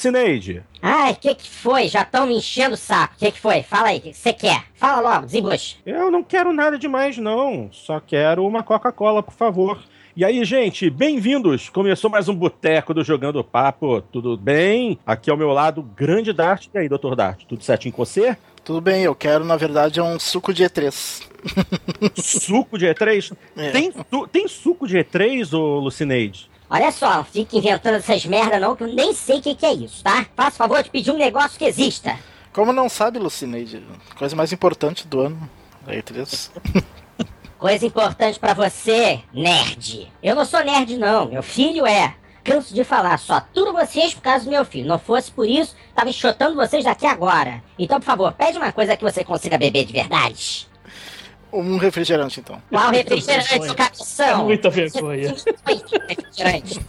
Ô, Lucineide. Ai, o que que foi? Já estão me enchendo o saco. O que que foi? Fala aí, o que você quer? Fala logo, desembucha. Eu não quero nada demais, não. Só quero uma Coca-Cola, por favor. E aí, gente, bem-vindos! Começou mais um Boteco do Jogando Papo. Tudo bem? Aqui ao meu lado, grande Dart. E aí, doutor Dart, tudo certinho com você? Tudo bem, eu quero, na verdade, é um suco de E3. suco de E3? É. Tem, tem suco de E3, ô Lucineide? Olha só, não fica inventando essas merda não, que eu nem sei o que que é isso, tá? Faça favor de pedir um negócio que exista. Como não sabe, Lucineide? Coisa mais importante do ano. A E3. Coisa importante pra você, nerd. Eu não sou nerd não, meu filho é. Canso de falar, só aturo vocês por causa do meu filho. Não fosse por isso, tava enxotando vocês daqui agora. Então, por favor, pede uma coisa que você consiga beber de verdade. Um refrigerante, então. Qual refrigerante, seu cabeção? Muita vergonha. refrigerante.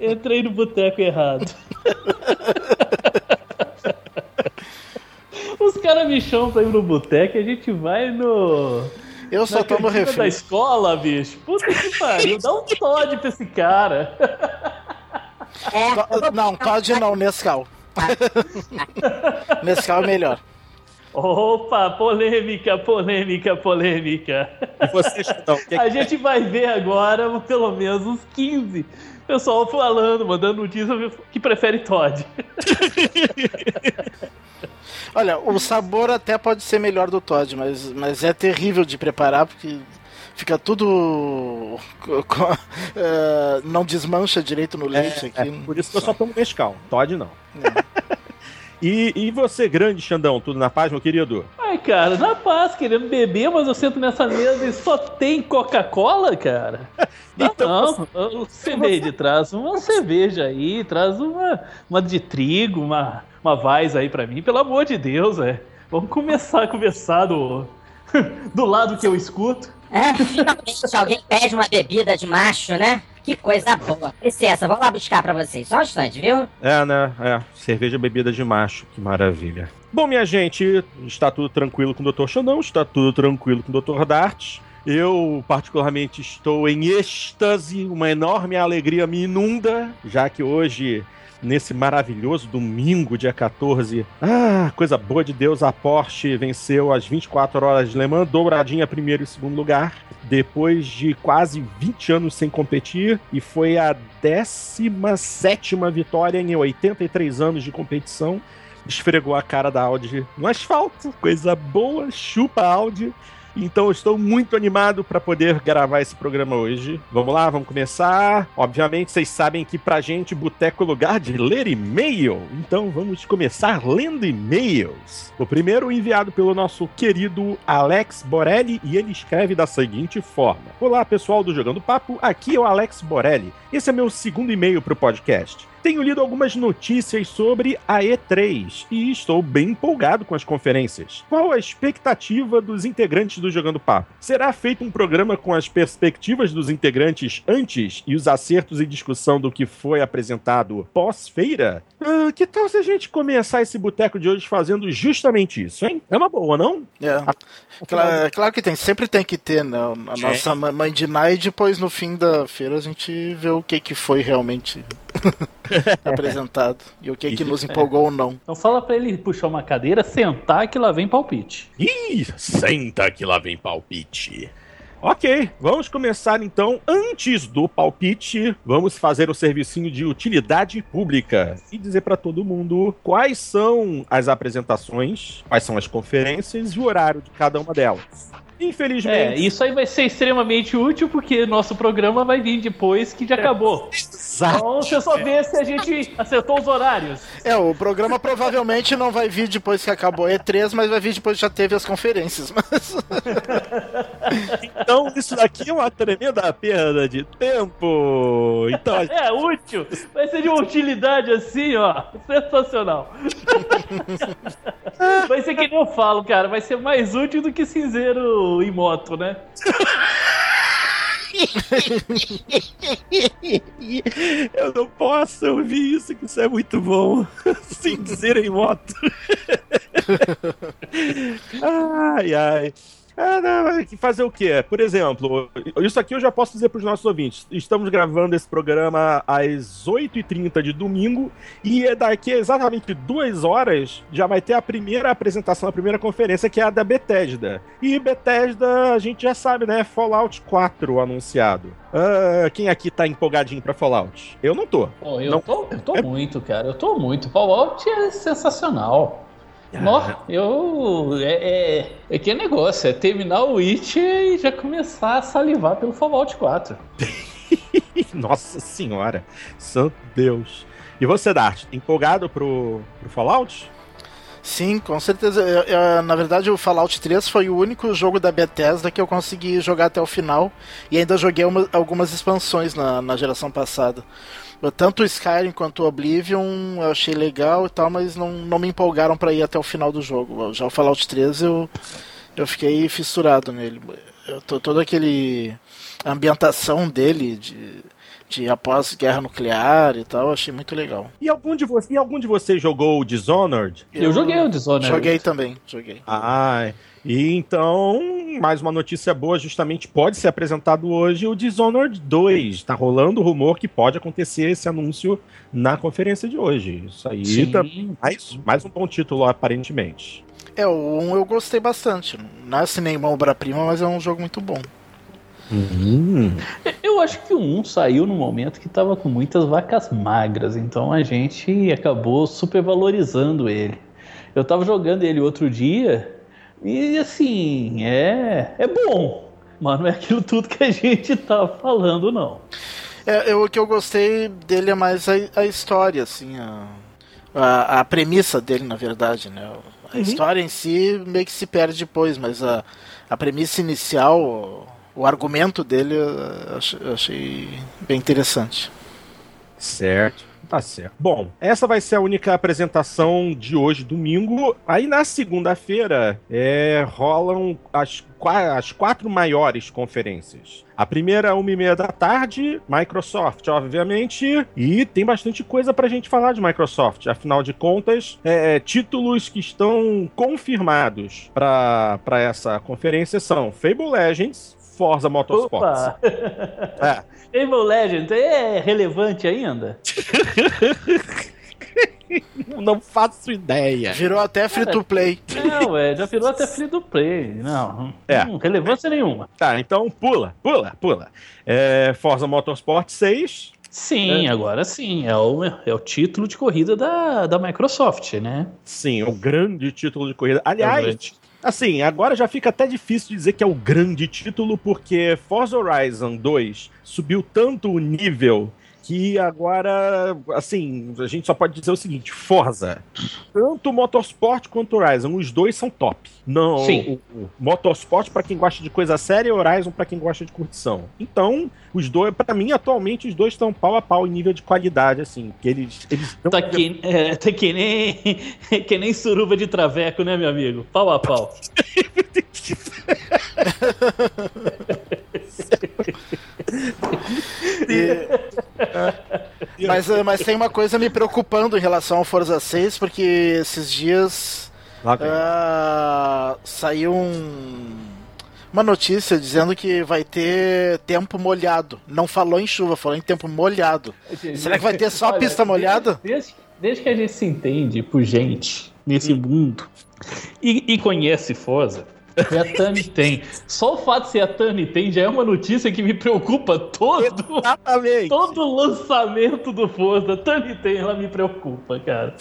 Entrei no boteco errado. Os caras me chamam pra ir no boteco e a gente vai no. Eu só na tomo refri. da escola, bicho. Puta que pariu. Dá um Todd pra esse cara. É, Não, Todd não, Nescau. Nescau é melhor. Opa, polêmica, polêmica, polêmica. E vocês, então, que A gente vai ver agora pelo menos uns 15 pessoal falando, mandando notícia que prefere Todd. Olha, o sabor até pode ser melhor do Todd, mas, mas é terrível de preparar porque fica tudo. eh, não desmancha direito no leite É, aqui. por isso que eu só tomo Nescau. Todd não. E, e você, grande Xandão, tudo na paz, meu querido? Ai, cara, na paz, querendo beber, mas eu sento nessa mesa e só tem Coca-Cola, cara? Então, não, Cineide, traz uma cerveja aí, traz uma, uma de trigo, uma, uma Vais aí pra mim, pelo amor de Deus, é. Vamos começar a conversar do, do lado que eu escuto. É, finalmente alguém pede uma bebida de macho, né? Que coisa boa. Licença, vou lá buscar pra vocês. Só um instante, viu? É, né? É. Cerveja bebida de macho. Que maravilha. Bom, minha gente, está tudo tranquilo com o Dr. Xandão, está tudo tranquilo com o Dr. Dart. Eu, particularmente, estou em êxtase, uma enorme alegria me inunda, já que hoje, nesse maravilhoso domingo, dia 14, ah, coisa boa de Deus, a Porsche venceu as 24 horas de Le Mans, douradinha primeiro e segundo lugar, depois de quase 20 anos sem competir, e foi a 17 vitória em 83 anos de competição. Esfregou a cara da Audi no asfalto, coisa boa, chupa Audi. Então estou muito animado para poder gravar esse programa hoje. Vamos lá, vamos começar. Obviamente vocês sabem que pra gente boteco é lugar de ler e-mail. Então vamos começar lendo e-mails. O primeiro enviado pelo nosso querido Alex Borelli e ele escreve da seguinte forma: Olá pessoal do Jogando Papo, aqui é o Alex Borelli. Esse é meu segundo e-mail pro podcast. Tenho lido algumas notícias sobre a E3 e estou bem empolgado com as conferências. Qual a expectativa dos integrantes do Jogando Papo? Será feito um programa com as perspectivas dos integrantes antes e os acertos e discussão do que foi apresentado pós-feira? Ah, que tal se a gente começar esse boteco de hoje fazendo justamente isso, hein? É uma boa, não? É. Claro, claro que tem, sempre tem que ter, né? A nossa mãe de e depois no fim da feira a gente vê o que, que foi realmente apresentado e o que, que nos empolgou ou não. Então fala pra ele puxar uma cadeira, sentar que lá vem palpite. Ih, senta que lá vem palpite. Ok, vamos começar então. Antes do palpite, vamos fazer o servicinho de utilidade pública e dizer para todo mundo quais são as apresentações, quais são as conferências e o horário de cada uma delas. Infelizmente. É, isso aí vai ser extremamente útil porque nosso programa vai vir depois que já acabou. Exato. Então você só vê se a gente acertou os horários. É, o programa provavelmente não vai vir depois que acabou a E3, mas vai vir depois que já teve as conferências. Mas... Então, isso daqui é uma tremenda perda de tempo. Então, a É útil. Vai ser de uma utilidade assim, ó. Sensacional. Vai ser que nem eu falo, cara. Vai ser mais útil do que cinzeiro em moto, né? Eu não posso ouvir isso, que isso é muito bom. Cinzeiro em moto. ai, ai. Ah, não, mas fazer o quê? Por exemplo, isso aqui eu já posso dizer para os nossos ouvintes. Estamos gravando esse programa às 8h30 de domingo e é daqui a exatamente duas horas já vai ter a primeira apresentação, a primeira conferência, que é a da Bethesda. E Bethesda, a gente já sabe, né? Fallout 4 anunciado. Ah, quem aqui tá empolgadinho para Fallout? Eu não tô. Pô, eu Não. tô, eu tô muito, cara. Eu tô muito. Fallout é sensacional. Nó, eu. É, é, é que negócio, é terminar o Witch e já começar a salivar pelo Fallout 4. Nossa senhora, santo Deus. E você, Dart, empolgado pro, pro Fallout? Sim, com certeza. Eu- eu- na verdade, o Fallout 3 foi o único jogo da Bethesda que eu consegui jogar até o final. E ainda joguei uma- algumas expansões na, na geração passada. Tanto o Skyrim quanto o Oblivion eu achei legal e tal, mas não, não me empolgaram pra ir até o final do jogo. Já o Fallout 3 eu, eu fiquei fissurado nele. Eu tô, toda aquele ambientação dele de, de após guerra nuclear e tal, eu achei muito legal. E algum de, vo e algum de vocês jogou o Dishonored? Eu, joguei o Dishonored. Joguei também, joguei. Ah, e então, mais uma notícia boa, justamente pode ser apresentado hoje o Dishonored 2. Tá rolando o rumor que pode acontecer esse anúncio na conferência de hoje. Isso aí Sim. tá mais, mais um bom título, aparentemente. É, o 1 eu gostei bastante. Não é assim nenhuma obra-prima, mas é um jogo muito bom. Hum. Eu acho que o 1 saiu no momento que tava com muitas vacas magras, então a gente acabou supervalorizando ele. Eu tava jogando ele outro dia e assim, é, é bom, mas não é aquilo tudo que a gente tava falando, não. É, eu, o que eu gostei dele é mais a, a história, assim, a, a, a premissa dele, na verdade, né? A história em si meio que se perde depois, mas a, a premissa inicial, o, argumento dele, eu ach- eu achei bem interessante. Certo. Tá certo. Bom, essa vai ser a única apresentação de hoje, domingo. Aí na segunda-feira é, rolam as, as quatro maiores conferências. A primeira, uma e meia da tarde, Microsoft, obviamente. E tem bastante coisa pra gente falar de Microsoft. Afinal de contas, é, títulos que estão confirmados pra essa conferência são Fable Legends, Forza Motorsport. Opa! É. Fable Legends é relevante ainda? Não faço ideia. Virou até free to play. Não, é, já virou até free do play. Não, É. não relevância nenhuma. Tá, então pula, pula, pula. É, Forza Motorsport 6. Sim, agora sim. É o, é o título de corrida da, da Microsoft, né? Sim, o grande título de corrida. É Aliás, grande. Assim, agora já fica até difícil dizer que é o grande título, porque Forza Horizon 2 subiu tanto o nível que agora, assim, a gente só pode dizer o seguinte: Forza, tanto Motorsport quanto Horizon, os dois são top. Não, Sim. O, o Motorsport pra quem gosta de coisa séria e Horizon pra quem gosta de curtição. Então, os dois, pra mim, atualmente, os dois estão pau a pau em nível de qualidade, assim, que eles, eles Tá que, é, tá que nem que nem suruba de traveco, né, meu amigo? Pau a pau. E- mas, eh, mas tem uma coisa me preocupando em relação ao Forza 6, porque esses dias ah, saiu um- uma notícia dizendo que vai ter tempo molhado. Não falou em chuva, falou em tempo molhado. Será que vai ter só Olha, pista molhada? Desde, desde que a gente se entende por gente nesse mundo e, e conhece Forza, e a Tami tem. Só o fato de ser a Tami tem já é uma notícia que me preocupa todo. Exatamente. Todo lançamento do Forza, a Tami tem, ela me preocupa, cara.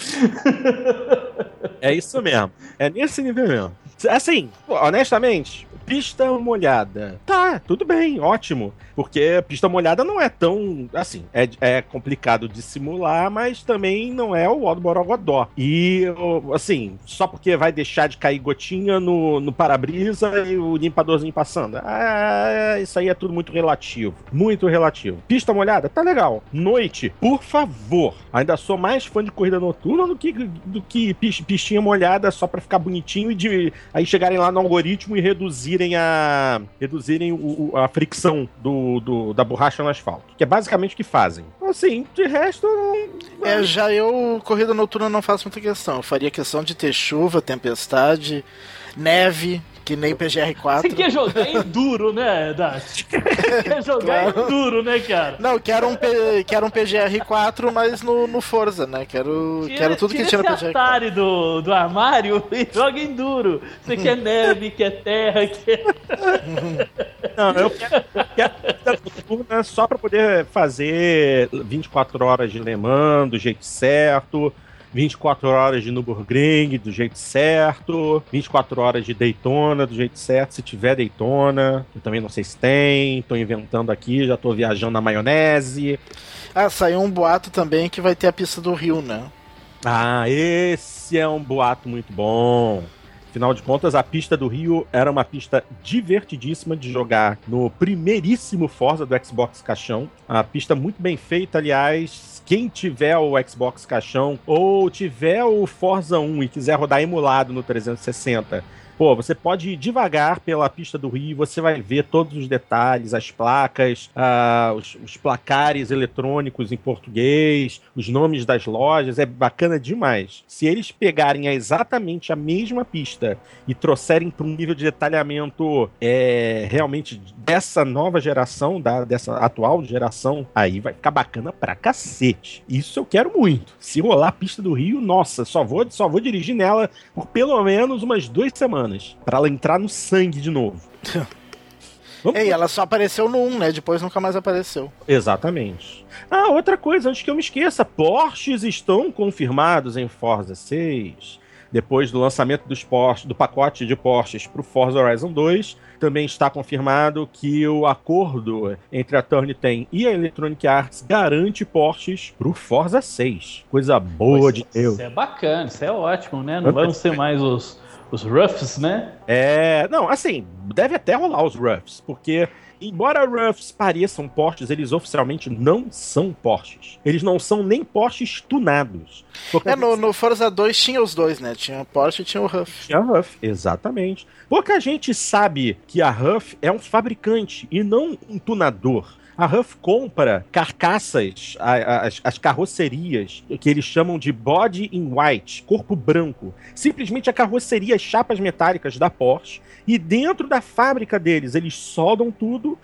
É isso mesmo. É nesse nível mesmo. Assim, honestamente, pista molhada. Tá, tudo bem, ótimo. Porque pista molhada não é tão. Assim, é, é complicado de simular, mas também não é o Odo. E, assim, só porque vai deixar de cair gotinha no, no para-brisa e o limpadorzinho passando. Ah, isso aí é tudo muito relativo. Muito relativo. Pista molhada, tá legal. Noite, por favor. Ainda sou mais fã de corrida noturna do que, do que pistinha molhada só pra ficar bonitinho e de aí chegarem lá no algoritmo e reduzirem a reduzirem o, a fricção do, do, da borracha no asfalto, que é basicamente o que fazem. Assim, de resto. É, já eu, corrida noturna, não faço muita questão. Eu faria questão de ter chuva, tempestade, neve, que nem PGR4. Você quer jogar enduro, né, Dati? quer jogar claro. enduro, né, cara? Não, quero um, P... quero um PGR4, mas no, no Forza, né? Quero, tira, quero tudo que tinha no PGR4. Atari do, do armário e joga enduro. Você quer neve, quer terra, quer... Não, eu quero, eu quero só pra poder fazer 24 horas de Le Mans do jeito certo 24 horas de Nürburgring do jeito certo, 24 horas de Daytona do jeito certo, se tiver Daytona, eu também não sei se tem, tô inventando aqui, já tô viajando na maionese. Ah, saiu um boato também que vai ter a pista do Rio, né? Ah, esse é um boato muito bom. Afinal de contas, a pista do Rio era uma pista divertidíssima de jogar no primeiríssimo Forza do Xbox Caixão. A pista muito bem feita, aliás, quem tiver o Xbox caixão ou tiver o Forza 1 e quiser rodar emulado no 360 Pô, você pode ir devagar pela pista do Rio, você vai ver todos os detalhes, as placas, uh, os, os, placares eletrônicos em português, os nomes das lojas, é bacana demais. Se eles pegarem exatamente a mesma pista e trouxerem para um nível de detalhamento é, realmente dessa nova geração, da, dessa atual geração, aí vai ficar bacana pra cacete. Isso eu quero muito. Se rolar a pista do Rio, nossa, só vou, só vou dirigir nela por pelo menos umas duas semanas semanas. para ela entrar no sangue de novo. Vamos... Ei, ela só apareceu no 1, né? Depois nunca mais apareceu. Exatamente. Ah, outra coisa, antes que eu me esqueça: Porsches estão confirmados em Forza 6. Depois do lançamento dos Porsche, do pacote de Porsches para o Forza Horizon 2, também está confirmado que o acordo entre a Turn 10 e a Electronic Arts garante Porsches para o Forza 6. Coisa boa pois de Deus. Isso é bacana, isso é ótimo, né? Não vão ser mais os os roughs, né? É, não, assim, deve até rolar os roughs, porque embora roughs pareçam Porsches, eles oficialmente não são Porsches. Eles não são nem Porsches tunados. É, no, no Forza 2 tinha os dois, né? Tinha o Porsche e tinha o Ruff. Tinha o Ruff, exatamente. Pouca gente sabe que a Ruff é um fabricante e não um tunador. A Huff compra carcaças, as, as carrocerias, que eles chamam de body in white, corpo branco. Simplesmente a carroceria, as chapas metálicas da Porsche. E dentro da fábrica deles, eles soldam tudo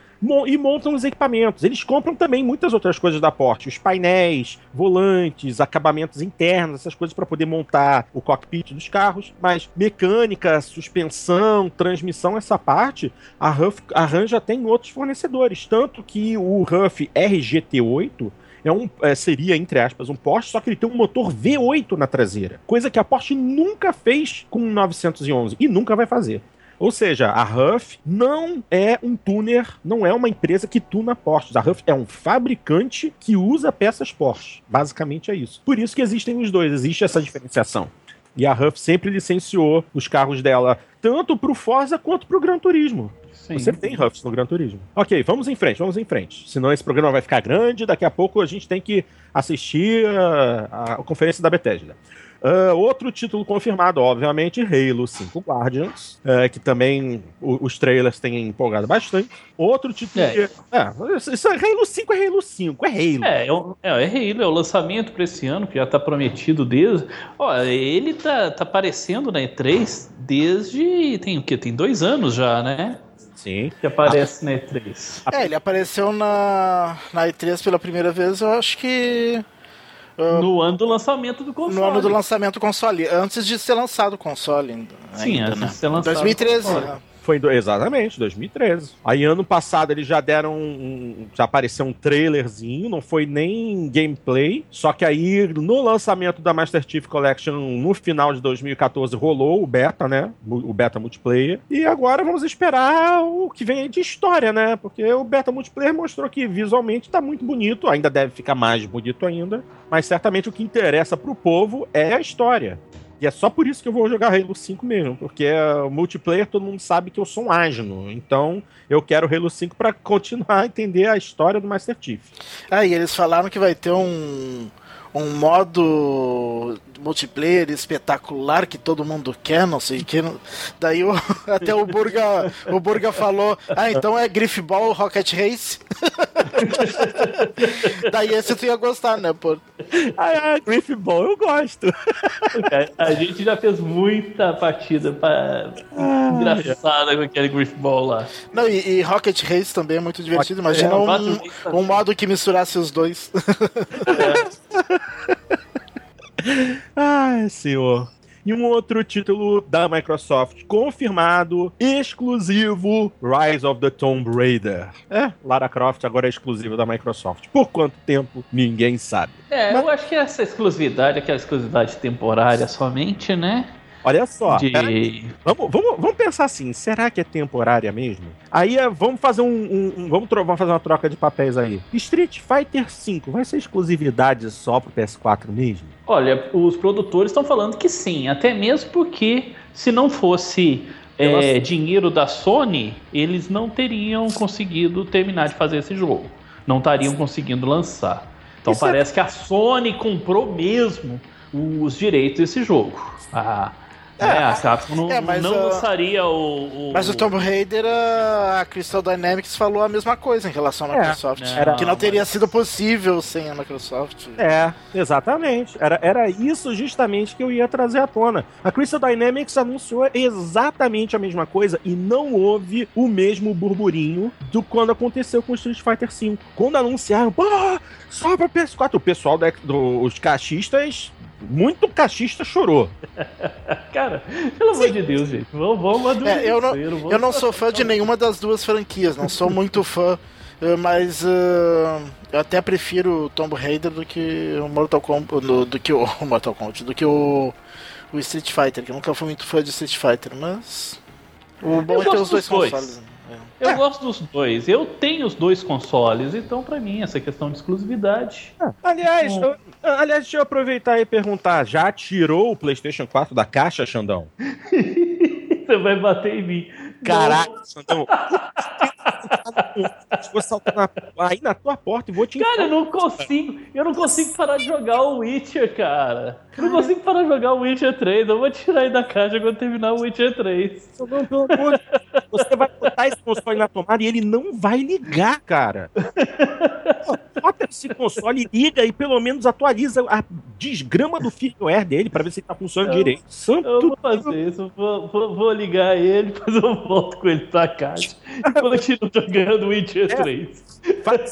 e montam os equipamentos. Eles compram também muitas outras coisas da Porsche, os painéis, volantes, acabamentos internos, essas coisas para poder montar o cockpit dos carros, mas mecânica, suspensão, transmissão, essa parte a Ruff arranja até em outros fornecedores, tanto que o Ruff RGT8 é um, é, seria, entre aspas, um Porsche, só que ele tem um motor V8 na traseira. Coisa que a Porsche nunca fez com o 911 e nunca vai fazer. Ou seja, a Huff não é um tuner, não é uma empresa que tuna Porsches. A Huff é um fabricante que usa peças Porsche. Basicamente é isso. Por isso que existem os dois, existe essa diferenciação. E a Huff sempre licenciou os carros dela tanto para o Forza quanto para o Gran Turismo. Sim. Você tem Huffs no Gran Turismo. Ok, vamos em frente, vamos em frente. Senão esse programa vai ficar grande, daqui a pouco a gente tem que assistir a, a conferência da Bethesda. Uh, outro título confirmado, obviamente, Halo 5 Guardians, uh, que também o, os trailers têm empolgado bastante. Outro título. É. Que, é, isso é Halo 5 é Halo 5, é Halo. É, é, é, é Halo, é o lançamento para esse ano, que já tá prometido desde. Ó, ele tá, tá aparecendo na E3 desde. Tem o quê? Tem dois anos já, né? Sim. Que aparece ah. na E3. É, ele apareceu na, na E3 pela primeira vez, eu acho que Uh, no ano do lançamento do console. No ano do lançamento do console, antes de ser lançado o console ainda. Sim, ainda, antes né? de ser lançado. 2013. Foi do- exatamente, 2013. Aí ano passado eles já deram um, já apareceu um trailerzinho, não foi nem gameplay, só que aí no lançamento da Master Chief Collection no final de 2014 rolou o beta, né? O beta multiplayer. E agora vamos esperar o que vem de história, né? Porque o beta multiplayer mostrou que visualmente tá muito bonito, ainda deve ficar mais bonito ainda, mas certamente o que interessa pro povo é a história. E é só por isso que eu vou jogar Halo 5 mesmo, porque é, multiplayer todo mundo sabe que eu sou um asno. Então eu quero Halo 5 pra continuar a entender a história do Master Chief. Ah, e eles falaram que vai ter um, um modo multiplayer espetacular que todo mundo quer, não sei o que. Daí o- até o Burga, o Burga falou: Ah, então é Griffball Rocket Race. Daí esse tu ia gostar, né, pô? Ah, ah Griff Ball, eu gosto. Cara, A gente já fez muita partida pra... engraçada com aquele Griff Ball lá. Não, e, e Rocket Race também é muito divertido. Imagina É, um, Rocket Race também. um modo que misturasse os dois. Ai, senhor. E um outro título da Microsoft confirmado, exclusivo, Rise of the Tomb Raider. É, Lara Croft agora é exclusiva da Microsoft. Por quanto tempo, ninguém sabe. É, eu acho que essa exclusividade, aquela exclusividade temporária somente, né? Olha só, De... vamos, vamos, vamos pensar assim, será que é temporária mesmo? Aí é, vamos fazer um, um- um- vamos, vamos fazer uma troca de papéis aí. Street Fighter V vai ser exclusividade só pro PS4 mesmo? Olha, os produtores estão falando que sim, até mesmo porque se não fosse é, dinheiro da Sony, eles não teriam conseguido terminar de fazer esse jogo. Não estariam conseguindo lançar. Então Isso é- parece que a Sony comprou mesmo os direitos desse jogo. A, É, né, a Capcom não, é, mas, não ah, lançaria o, o- Mas o Tomb Raider, a a Crystal Dynamics falou a mesma coisa em relação à É, Microsoft. era- que não teria sido possível sem a Microsoft. É, exatamente. Era, era isso justamente que eu ia trazer à tona. A Crystal Dynamics anunciou exatamente a mesma coisa e não houve o mesmo burburinho do quando aconteceu com o Street Fighter V. Quando anunciaram, pô, só pra PS4, o pessoal da, do- os cachistas, muito cachista chorou. Cara, pelo amor de Deus, gente. Vamos, vamos amadurecer, É, eu não, vamos- eu não sou fã de nenhuma das duas franquias, não sou muito fã, eh, mas eh, eu até prefiro o Tomb Raider do que o Mortal Kombat, do, do que o Mortal Kombat, do que o, o Street Fighter, que eu nunca fui muito fã de Street Fighter, mas o bom Eu é ter os dois dois. consoles. Eu gosto dos dois. Eu tenho os dois consoles, então pra mim essa questão de exclusividade. Aliás, Hum. eu- aliás, deixa eu aproveitar e perguntar, já tirou o PlayStation 4 da caixa, Xandão? Você vai bater em mim. Caraca, Xandão. Vou saltar na- aí na tua porta e vou te Cara, eu não consigo. Eu não consigo parar de jogar o Witcher, cara. Eu não consigo parar de jogar o Witcher 3. Eu vou tirar aí da caixa quando terminar o Witcher 3. Xandão, pelo amor Deus. Você vai botar esse console na tomada e ele não vai ligar, cara. Bota esse console, liga e pelo menos atualiza a desgrama do firmware dele pra ver se ele tá funcionando Eu- direito. Santo Eu vou fazer isso. Vou, vou, vou ligar ele, depois eu volto com ele pra caixa. E continuo jogando o Witcher É. 3. Faz-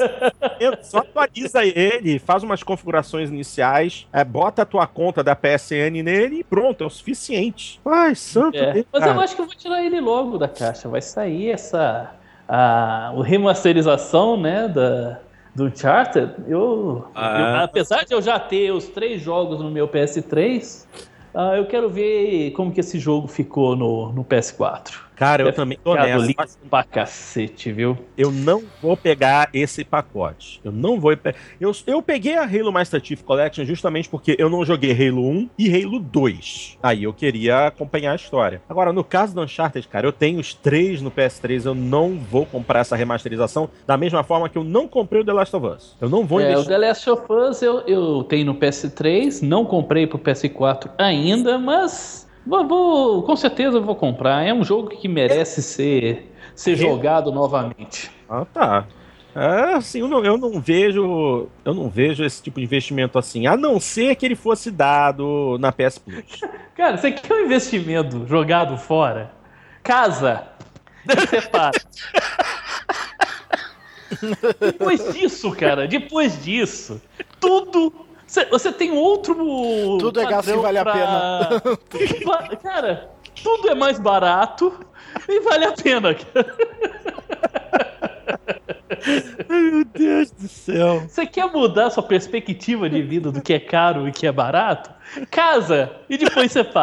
só atualiza ele, faz umas configurações iniciais, é, bota a tua conta da PSN nele e pronto, é o suficiente. Ai, santo É, Deus, Mas eu acho que eu vou tirar ele logo da caixa. Vai sair essa. A, o remasterização, né? Da, do Uncharted. Eu, Ah. eu- apesar de eu já ter os três jogos no meu PS3, ah, eu quero ver como que esse jogo ficou no, no PS4. Cara, eu também tô nessa. lindo mas pra cacete, viu? Eu não vou pegar esse pacote. Eu não vou. pe- Eu, eu peguei a Halo Master Chief Collection justamente porque eu não joguei Halo 1 e Halo 2. Aí eu queria acompanhar a história. Agora, no caso do Uncharted, cara, eu tenho os três no PS3. Eu não vou comprar essa remasterização da mesma forma que eu não comprei o The Last of Us. Eu não vou É, o. The Last of Us eu, eu tenho no PS3, não comprei pro PS4 ainda, mas vou, vou- com certeza eu vou comprar. É um jogo que merece ser, ser jogado novamente. Ah, tá. É, assim, eu não, eu não vejo. Eu não vejo esse tipo de investimento assim. A não ser que ele fosse dado na PS Plus. Cara, você quer um investimento jogado fora? Casa! Separa. depois disso, cara, depois disso, tudo. Você, você tem outro. Tudo é gasto padrão vale a pra- Tudo va- Cara, tudo é mais barato e vale a pena. Meu Deus do céu. Você quer mudar sua perspectiva de vida do que é caro e que é barato? Casa e depois você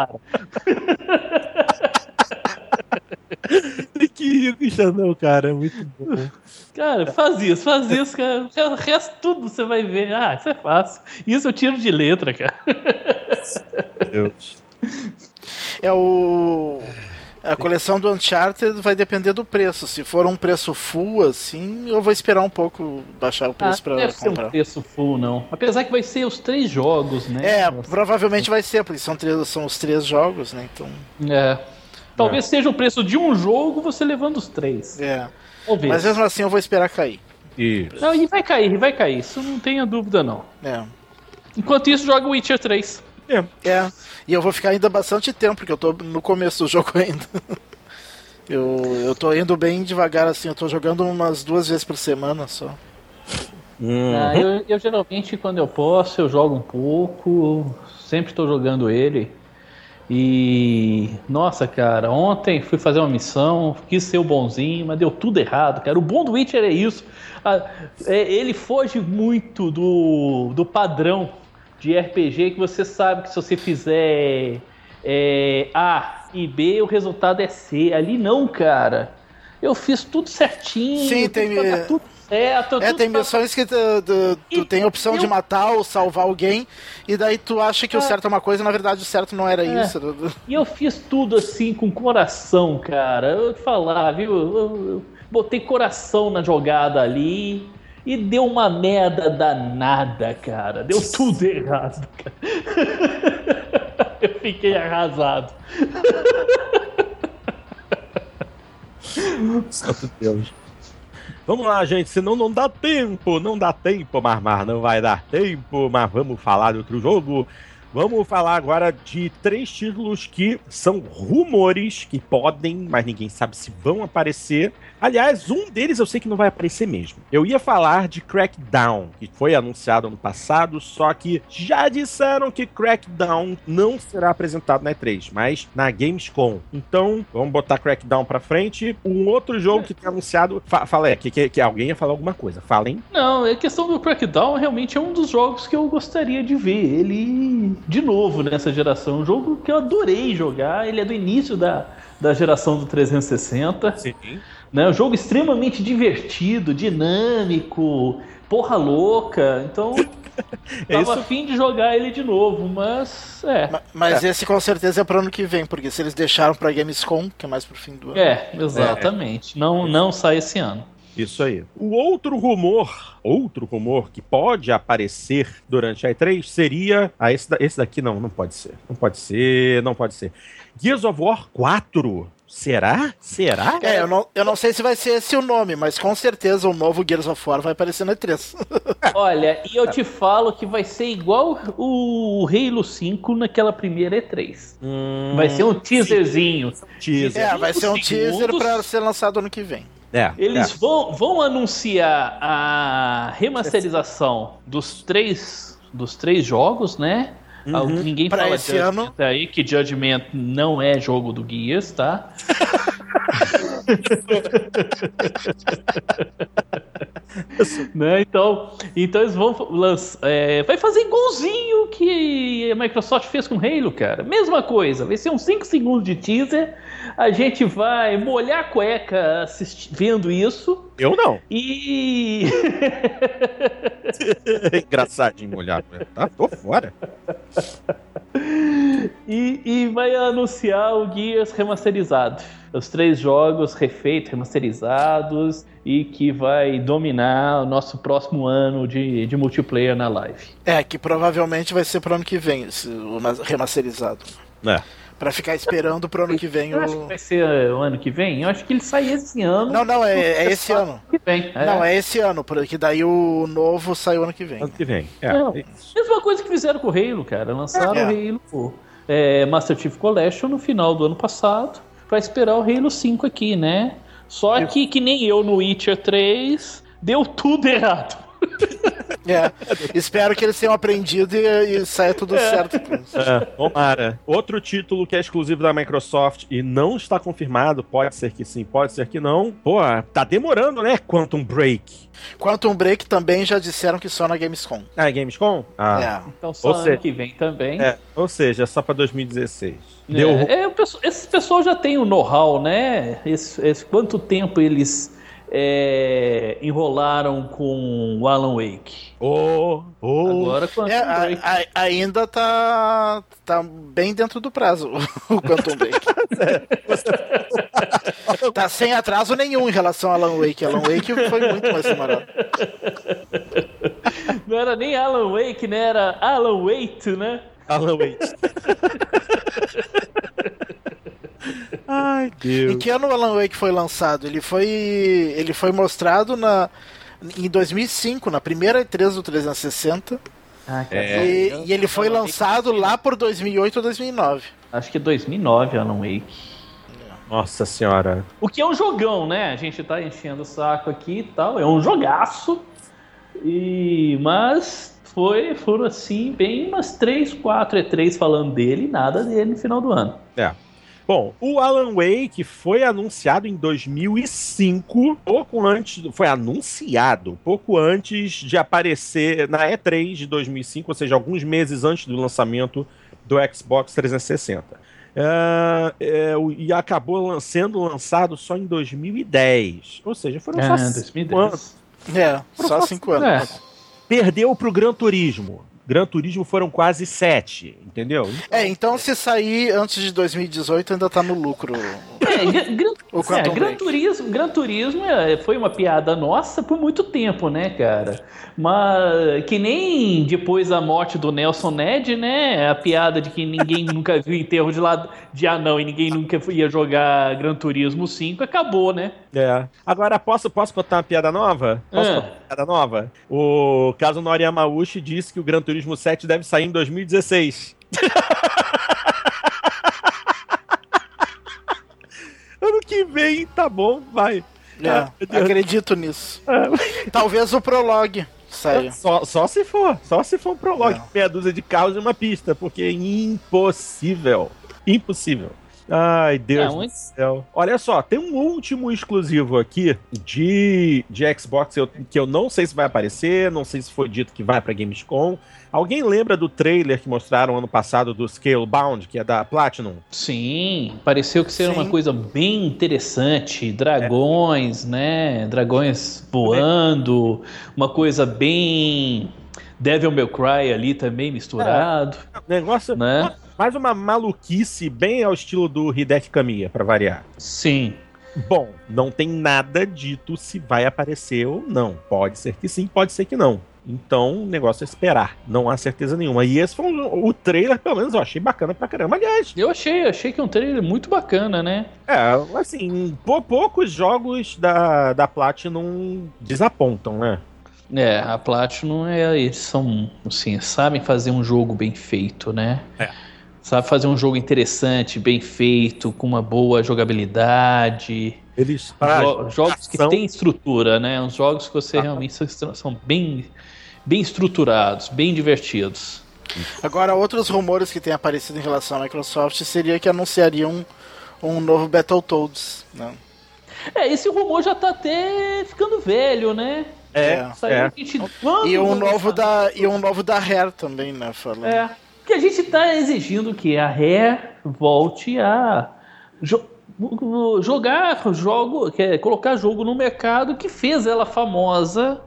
para. que rir com isso, não, cara. É muito bom. Cara, faz isso, faz isso, cara. O resto tudo você vai ver. Ah, isso é fácil. Isso eu tiro de letra, cara. Deus. É o. A coleção do Uncharted vai depender do preço. Se for um preço full, assim, eu vou esperar um pouco baixar o preço ah, pra deve comprar. Ser um preço full, não. Apesar que vai ser os três jogos, né? É, provavelmente vai ser, porque são, três, são os três jogos, né? Então. É. Talvez é. seja o preço de um jogo você levando os três. É. Mas mesmo assim eu vou esperar cair. Isso. Não, e vai cair, vai cair. Isso não tenha dúvida, não. É. Enquanto isso, joga Witcher 3. É. é. E eu vou ficar ainda bastante tempo, porque eu tô no começo do jogo ainda. eu, eu tô indo bem devagar, assim, eu tô jogando umas duas vezes por semana só. Uhum. Ah, eu, eu, geralmente, quando eu posso, eu jogo um pouco. Sempre tô jogando ele. E nossa, cara, ontem fui fazer uma missão, quis ser o bonzinho, mas deu tudo errado, cara. O bom do Witcher é isso. É, ele foge muito do, do padrão de RPG que você sabe que se você fizer é, A e B, o resultado é C. Ali não, cara. Eu fiz tudo certinho. Sim, tem. Tudo é, tô, é tem missões que tu, tu, tu tem a opção eu... de matar ou salvar alguém, e daí tu acha que é. o certo é uma coisa, na verdade o certo não era é. isso. E eu fiz tudo assim com coração, cara. Eu te falar, viu? Eu, eu botei coração na jogada ali. E deu uma merda danada, cara. Deu tudo errado, cara. Eu fiquei arrasado. Santo Deus. Vamos lá, gente, senão não dá tempo, não dá tempo, Marmar, não vai dar tempo, mas vamos falar de outro jogo. Vamos falar agora de três títulos que são rumores que podem, mas ninguém sabe se vão aparecer. Aliás, um deles eu sei que não vai aparecer mesmo. Eu ia falar de Crackdown, que foi anunciado ano passado, só que já disseram que Crackdown não será apresentado na E3, mas na Gamescom. Então, vamos botar Crackdown pra frente. Um outro jogo que tem anunciado. Fa fala aí, que, que, que, alguém ia falar alguma coisa. Falem. Não, a questão do Crackdown realmente é um dos jogos que eu gostaria de ver. Ele de novo nessa geração. Um jogo que eu adorei jogar. Ele é do início da, da geração do 360. Sim. Né? Um jogo extremamente divertido, dinâmico, porra louca. Então. É tava isso... afim de jogar ele de novo, mas. É. Mas, mas é. esse com certeza é pro ano que vem, porque se eles deixaram pra Gamescom, que é mais pro fim do ano. É, exatamente. É. Não, não sai esse ano. Isso aí. O outro rumor, outro rumor que pode aparecer durante a E3 seria. Ah, esse, esse daqui não, não pode ser. Não pode ser, não pode ser. Gears of War 4. Será? Será? É, eu não, eu não sei se vai ser esse o nome, mas com certeza o novo Gears of War vai aparecer na E3. Olha, e eu te falo que vai ser igual o Halo 5 naquela primeira E3. Hum, vai ser um teaserzinho. Teaser. É, vai ser um teaser para ser lançado ano que vem. É, Eles é. Vão, vão anunciar a remasterização dos três, dos três jogos, né? Uhum. Ninguém pra fala esse ano. aí que Judgment não é jogo do Gears, tá? né? Então, então eles vão lançar. É, vai fazer igualzinho que a Microsoft fez com Halo, cara. Mesma coisa. Vai ser uns 5 segundos de teaser. A gente vai molhar a cueca vendo isso. Eu não. E. Engraçadinho molhar a cueca. Tá? Tô fora. E, e vai anunciar o Gears remasterizado. Os três jogos refeitos, remasterizados e que vai dominar o nosso próximo ano de, de multiplayer na live. É, que provavelmente vai ser pro ano que vem, esse, o remasterizado. É. Pra ficar esperando pro ano que vem o. Acho que vai ser uh, o ano que vem? Eu acho que ele sai esse ano. Não, não, é, é esse ano. Que vem. É. Não, é esse ano, porque daí o novo sai o ano que vem. Ano que vem. É. Não, mesma coisa que fizeram com o Halo, cara. Lançaram é. o Halo é, Master Chief Collection no final do ano passado para esperar o Halo 5 aqui, né? Só que, que nem eu no Witcher 3, deu tudo errado. É, espero que eles tenham aprendido e, e saia tudo certo. É, tomara. Outro título que é exclusivo da Microsoft e não está confirmado, pode ser que sim, pode ser que não. Pô, tá demorando, né? Quantum Break. Quantum Break também já disseram que só na Gamescom. Ah, é Gamescom? Ah. É. Então só Ou ano seja- que vem também. É, ou seja, só pra 2016. É, Deu é, pessoal- esse pessoal já tem o know-how, né? Esse, esse- quanto tempo eles é, enrolaram com o Alan Wake? Oh, oh. Agora Quantum É, a- a- ainda tá, tá bem dentro do prazo o Quantum Break. tá sem atraso nenhum em relação a Alan Wake. Alan Wake foi muito mais demorado. Não era nem Alan Wake, né? Era Alan Wake, né? Alan Wake. Ai, Em Deus. que ano o Alan Wake foi lançado? Ele foi, ele foi mostrado na, em 2005, na primeira E3 do 360. Ah, É. E, e ele foi lançado lá por 2008 ou 2009. Acho que é 2009 Alan Wake. Nossa senhora. O que é um jogão, né? A gente tá enchendo o saco aqui e tal. É um jogaço. E... Mas foi, foram assim, bem umas 3, 4 E3 falando dele e nada dele no final do ano. É. Bom, o Alan Wake foi anunciado em 2005, pouco antes, foi anunciado pouco antes de aparecer na E3 de 2005, ou seja, alguns meses antes do lançamento do Xbox 360. É, é, o- e acabou lan- sendo lançado só em 2010. Ou seja, foram só Ah, cinco anos. 2010. É, só 5 anos. É. Perdeu pro Gran Turismo. Gran Turismo foram quase sete, entendeu? É, então se sair antes de 2018 ainda tá no lucro. É, Gran, O é, Gran. Turismo, Gran Turismo é, foi uma piada nossa por muito tempo, né, cara? Mas que nem depois da morte do Nelson Ned, né? A piada de que ninguém nunca viu enterro de, lado, de anão e ninguém nunca ia jogar Gran Turismo 5, acabou, né? É. Agora, posso, posso contar uma piada nova? Posso Ah. contar uma piada nova? O Kazunori Yamauchi disse que o Gran Turismo 7 deve sair em 2016. ano que vem, tá bom, vai. É, Ah, acredito nisso. Talvez o Prologue saia. Só, só se for, só se for um prologue, Não. meia dúzia de carros e uma pista, porque é impossível. Impossível. Ai, Deus É, do muito- céu. Olha só, tem um último exclusivo aqui de, de Xbox eu- que eu não sei se vai aparecer, não sei se foi dito que vai pra Gamescom. Alguém lembra do trailer que mostraram ano passado do Scalebound, que é da Platinum? Sim, pareceu que seria Sim. uma coisa bem interessante. Dragões, né? Dragões voando, uma coisa bem Devil May Cry ali também misturado, Negócio, né? mais uma maluquice bem ao estilo do Hideki Kamiya, pra variar. Sim. Bom, não tem nada dito se vai aparecer ou não. Pode ser que sim, pode ser que não. Então, o negócio é esperar. Não há certeza nenhuma. E esse foi um- o trailer, pelo menos, eu achei bacana pra caramba. Aliás, Eu achei, achei que é um trailer muito bacana, né? é, assim, pou- poucos jogos da, da Platinum desapontam, né? É, a Platinum é, eles são, assim, sabem fazer um jogo bem feito, né? É. Sabe fazer um jogo interessante, bem feito, com uma boa jogabilidade. Eles pra Jo- jogos que têm estrutura, né? Uns jogos que você Ah. realmente são, são bem, bem estruturados, bem divertidos. Agora, outros rumores que têm aparecido em relação à Microsoft seria que anunciariam um novo Battletoads. Né? É, esse rumor já tá até ficando velho, né? É, Saiu é. a gente- quando E um novo da e um novo da Rare também, né? Falando. É. Porque a gente tá exigindo que a Rare volte a jo- jogar jogo, que é colocar jogo no mercado que fez ela famosa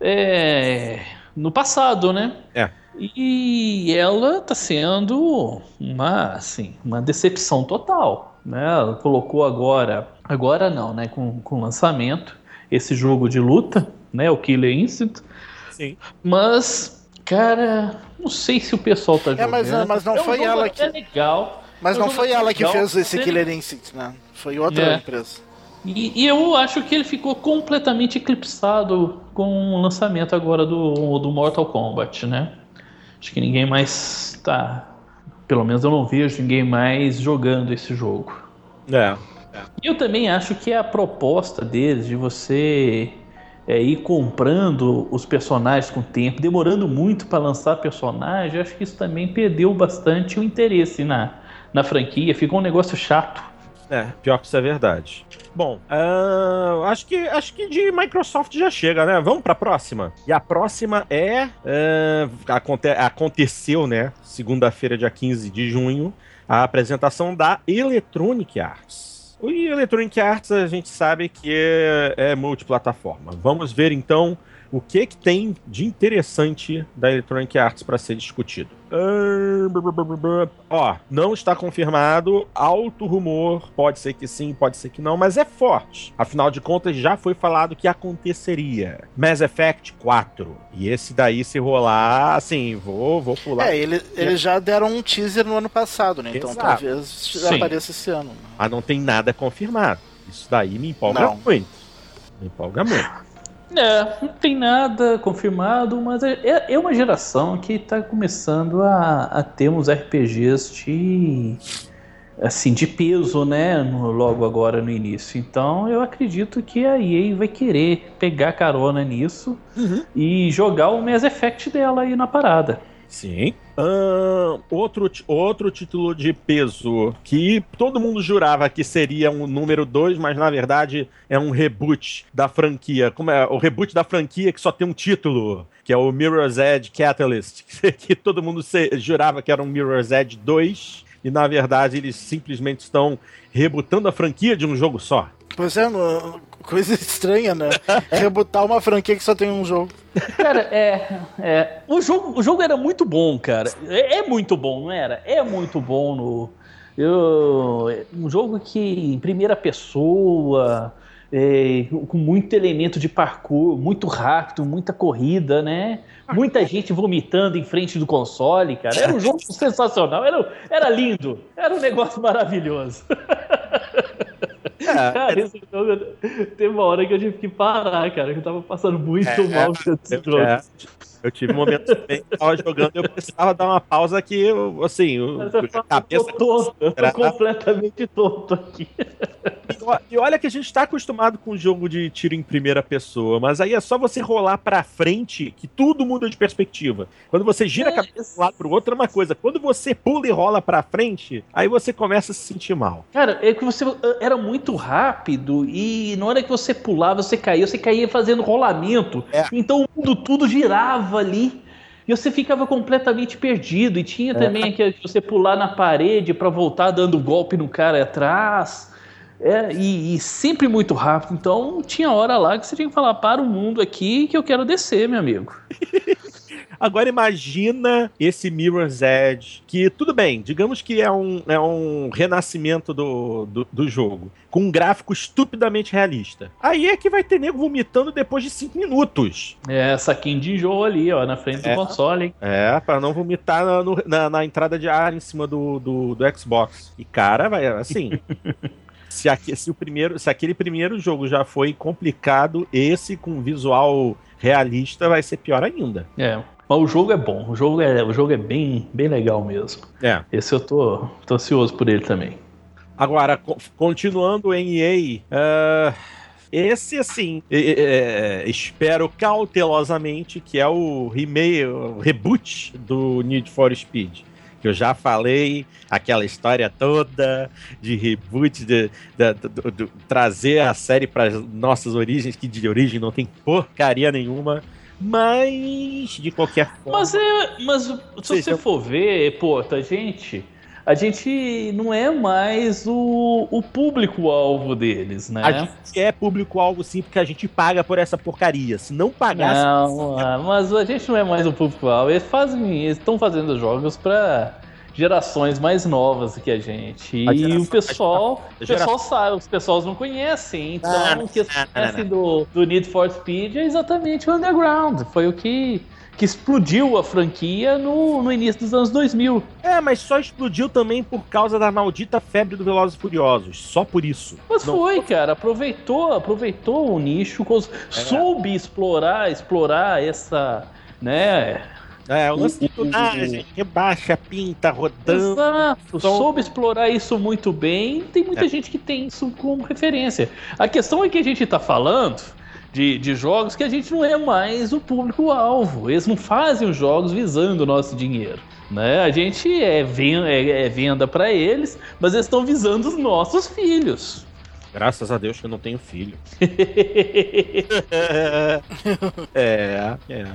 é, no passado, né? É. E ela tá sendo uma, assim, uma decepção total, né? Ela colocou agora, agora não, né? Com, com o lançamento, esse jogo de luta, né? O Killer Instinct. Sim. Mas, cara, não sei se o pessoal tá É, jogando. mas- mas não É um foi jogo ela que- legal. Mas É um não foi ela que legal, fez esse Killer Instinct, né? Foi outra É. empresa. E, e eu acho que ele ficou completamente eclipsado com o lançamento agora do, do Mortal Kombat, né? Acho que ninguém mais tá. Pelo menos eu não vejo ninguém mais jogando esse jogo. É. E eu também acho que a proposta deles de você é, ir comprando os personagens com o tempo, demorando muito para lançar personagem, acho que isso também perdeu bastante o interesse na, na franquia, ficou um negócio chato. É, pior que isso é verdade. Bom, uh, acho, que, acho que de Microsoft já chega, né? Vamos para a próxima. E a próxima é. Uh, aconte aconteceu, né? Segunda-feira, dia 15 de junho, a apresentação da Electronic Arts. O Electronic Arts a gente sabe que é, é multiplataforma. Vamos ver então o que, que tem de interessante da Electronic Arts para ser discutido. Ó, não está confirmado, alto rumor, pode ser que sim, pode ser que não, mas é forte. Afinal de contas, já foi falado que aconteceria. Mass Effect 4. E esse daí, se rolar, assim, vou, vou pular. É, ele, eles já deram um teaser no ano passado, né? Então Exato. talvez já apareça esse ano. Mas não tem nada confirmado. Isso daí me empolga não. muito. Me empolga muito. É, não tem nada confirmado, mas é, é, é uma geração que está começando a, a ter uns RPGs de assim de peso, né, no, logo agora no início. Então eu acredito que a EA vai querer pegar carona nisso uhum. e jogar o Mass Effect dela aí na parada. Sim. Uh, outro, outro título de peso que todo mundo jurava que seria um número 2, mas na verdade é um reboot da franquia. Como é? O reboot da franquia que só tem um título, que é o Mirror's Edge Catalyst, que todo mundo se, jurava que era um Mirror's Edge 2, e na verdade eles simplesmente estão rebutando a franquia de um jogo só. Pois é, coisa estranha, né? Rebutar uma franquia que só tem um jogo. Cara, é, é. O, jogo, o jogo era muito bom, cara. É, é muito bom, não era? É muito bom no. Eu, um jogo que em primeira pessoa, é, com muito elemento de parkour, muito rápido, muita corrida, né? Muita gente vomitando em frente do console, cara. Era um jogo sensacional, era, era lindo, era um negócio maravilhoso. É, cara, esse jogo, teve uma hora que eu tive que parar, cara, que eu tava passando muito é, mal com esse jogo. É. Eu tive um momento também que tava jogando eu precisava dar uma pausa que, eu, assim, a cabeça. Eu tô, eu tô completamente tonto aqui. E olha que a gente tá acostumado com o jogo de tiro em primeira pessoa, mas aí é só você rolar pra frente que tudo muda de perspectiva. Quando você gira é, a cabeça de um lado pro outro é uma coisa. Quando você pula e rola pra frente, aí você começa a se sentir mal. Cara, é que você era muito rápido e na hora que você pulava, você caía, você caía fazendo rolamento. É. Então o mundo tudo girava ali e você ficava completamente perdido. E tinha é. também aquele que você pular na parede para voltar dando golpe no cara atrás. É, e, e, sempre muito rápido. Então tinha hora lá que você tinha que falar: para o mundo aqui que eu quero descer, meu amigo. Agora imagina esse Mirror's Edge, que tudo bem, digamos que é um, é um renascimento do, do, do jogo, com um gráfico estupidamente realista. Aí é que vai ter nego vomitando depois de 5 minutos. É, saquinho de enjoo ali, ó, na frente do é, console. Hein? É, pra não vomitar na, na, na, entrada de ar em cima do, do, do Xbox. E cara, vai assim. se, aqui, se, o primeiro, se aquele primeiro jogo já foi complicado, esse com visual realista vai ser pior ainda. É. Mas o jogo é bom, o jogo é, o jogo é bem, bem legal mesmo. É. Esse eu tô, tô ansioso por ele também. Agora, continuando em EA, uh, esse, assim, é, é, espero cautelosamente que é o remake, o reboot do Need for Speed. Que eu já falei, aquela história toda de reboot, de, de, de, de trazer a série para nossas origens, que de origem não tem porcaria nenhuma. Mas, de qualquer forma. Mas, é, mas se você for ver, pô, a gente. A gente não é mais o, o público-alvo deles, né? A gente é público-alvo sim, porque a gente paga por essa porcaria. Se não pagasse. Não, ah, mas a gente não é mais o público-alvo. Eles fazem. Eles estão fazendo jogos para gerações mais novas que a gente. E o pessoal, o pessoal sabe, os pessoas não conhecem. Então, ah, o que eles conhecem do, do Need for Speed é exatamente o Underground. Foi o que que explodiu a franquia no, no início dos anos 2000. É, mas só explodiu também por causa da maldita febre do Velozes e Furiosos. Só por isso. Mas Não. foi, cara. Aproveitou, aproveitou o nicho, é. soube explorar, explorar essa, né, é, o lance de tunagem, rebaixa, pinta, rodando. Exato, som... soube explorar isso muito bem. Tem muita é. gente que tem isso como referência. A questão é que a gente tá falando de, de jogos que a gente não é mais o público-alvo. Eles não fazem os jogos visando o nosso dinheiro. Né? A gente é, venda, é, é venda para eles, mas eles estão visando os nossos filhos. Graças a Deus que eu não tenho filho. é, é.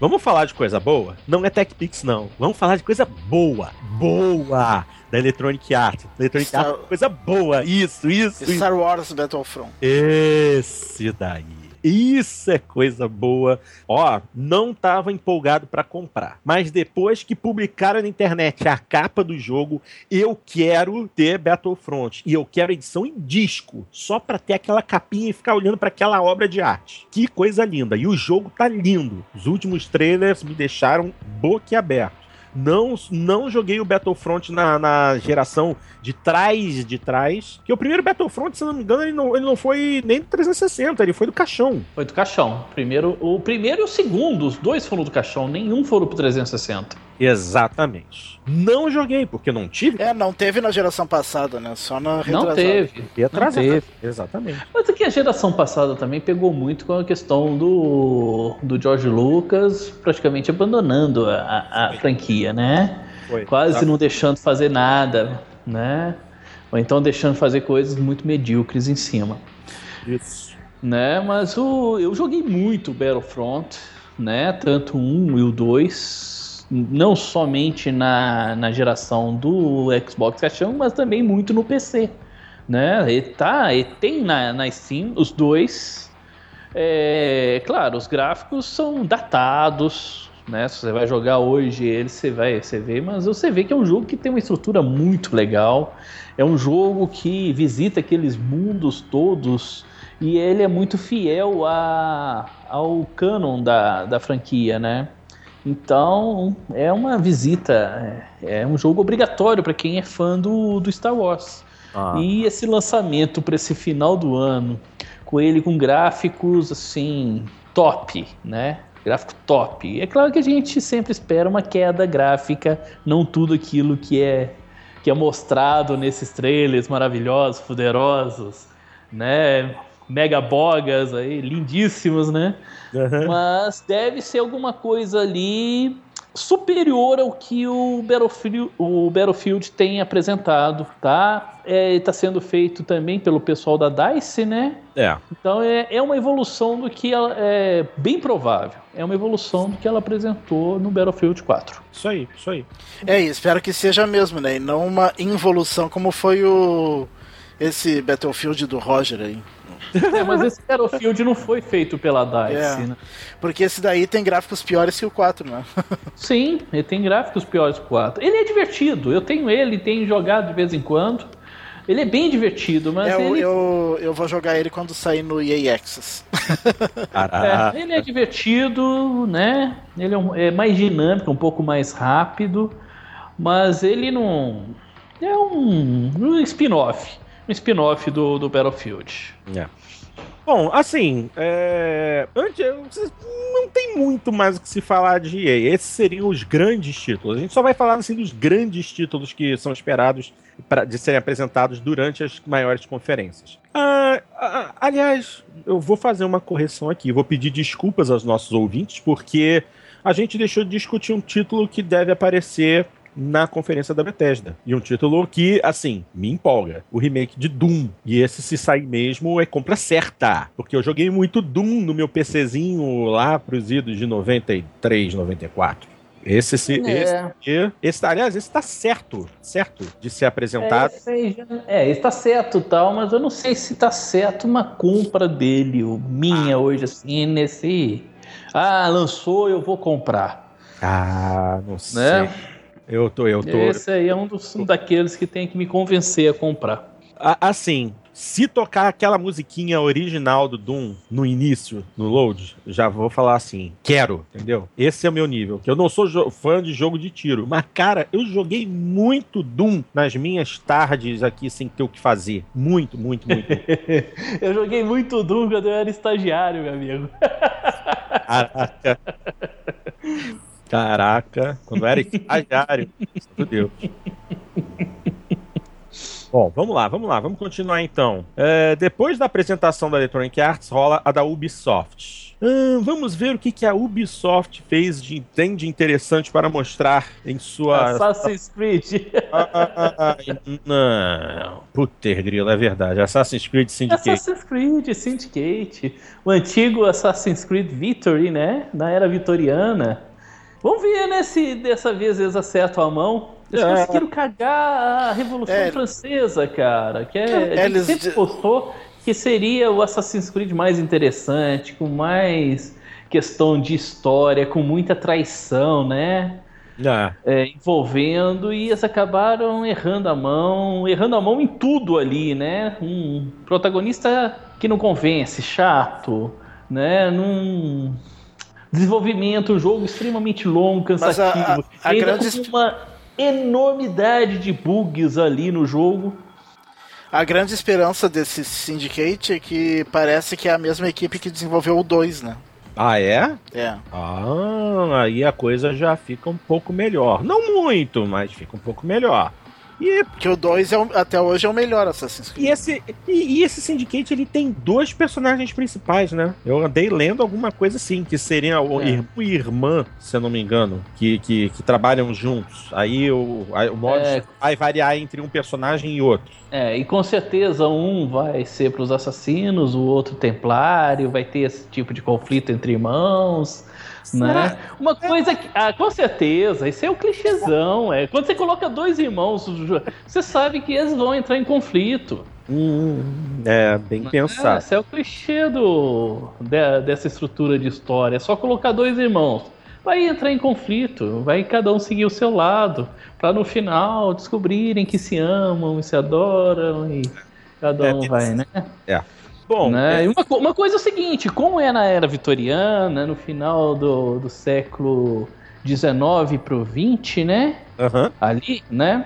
Vamos falar de coisa boa? Não é TechPix, não. Vamos falar de coisa boa. Boa! Da Electronic Arts. Electronic Star... Arts, coisa boa. Isso, isso. Star Wars Battlefront. Esse daí. Isso é coisa boa. Ó, não tava empolgado para comprar, mas depois que publicaram na internet a capa do jogo, eu quero ter Battlefront e eu quero edição em disco, só para ter aquela capinha e ficar olhando para aquela obra de arte. Que coisa linda. E o jogo tá lindo. Os últimos trailers me deixaram boquiaberto. Não, não joguei o Battlefront na, na geração de trás de trás. Que o primeiro Battlefront, se não me engano, ele não, ele não foi nem do 360, ele foi do caixão. Foi do caixão. Primeiro, o primeiro e o segundo, os dois foram do caixão, nenhum foram pro 360. Exatamente. Não joguei, porque não tive. É, não teve na geração passada, né? Só na retrasada. Não teve. E não teve. Exatamente. Mas aqui a geração passada também pegou muito com a questão do, do George Lucas praticamente abandonando a, a, a franquia, né? Foi. Quase tá. não deixando fazer nada, né? Ou então deixando fazer coisas muito medíocres em cima. Isso. Né? Mas o, eu joguei muito Battlefront, né? Tanto um e o dois não somente na, na geração do Xbox Caixão, mas também muito no PC. Né? E, tá, e tem na, na Steam os dois. É, claro, os gráficos são datados, né? Se você vai jogar hoje ele, você vai você vê, mas você vê que é um jogo que tem uma estrutura muito legal. É um jogo que visita aqueles mundos todos e ele é muito fiel a, ao canon da, da franquia, né? Então, é uma visita, é, é um jogo obrigatório para quem é fã do, do Star Wars. Ah. E esse lançamento para esse final do ano, com ele com gráficos assim, top, né? Gráfico top. É claro que a gente sempre espera uma queda gráfica, não tudo aquilo que é que é mostrado nesses trailers maravilhosos, poderosos, né? mega bogas aí, lindíssimos, né? Uhum. Mas deve ser alguma coisa ali superior ao que o Battlefield, o Battlefield tem apresentado, tá? É, está sendo feito também pelo pessoal da DICE, né? É. Então é, é uma evolução do que ela é bem provável. É uma evolução do que ela apresentou no Battlefield 4. Isso aí, isso aí. É, e espero que seja mesmo, né? E não uma involução como foi o esse Battlefield do Roger aí. É, mas esse Battlefield não foi feito pela DICE, é, né? Porque esse daí tem gráficos piores que o 4, né? Sim, ele tem gráficos piores que o 4. Ele é divertido, eu tenho ele, tenho jogado de vez em quando. Ele é bem divertido, mas é, ele... eu, eu vou jogar ele quando sair no EA Access. é, ele é divertido, né? Ele é, um, é, mais dinâmico, um pouco mais rápido, mas ele não... É um, um spin-off. Um spin-off do, do Battlefield. É. Bom, assim, é... Antes, não tem muito mais o que se falar de EA. Esses seriam os grandes títulos. A gente só vai falar assim, dos grandes títulos que são esperados pra, de serem apresentados durante as maiores conferências. Ah, ah, aliás, eu vou fazer uma correção aqui. Vou pedir desculpas aos nossos ouvintes, porque a gente deixou de discutir um título que deve aparecer na conferência da Bethesda. E um título que, assim, me empolga. O remake de Doom. E esse, se sair mesmo, é compra certa. Porque eu joguei muito Doom no meu PCzinho lá pros idos de 93, 94. Esse, esse, é. esse, esse, aliás, esse tá certo, certo de ser apresentado. É, esse tá certo tal, mas eu não sei se tá certo uma compra dele, ou minha ah. hoje, assim, nesse. Ah, lançou, eu vou comprar. Ah, não né? sei. Eu tô, eu tô. Esse aí é um, dos, um daqueles que tem que me convencer a comprar. Assim, se tocar aquela musiquinha original do Doom no início, no load, já vou falar assim, quero, entendeu? Esse é o meu nível. Que eu não sou fã de jogo de tiro, mas cara, eu joguei muito Doom nas minhas tardes aqui sem ter o que fazer. Muito, muito, muito. eu joguei muito Doom quando eu era estagiário, meu amigo. Caraca. Caraca, quando era estagiário. Meu Deus. Bom, vamos lá, vamos lá, vamos continuar então. É, depois da apresentação da Electronic Arts, rola a da Ubisoft. Hum, vamos ver o que, que a Ubisoft fez de, tem de interessante para mostrar em sua. Assassin's Creed. Ah, não. Puter grilo, é verdade. Assassin's Creed Syndicate. Assassin's Creed Syndicate. O antigo Assassin's Creed Victory, né? Na era vitoriana. Vamos ver, né, se dessa vez eles acertam a mão. Eles É. conseguiram cagar a Revolução É. Francesa, cara. Que é, a gente eles sempre postou que seria o Assassin's Creed mais interessante, com mais questão de história, com muita traição, né? Ah, é, envolvendo e eles acabaram errando a mão, errando a mão em tudo ali, né? Um protagonista que não convence, chato, né? Num desenvolvimento, um jogo extremamente longo, Mas a- cansativo, a- a ainda grande com uma enormidade de bugs ali no jogo. A grande esperança desse Syndicate é que parece que é a mesma equipe que desenvolveu o 2, né? ah, é? É. Ah, aí a coisa já fica um pouco melhor. Não muito, mas fica um pouco melhor. E, Porque o 2 é o- até hoje é o melhor Assassin's e Creed. esse, e, e esse Syndicate ele tem dois personagens principais, né? Eu andei lendo alguma coisa assim, que seriam o É. irmão e irmã, se eu não me engano, que, que, que trabalham juntos. Aí o, aí o modo É. vai variar entre um personagem e outro. É, e com certeza um vai ser para os assassinos, o outro templário, vai ter esse tipo de conflito entre irmãos, né? Uma coisa que, ah, com certeza, isso é o clichêzão, é quando você coloca dois irmãos, você sabe que eles vão entrar em conflito. Hum, é, bem É, pensado. esse é o clichê do, de- dessa estrutura de história. É só colocar dois irmãos. Vai entrar em conflito, vai cada um seguir o seu lado, para no final descobrirem que se amam e se adoram e cada É, um vai, né? Bom, Né? E uma, uma coisa é o seguinte, como é na era vitoriana, no final do, do século XIX para o XX, né? aham. ali, né?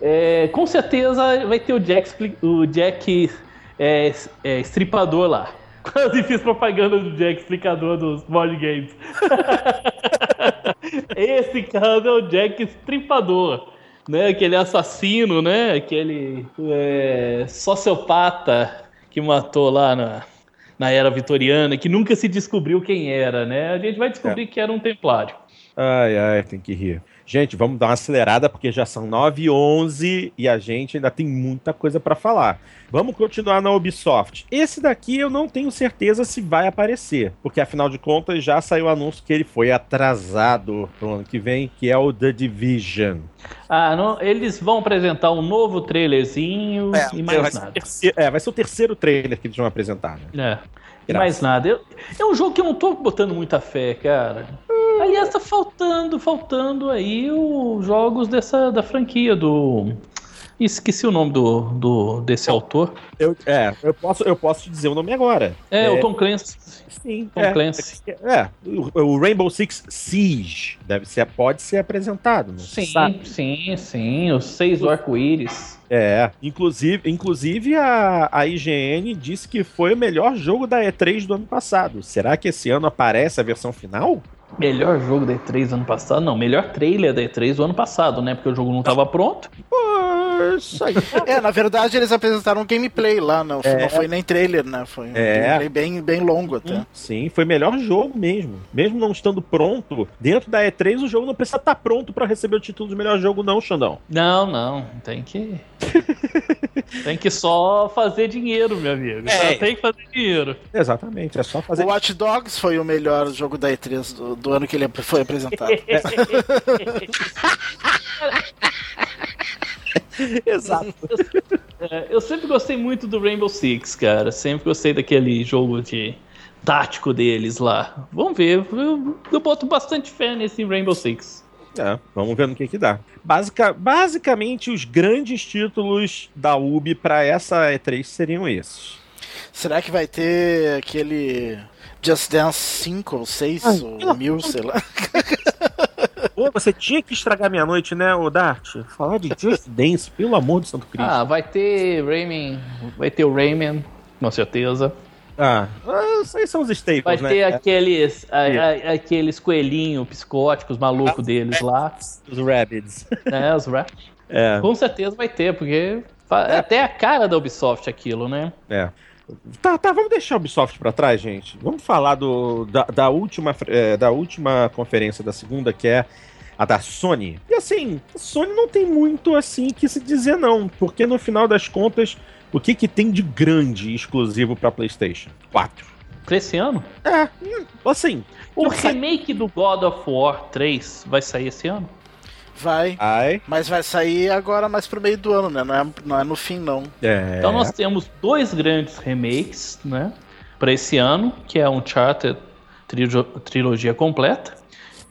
É, com certeza vai ter o Jack, o Jack é, é, estripador lá. Quase fiz propaganda do Jack explicador dos board games. Esse caso é o Jack estripador, né? Aquele assassino, né? Aquele é, sociopata que matou lá na, na era vitoriana, que nunca se descobriu quem era, né? A gente vai descobrir que era um templário. Ai, ai, tem que rir. Gente, vamos dar uma acelerada porque já são 9 e 11 e a gente ainda tem muita coisa pra falar. Vamos continuar na Ubisoft. Esse daqui eu não tenho certeza se vai aparecer, porque afinal de contas já saiu o anúncio que ele foi atrasado pro ano que vem, que é o The Division. Ah, não, eles vão apresentar um novo trailerzinho e vai, mais nada. terceiro, é, vai ser o terceiro trailer que eles vão apresentar, né? É. E Graças. mais nada. Eu- é um jogo que eu não tô botando muita fé, cara. Aliás, tá faltando, faltando aí os jogos dessa da franquia do. Esqueci o nome do, do desse autor. Eu, é, eu posso, eu posso te dizer o nome agora. É, É. o Tom Clancy. Sim, Tom é, Clancy. É, o, o Rainbow Six Siege deve ser, pode ser apresentado, Sim, sabe. sim, sim. Os seis do arco-íris. É, inclusive, inclusive a, a IGN disse que foi o melhor jogo da E3 do ano passado. Será que esse ano aparece a versão final? Melhor jogo da E3 do ano passado? Não, melhor trailer da E3 do ano passado, né? Porque o jogo não tava pronto. Pô, isso aí. É, na verdade eles apresentaram um gameplay lá, não, não foi nem trailer, né? Foi um É. gameplay bem, bem longo até. Sim, foi o melhor jogo mesmo. Mesmo não estando pronto, dentro da E3 o jogo não precisa estar pronto pra receber o título de melhor jogo, não, Xandão. Não, não. Tem que. tem que só fazer dinheiro, meu amigo. É. Só tem que fazer dinheiro. Exatamente, é só fazer. O Watch Dogs foi o melhor jogo da E3 do, do ano que ele foi apresentado. Exato. É, eu sempre gostei muito do Rainbow Six, cara. Sempre gostei daquele jogo de tático deles lá. Vamos ver. Eu, eu boto bastante fé nesse Rainbow Six. É, vamos ver no que que dá. Basica, basicamente, os grandes títulos da Ubi pra essa E3 seriam esses. Será que vai ter aquele Just Dance 5 ou 6 Ai, ou 1000, sei lá? Pô, você tinha que estragar minha noite, né, ô Dart? Falar de Just Dance, pelo amor de Santo Cristo. Ah, vai ter Rayman. Vai ter o Rayman, com certeza. Ah, isso aí são os staples, Vai né? ter É, aqueles, a- a- aqueles coelhinhos psicóticos malucos deles lá, os Rabbids. né? Os rap. É, Com certeza vai ter, porque é até a cara da Ubisoft aquilo, né? é. Tá, tá, vamos deixar a Ubisoft pra trás, gente. Vamos falar do, da, da última, é, da última conferência da segunda, que é a da Sony. E assim, a Sony não tem muito assim que se dizer, não. Porque no final das contas, o que, que tem de grande exclusivo pra PlayStation 4? Pra esse ano. É, hum, assim. O sai- remake do God of War 3 vai sair esse ano? Vai. Ai, Mas vai sair agora mais pro meio do ano, né? Não é, não é no fim, não. é. Então nós temos dois grandes remakes, né? Pra esse ano, que é Uncharted trijo- trilogia completa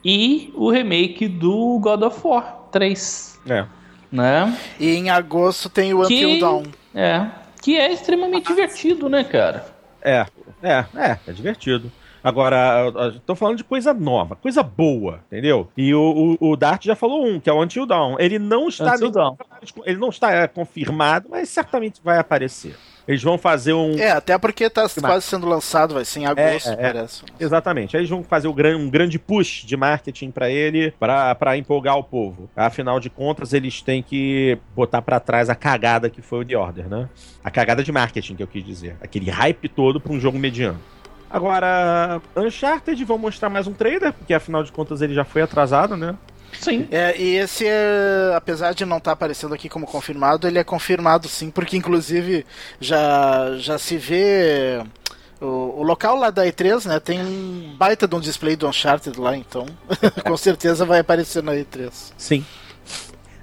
e o remake do God of War 3, É. né? E em agosto tem o Que- Until Dawn. É, que é extremamente divertido, né, cara? É, é, é, é divertido. Agora, tô falando de coisa nova, coisa boa, entendeu? E o, o, o Dart já falou um, que é o Until Dawn. Ele não está, Until Dawn. ele não está é, confirmado, mas certamente vai aparecer. Eles vão fazer um. É, até porque tá quase sendo lançado, vai ser em agosto, É, é. parece. Exatamente. Aí eles vão fazer um grande push de marketing pra ele, pra empolgar o povo. Afinal de contas, eles têm que botar pra trás a cagada que foi o The Order, né? A cagada de marketing, que eu quis dizer. Aquele hype todo pra um jogo mediano. Agora, Uncharted vão mostrar mais um trailer, porque afinal de contas ele já foi atrasado, né? Sim. É, e esse, é, apesar de não estar aparecendo aqui como confirmado, ele é confirmado sim, porque inclusive já, já se vê. O, o local lá da E3, né, tem um baita de um display do Uncharted lá, então com certeza vai aparecer na E3. Sim.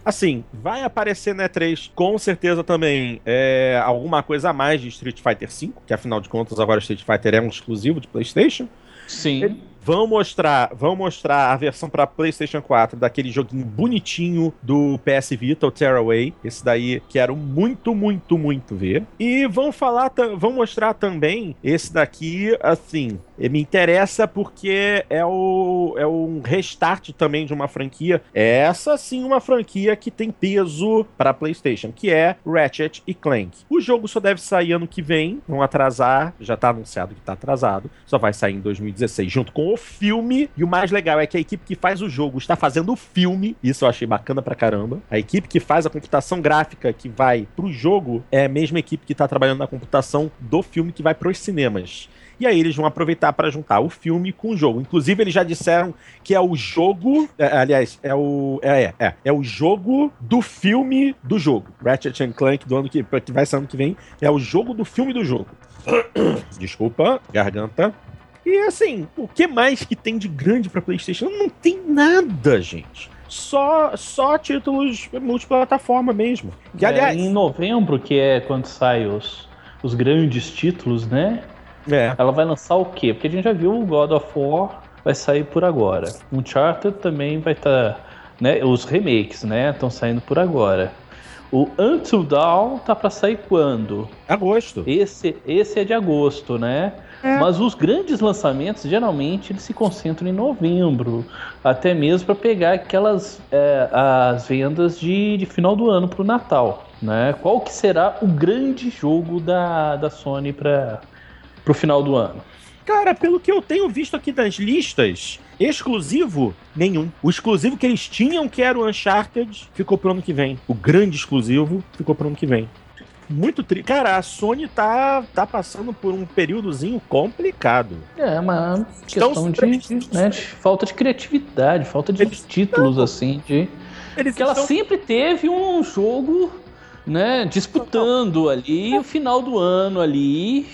Assim, vai aparecer na E3 com certeza também é, alguma coisa a mais de Street Fighter V, que afinal de contas agora Street Fighter é um exclusivo de PlayStation. Sim. Vão mostrar, vão mostrar a versão para PlayStation 4 daquele joguinho bonitinho do PS Vita, o Tearaway. Esse daí quero muito, muito, muito ver. E vão falar, vão mostrar também esse daqui, assim, me interessa porque é o é um restart também de uma franquia. Essa sim uma franquia que tem peso para PlayStation, que é Ratchet e Clank. O jogo só deve sair ano que vem, vão atrasar, já tá anunciado que tá atrasado. Só vai sair em 2016 junto com o filme. E o mais legal é que a equipe que faz o jogo está fazendo o filme. Isso eu achei bacana pra caramba. A equipe que faz a computação gráfica que vai pro jogo é a mesma equipe que tá trabalhando na computação do filme que vai pros cinemas. E aí eles vão aproveitar para juntar o filme com o jogo. Inclusive, eles já disseram que é o jogo. é, aliás, é o. É, é, é. É o jogo do filme do jogo. Ratchet and Clank do ano que, que vai ser ano que vem. É o jogo do filme do jogo. Desculpa, garganta. E assim, o que mais que tem de grande pra PlayStation? Não tem nada, gente. Só, só títulos multiplataforma mesmo. Que, É, aliás, em novembro, que é quando saem os, os grandes títulos, né? É, Ela vai lançar o quê? Porque a gente já viu o God of War vai sair por agora. Uncharted também vai estar, né? Os remakes, né? Estão saindo por agora. O Until Dawn tá para sair quando? agosto. Esse, esse é de agosto, né? Mas os grandes lançamentos geralmente eles se concentram em novembro, até mesmo para pegar aquelas é, as vendas de, de final do ano para o Natal, né? Qual que será o grande jogo da, da Sony para o final do ano? Cara, pelo que eu tenho visto aqui das listas, exclusivo, nenhum. O exclusivo que eles tinham, que era o Uncharted, ficou pro ano que vem. O grande exclusivo ficou pro ano que vem. Muito triste. Cara, a Sony tá, tá passando por um períodozinho complicado. É uma Estão questão de, previstos. né, de falta de criatividade, falta de Eles títulos assim, de Eles Porque ela estão- sempre teve um jogo, né, disputando ali o final do ano ali,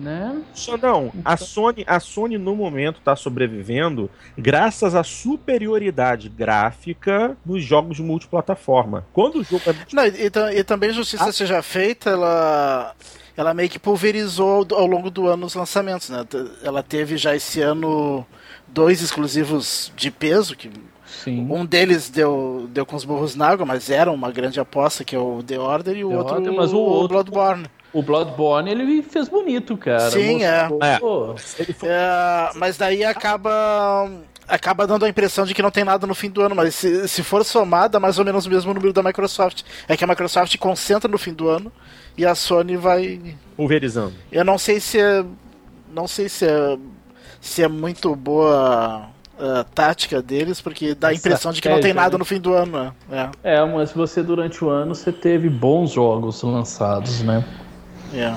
né? Xandão, a Sony, a Sony no momento tá sobrevivendo graças à superioridade gráfica nos jogos multiplataforma. Quando o jogo é Não, e, e ta- também justiça Ah. seja feita, ela ela meio que pulverizou ao, ao longo do ano os lançamentos, né? Ela teve já esse ano dois exclusivos de peso, que Sim. um deles deu, deu com os burros na água, mas era uma grande aposta, que é o The Order, e o The outro Order, mas o outro- Bloodborne. O Bloodborne ele fez bonito, cara. Sim, é. Mostrou- ele foi- É, mas daí acaba acaba dando a impressão de que não tem nada no fim do ano, mas se, se for somar, dá mais ou menos o mesmo número da Microsoft. É que a Microsoft concentra no fim do ano e a Sony vai. pulverizando. Eu não sei se é, não sei se é, se é muito boa a tática deles, porque dá a impressão de que não tem nada no fim do ano. Né? É. é, mas você durante o ano você teve bons jogos lançados, né? É.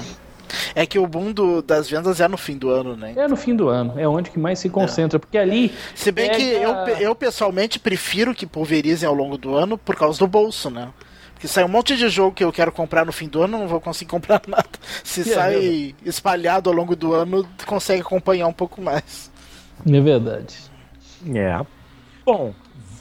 É que o boom do, das vendas é no fim do ano, né? É no fim do ano, é onde que mais se concentra, é. porque ali. Se bem que eu, eu pessoalmente prefiro que pulverizem ao longo do ano por causa do bolso, né? Porque sai um monte de jogo que eu quero comprar no fim do ano, não vou conseguir comprar nada. Se é sai espalhado ao longo do ano, consegue acompanhar um pouco mais. É verdade. É. Bom,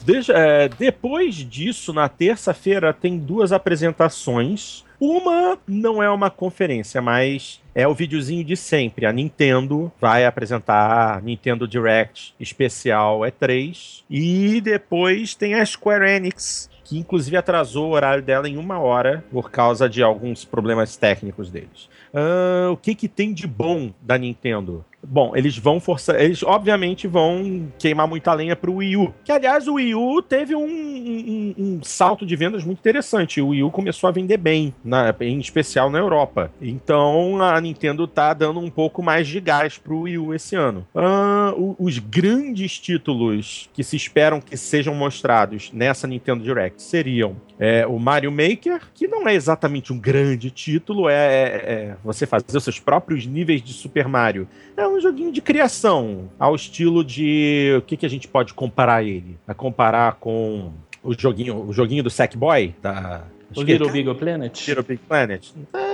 Deixa, é, depois disso, na terça-feira, tem duas apresentações. Uma não é uma conferência, mas é o videozinho de sempre. A Nintendo vai apresentar Nintendo Direct especial E3. E depois tem a Square Enix, que inclusive atrasou o horário dela em uma hora por causa de alguns problemas técnicos deles. Uh, o que, que tem de bom da Nintendo? Bom, eles vão forçar. Eles, obviamente, vão queimar muita lenha pro Wii U. Que, aliás, o Wii U teve um, um, um salto de vendas muito interessante. O Wii U começou a vender bem, na, em especial na Europa. Então, a Nintendo tá dando um pouco mais de gás pro Wii U esse ano. Uh, os grandes títulos que se esperam que sejam mostrados nessa Nintendo Direct seriam é, o Mario Maker, que não é exatamente um grande título, é, é, é você fazer os seus próprios níveis de Super Mario. É um joguinho de criação, ao estilo de. O que, que a gente pode comparar ele? A comparar com o joguinho, o joguinho do Sackboy? Da, o Little Big Planet? Little Big Planet. É,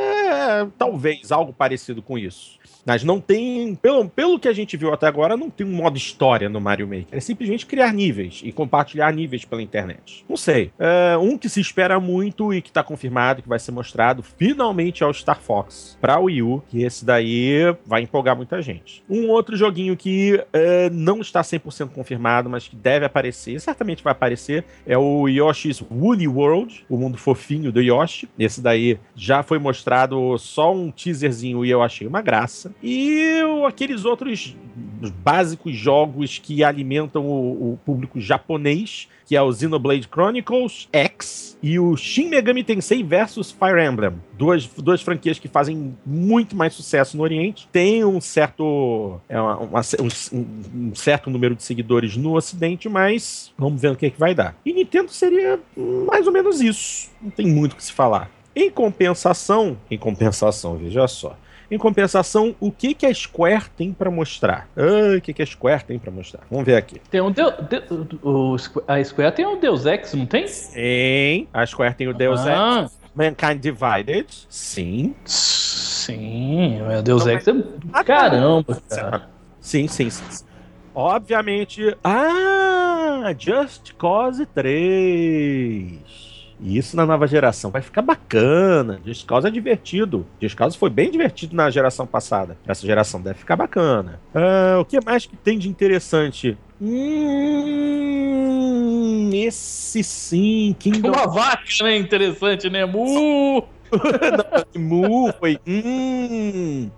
talvez algo parecido com isso. Mas não tem, pelo, pelo que a gente viu até agora, não tem um modo história no Mario Maker. É simplesmente criar níveis e compartilhar níveis pela internet. Não sei. É, um que se espera muito e que tá confirmado, que vai ser mostrado, finalmente é o Star Fox para Wii U, que esse daí vai empolgar muita gente. Um outro joguinho que é, não está 100% confirmado, mas que deve aparecer, certamente vai aparecer, é o Yoshi's Woolly World, o mundo fofinho do Yoshi. Esse daí já foi mostrado só um teaserzinho e eu achei uma graça. E aqueles outros básicos jogos que alimentam o, o público japonês, que é o Xenoblade Chronicles X e o Shin Megami Tensei versus Fire Emblem. Duas, duas franquias que fazem muito mais sucesso no Oriente. Tem um certo, é uma, uma, um, um, certo número de seguidores no Ocidente, mas vamos ver o que, é que vai dar. E Nintendo seria mais ou menos isso. Não tem muito o que se falar. Em compensação, em compensação, veja só. Em compensação, o que, que a Square tem para mostrar? Ah, o que, que a Square tem para mostrar? Vamos ver aqui. Tem um Deu, de, o, a Square tem o Deus Ex, não tem? Sim, a Square tem o Deus ah. Ex. Mankind Divided, sim. Sim, o Deus Ex é... Ah, Caramba, cara. Sim, sim, sim. Obviamente. Ah! Just Cause 3. E isso na nova geração vai ficar bacana. Just Cause é divertido. Just Cause foi bem divertido na geração passada. Essa geração deve ficar bacana. Uh, o que mais que tem de interessante? Hum, esse sim. Kingdom... Uma vaca, né? Interessante, né? Mu! Mu foi. Hum.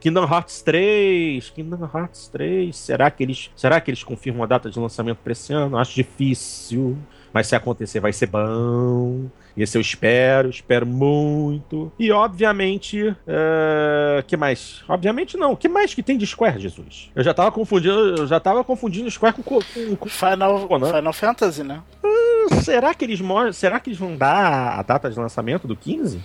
Kingdom Hearts 3, Kingdom Hearts 3. Será que eles, será que eles confirmam a data de lançamento para esse ano? Acho difícil. Mas se acontecer, vai ser bom. Esse eu espero, espero muito. E obviamente, uh, que mais? Obviamente não. O que mais que tem de Square, Jesus? Eu já tava confundindo, eu já tava confundindo Square com, com, com Final, Final Fantasy, né? Uh, será que eles será que eles vão dar a data de lançamento do 15?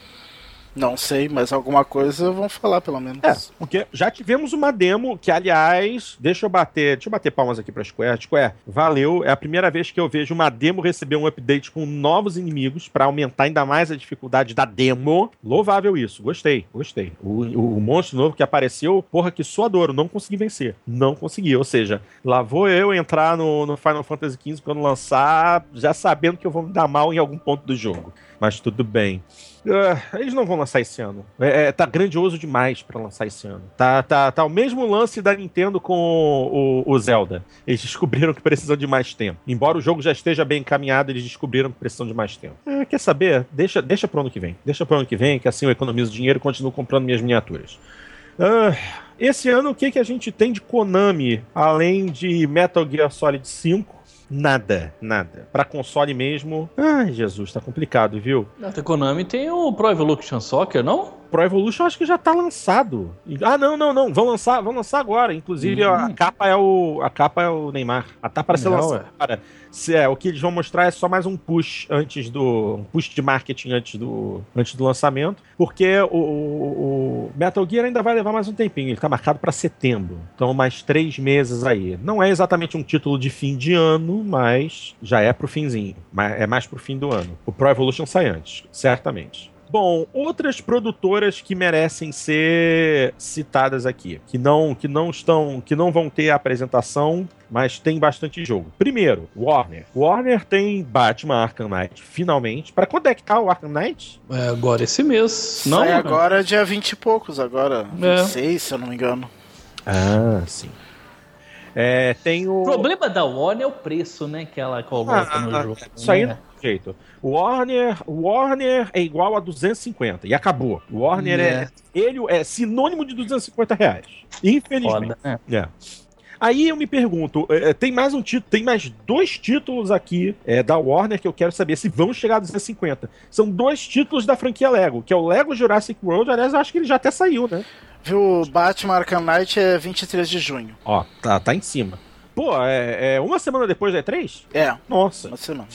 Não sei, mas alguma coisa vão falar, pelo menos. É, porque já tivemos uma demo que, aliás, deixa eu bater, deixa eu bater palmas aqui pra Square. Square, valeu. É a primeira vez que eu vejo uma demo receber um update com novos inimigos para aumentar ainda mais a dificuldade da demo. Louvável isso. Gostei, gostei. O, o, o monstro novo que apareceu, porra, que suador, não consegui vencer. Não consegui. Ou seja, lá vou eu entrar no, no Final Fantasy XV quando lançar, já sabendo que eu vou me dar mal em algum ponto do jogo. Mas tudo bem. Uh, eles não vão lançar esse ano. É, é tá grandioso demais para lançar esse ano. Tá, tá, tá o mesmo lance da Nintendo com o, o, Zelda. Eles descobriram que precisam de mais tempo. Embora o jogo já esteja bem encaminhado, eles descobriram que precisam de mais tempo. É, quer saber? Deixa, deixa pro ano que vem. Deixa pro ano que vem, que assim eu economizo dinheiro e continuo comprando minhas miniaturas. Uh, esse ano, o que, que a gente tem de Konami, além de Metal Gear Solid 5? Nada, nada. Para console mesmo. Ai, Jesus, tá complicado, viu? A Konami tem o Pro Evolution Soccer, não? Pro Evolution acho que já tá lançado. Ah, não, não, não. Vão lançar, vão lançar agora. Inclusive, Hum. a capa é o. A capa é o Neymar. A tá para ser lançada. Cara, se é, o que eles vão mostrar é só mais um push antes do. Um push de marketing antes do, antes do lançamento. Porque o, o- o Metal Gear ainda vai levar mais um tempinho. Ele tá marcado para setembro. Então, mais três meses aí. Não é exatamente um título de fim de ano, mas já é pro finzinho. É mais pro fim do ano. O Pro Evolution sai antes, certamente. Bom, outras produtoras que merecem ser citadas aqui, que não, que não estão, que não vão ter apresentação, mas tem bastante jogo. Primeiro, Warner. Warner tem Batman Arkham Knight, finalmente. Para quando é que tá o Arkham Knight? É agora esse mês. Não, Sai né? agora dia 20 e poucos, agora. É. 26, se eu não me engano. Ah, sim. É, tem o O problema da Warner é o preço, né? Que ela coloca Ah, no jogo. Isso aí né? não tem jeito. Warner, Warner é igual a 250 e acabou. Warner é, É. ele é sinônimo de 250 reais. Infelizmente. Foda, né? É. Aí eu me pergunto, é, tem mais um título, tem mais dois títulos aqui é, da Warner que eu quero saber se vão chegar a 250. São dois títulos da franquia Lego, que é o Lego Jurassic World, aliás, eu acho que ele já até saiu, né? Viu, Batman Arkham Knight é 23 de junho. Ó, tá, tá em cima. Pô, é, é uma semana depois da E3? É, Nossa. não sei não.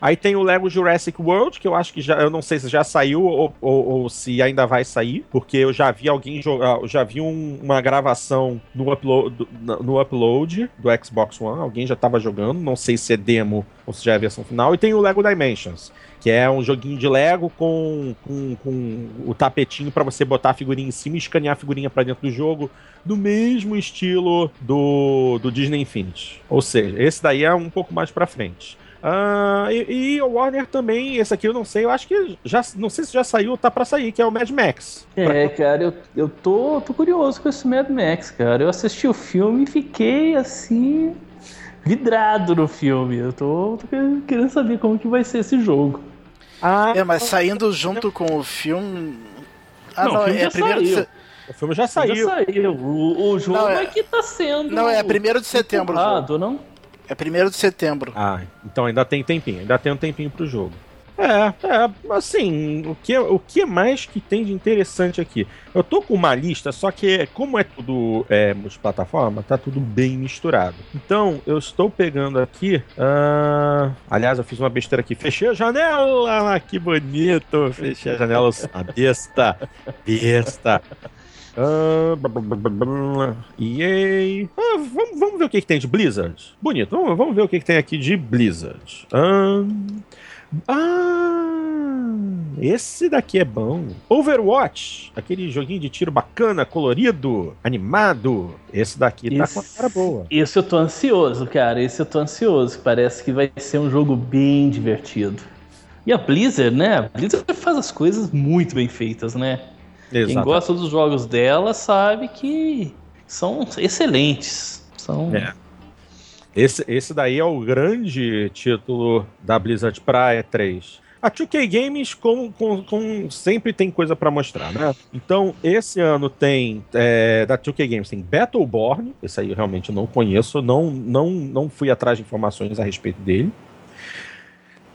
Aí tem o Lego Jurassic World, que eu acho que já, eu não sei se já saiu ou, ou- ou se ainda vai sair, porque eu já vi alguém jogar, já vi um- uma gravação no upload, no upload do Xbox One, alguém já tava jogando, não sei se é demo ou se já é a versão final. E tem o Lego Dimensions, que é um joguinho de Lego com, com, com o tapetinho pra você botar a figurinha em cima e escanear a figurinha pra dentro do jogo, do mesmo estilo do, do Disney Infinity. Ou seja, esse daí é um pouco mais pra frente. Ah, e, e o Warner também, esse aqui eu não sei, eu acho que já não sei se já saiu ou tá pra sair, que é o Mad Max. É, cara, eu, eu tô, tô curioso com esse Mad Max, cara. Eu assisti o filme e fiquei assim. vidrado no filme. Eu tô, tô querendo saber como que vai ser esse jogo. Ah, É, mas saindo junto com o filme. Ah, Não, não, o filme é já primeiro de saiu. o filme já saiu. Já saiu. O, o jogo Não, é- é... que tá sendo. Não, é primeiro de setembro não? É primeiro de setembro. Ah, então ainda tem tempinho, ainda tem um tempinho pro jogo. É, é, assim, o que, o que mais que tem de interessante aqui? Eu tô com uma lista, só que como é tudo é, multiplataforma, tá tudo bem misturado. Então, eu estou pegando aqui. ah, aliás, eu fiz uma besteira aqui. Fechei a janela! Que bonito! Fechei a janela, uma besta! Besta! EA. Ah, vamos, vamos ver o que, que tem de Blizzard. Bonito, vamos, vamos ver o que, que tem aqui de Blizzard. Ah, ah, esse daqui é bom. Overwatch, aquele joguinho de tiro bacana, colorido, animado. Esse daqui tá com a cara boa. Esse eu tô ansioso, cara. Esse eu tô ansioso. Parece que vai ser um jogo bem divertido. E a Blizzard, né? A Blizzard faz as coisas muito bem feitas, né? Quem gosta dos jogos dela sabe que são excelentes. São. É. Esse, esse daí é o grande título da Blizzard pra E3. A 2K Games, como, com- com- sempre tem coisa pra mostrar, né? Então, esse ano tem, é, da 2K Games, tem Battleborn, esse aí eu realmente não conheço, não, não, não fui atrás de informações a respeito dele.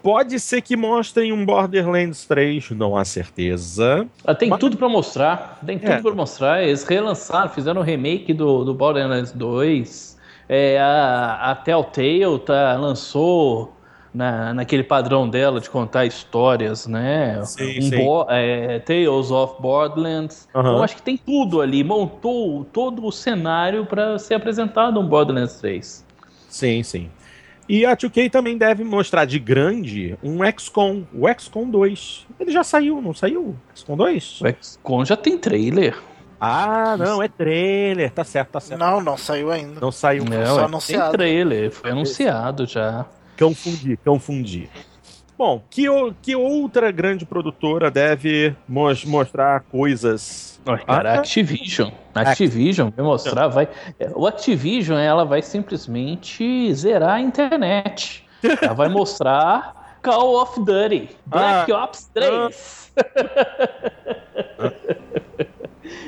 Pode ser que mostrem um Borderlands 3, não há certeza. Ah, Tem Mas- tudo pra mostrar. Tem tudo É. pra mostrar. Eles relançaram, fizeram um remake do, do Borderlands 2. É, a, a Telltale tá, lançou na, naquele padrão dela de contar histórias, né? Sim, um sim. É, Tales of Borderlands. Aham. Então acho que tem tudo ali. Montou todo o cenário para ser apresentado um Borderlands 3. Sim, sim. E a 2K também deve mostrar de grande um XCOM, o XCOM 2. Ele já saiu, não saiu? O XCOM 2? O XCOM já tem trailer. Ah, não, é trailer. Tá certo, tá certo. Não, não saiu ainda. Não saiu. Não, só é, anunciado. Tem trailer, foi anunciado já. Confundi, confundi. Bom, que, que outra grande produtora deve mos- mostrar coisas? Olha, cara, Ah, Activision. A Activision vai mostrar, vai. O Activision, ela vai simplesmente zerar a internet. Ela vai mostrar Call of Duty, Black Ops 3.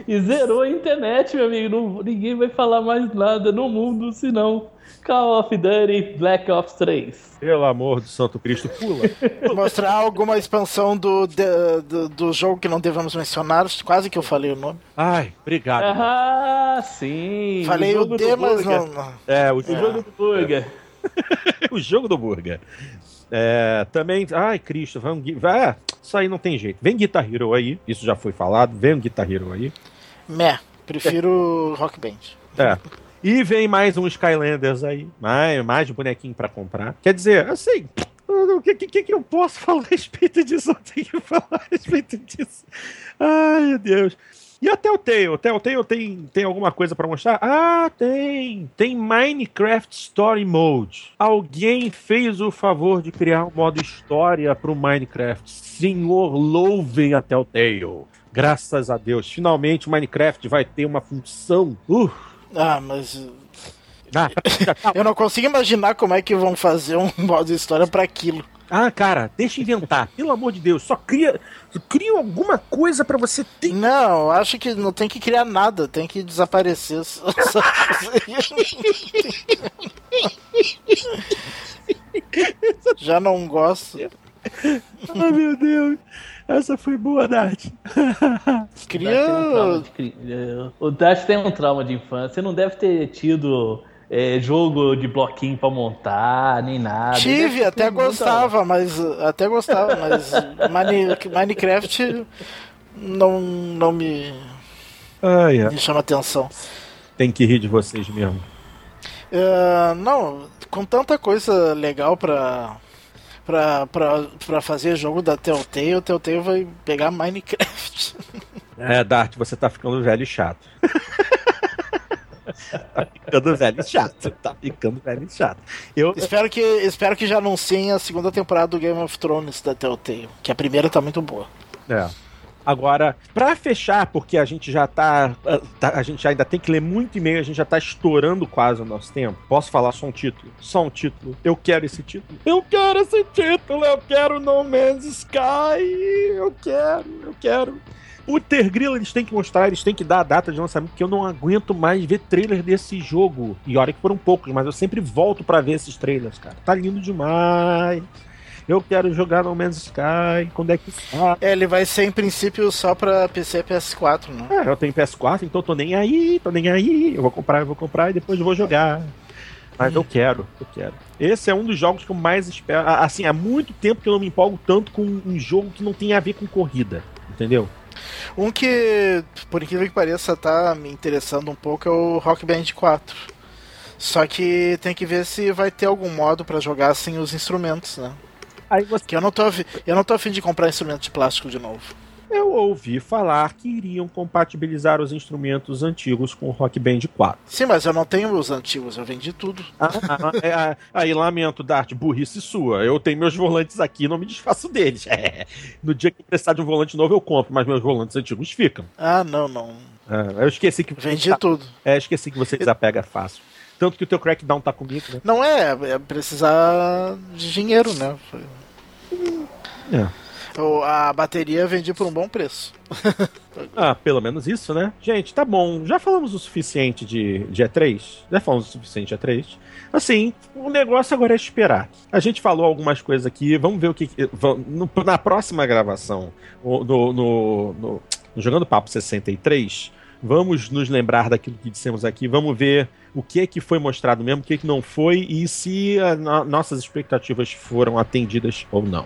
E zerou a internet, meu amigo. Não, ninguém vai falar mais nada no mundo senão Call of Duty Black Ops 3. Pelo amor do Santo Cristo, pula. Mostrar alguma expansão do, de, do, do, jogo que não devemos mencionar. Quase que eu falei o nome. Ai, obrigado. Ah, sim. Falei o, o D, mas não, não. É, o, o é. jogo do Burger. o jogo do Burger. É, também. Ai, Cristo, vamos. Vai, isso aí não tem jeito. Vem Guitar Hero aí, isso já foi falado. Vem um Guitar Hero aí. Meh, prefiro é. Rock Band. É. E vem mais um Skylanders aí. Mais, mais bonequinho para comprar. Quer dizer, assim. O que, que, que eu posso falar a respeito disso? Eu tenho que falar a respeito disso. Ai, meu Deus. E a Telltale? Telltale tem, tem alguma coisa para mostrar? Ah, tem! Tem Minecraft Story Mode. Alguém fez o favor de criar um modo história para o Minecraft. Senhor, louvem a Telltale. Graças a Deus. Finalmente o Minecraft vai ter uma função. Uh, ah, mas. Ah, eu não consigo imaginar como é que vão fazer um modo de história para aquilo. Ah, cara, deixa inventar. Pelo amor de Deus, só cria, cria alguma coisa para você ter. Não, acho que não tem que criar nada, tem que desaparecer. Já não gosto. Ai, meu Deus. Essa foi boa, Dart. Cria. O Dart tem um trauma de infância. Você não deve ter tido é, jogo de bloquinho pra montar, nem nada. Tive, até gostava, mas. Até gostava, mas Minecraft não, não me. Ah, yeah. me chama atenção. Tem que rir de vocês mesmo. Uh, não, com tanta coisa legal pra, pra, pra, pra fazer jogo da Telltale, o Telltale vai pegar Minecraft. É, Dart, você tá ficando velho e chato. tá ficando velho e chato. Tá ficando velho e chato. Eu... Espero, que, espero que já anunciem a segunda temporada do Game of Thrones da Telltale, que a primeira tá muito boa. É. Agora, para fechar, porque a gente já tá, tá, A gente ainda tem que ler muito e-mail, a gente já tá estourando quase o nosso tempo. Posso falar só um título? Só um título. Eu quero esse título. Eu quero esse título, eu quero No Man's Sky. Eu quero, eu quero. O Tergrilo eles têm que mostrar, eles têm que dar a data de lançamento, porque eu não aguento mais ver trailer desse jogo. E olha que foram poucos, mas eu sempre volto para ver esses trailers, cara. Tá lindo demais. Eu quero jogar No Man's Sky, quando é que está? É, ele vai ser em princípio só pra PC e PS4, né? É, eu tenho PS4, então tô nem aí, tô nem aí. Eu vou comprar, eu vou comprar e depois eu vou jogar. Mas eu quero, eu quero. Esse é um dos jogos que eu mais espero. Assim, há muito tempo que eu não me empolgo tanto com um jogo que não tem a ver com corrida, entendeu? Um que, por incrível que pareça, tá me interessando um pouco é o Rock Band 4. Só que tem que ver se vai ter algum modo para jogar sem os instrumentos, né? Aí você... Que eu não tô eu não tô afim de comprar instrumento de plástico de novo. Eu ouvi falar que iriam compatibilizar os instrumentos antigos com o Rock Band 4. Sim, mas eu não tenho os antigos, eu vendi tudo. Ah, ah, ah, aí lamento, Dart, burrice sua. Eu tenho meus volantes aqui não me desfaço deles. É. No dia que precisar de um volante novo, eu compro, mas meus volantes antigos ficam. Ah, não, não. Eu esqueci que. Vendi tá... tudo. É, esqueci que você desapega fácil. Tanto que o teu crackdown tá comigo, né? Não é, é precisar de dinheiro, né? Foi... É. A bateria vendi por um bom preço. ah, pelo menos isso, né? Gente, tá bom. Já falamos o suficiente de, de E3? Já falamos o suficiente de E3? Assim, o negócio agora é esperar. A gente falou algumas coisas aqui, vamos ver o que. Na próxima gravação, no, no, no, no Jogando Papo 63, vamos nos lembrar daquilo que dissemos aqui, vamos ver o que é que foi mostrado mesmo, o que, é que não foi e se a, a, nossas expectativas foram atendidas ou não.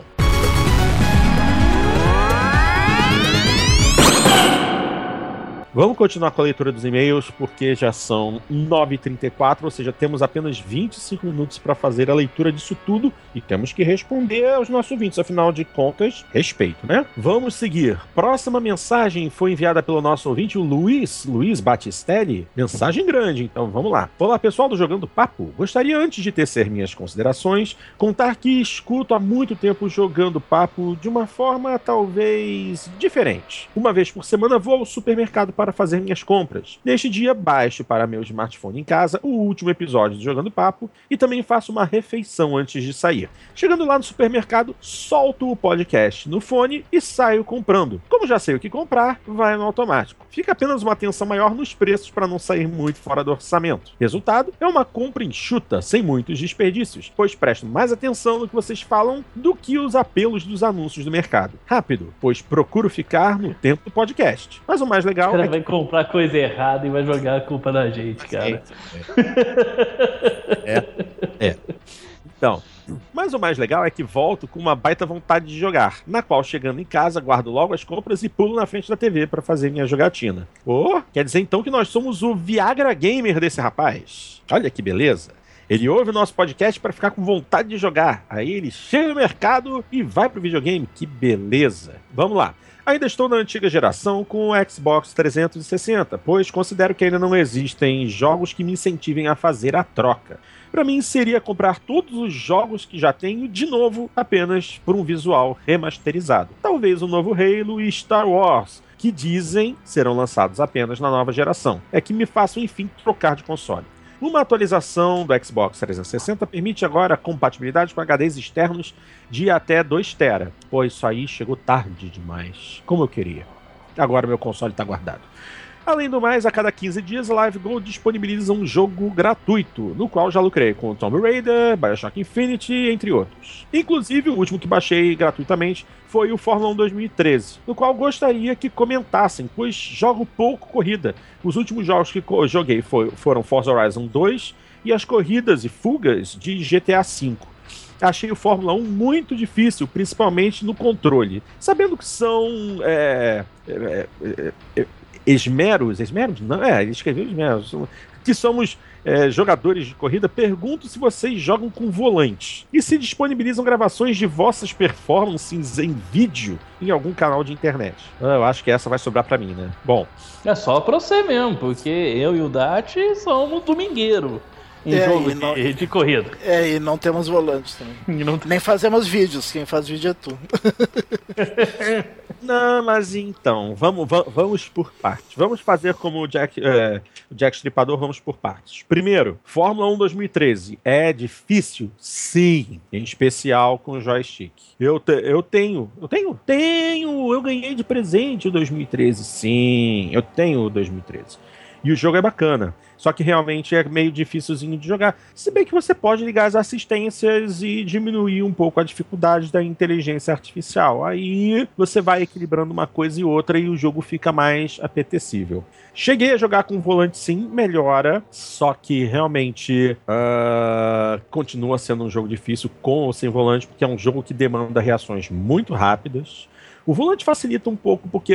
Vamos continuar com a leitura dos e-mails, porque já são 9h34, ou seja, temos apenas 25 minutos para fazer a leitura disso tudo e temos que responder aos nossos ouvintes, afinal de contas, respeito, né? Vamos seguir. Próxima mensagem foi enviada pelo nosso ouvinte, o Luiz, Luiz Batistelli. Mensagem grande, então vamos lá. Olá, pessoal do Jogando Papo. Gostaria, antes de tecer minhas considerações, contar que escuto há muito tempo Jogando Papo de uma forma talvez diferente. Uma vez por semana vou ao supermercado para fazer minhas compras. Neste dia, baixo para meu smartphone em casa o último episódio do Jogando Papo e também faço uma refeição antes de sair. Chegando lá no supermercado, solto o podcast no fone e saio comprando. Como já sei o que comprar, vai no automático. Fica apenas uma atenção maior nos preços para não sair muito fora do orçamento. Resultado é uma compra enxuta, sem muitos desperdícios, pois presto mais atenção no que vocês falam do que os apelos dos anúncios do mercado. Rápido, pois procuro ficar no tempo do podcast. Mas o mais legal é vai comprar coisa errada e vai jogar a culpa na gente, cara. É. Então, mas o mais legal é que volto com uma baita vontade de jogar, na qual chegando em casa guardo logo as compras e pulo na frente da TV para fazer minha jogatina. Oh, quer dizer então que nós somos o Viagra Gamer desse rapaz. Olha que beleza. Ele ouve o nosso podcast para ficar com vontade de jogar. Aí ele chega no mercado e vai pro videogame. Que beleza. Vamos lá. Ainda estou na antiga geração com o Xbox 360, pois considero que ainda não existem jogos que me incentivem a fazer a troca. Para mim seria comprar todos os jogos que já tenho de novo apenas por um visual remasterizado. Talvez o novo Halo e Star Wars, que dizem serão lançados apenas na nova geração. É que me façam enfim trocar de console. Uma atualização do Xbox 360 permite agora compatibilidade com HDs externos de até 2 TB. Pô, isso aí chegou tarde demais. Como eu queria. Agora meu console está guardado. Além do mais, a cada 15 dias, a Live Gold disponibiliza um jogo gratuito, no qual já lucrei com Tomb Raider, Bioshock Infinity, entre outros. Inclusive, o último que baixei gratuitamente foi o Fórmula 1 2013, no qual gostaria que comentassem, pois jogo pouco corrida. Os últimos jogos que joguei foi- foram Forza Horizon 2 e as corridas e fugas de GTA V. Achei o Fórmula 1 muito difícil, principalmente no controle. Sabendo que são é, é, é, é, esmeros, esmeros? Não, é, ele escreveu esmeros. Que somos é, jogadores de corrida, pergunto se vocês jogam com volante e se disponibilizam gravações de vossas performances em vídeo em algum canal de internet. Ah, Eu acho que essa vai sobrar pra mim, né? Bom, É só pra você mesmo, porque eu e o Dati somos domingueiro em É, jogo e não- de, de corrida. É, e não temos volantes também. Não Nem fazemos vídeos, quem faz vídeo é tu. Não, mas então, vamos, va- vamos por partes. Vamos fazer como o Jack, é, o Jack Stripador, vamos por partes. Primeiro, Fórmula 1 2013. É difícil? Sim. Em especial com o joystick. Eu, te- eu tenho, eu tenho, tenho, eu ganhei de presente o 2013. Sim, eu tenho o 2013. E o jogo é bacana. Só que realmente é meio dificilzinho de jogar. Se bem que você pode ligar as assistências e diminuir um pouco a dificuldade da inteligência artificial. Aí você vai equilibrando uma coisa e outra e o jogo fica mais apetecível. Cheguei a jogar com volante sim, melhora. Só que realmente ah, continua sendo um jogo difícil com ou sem volante, porque é um jogo que demanda reações muito rápidas. O volante facilita um pouco, porque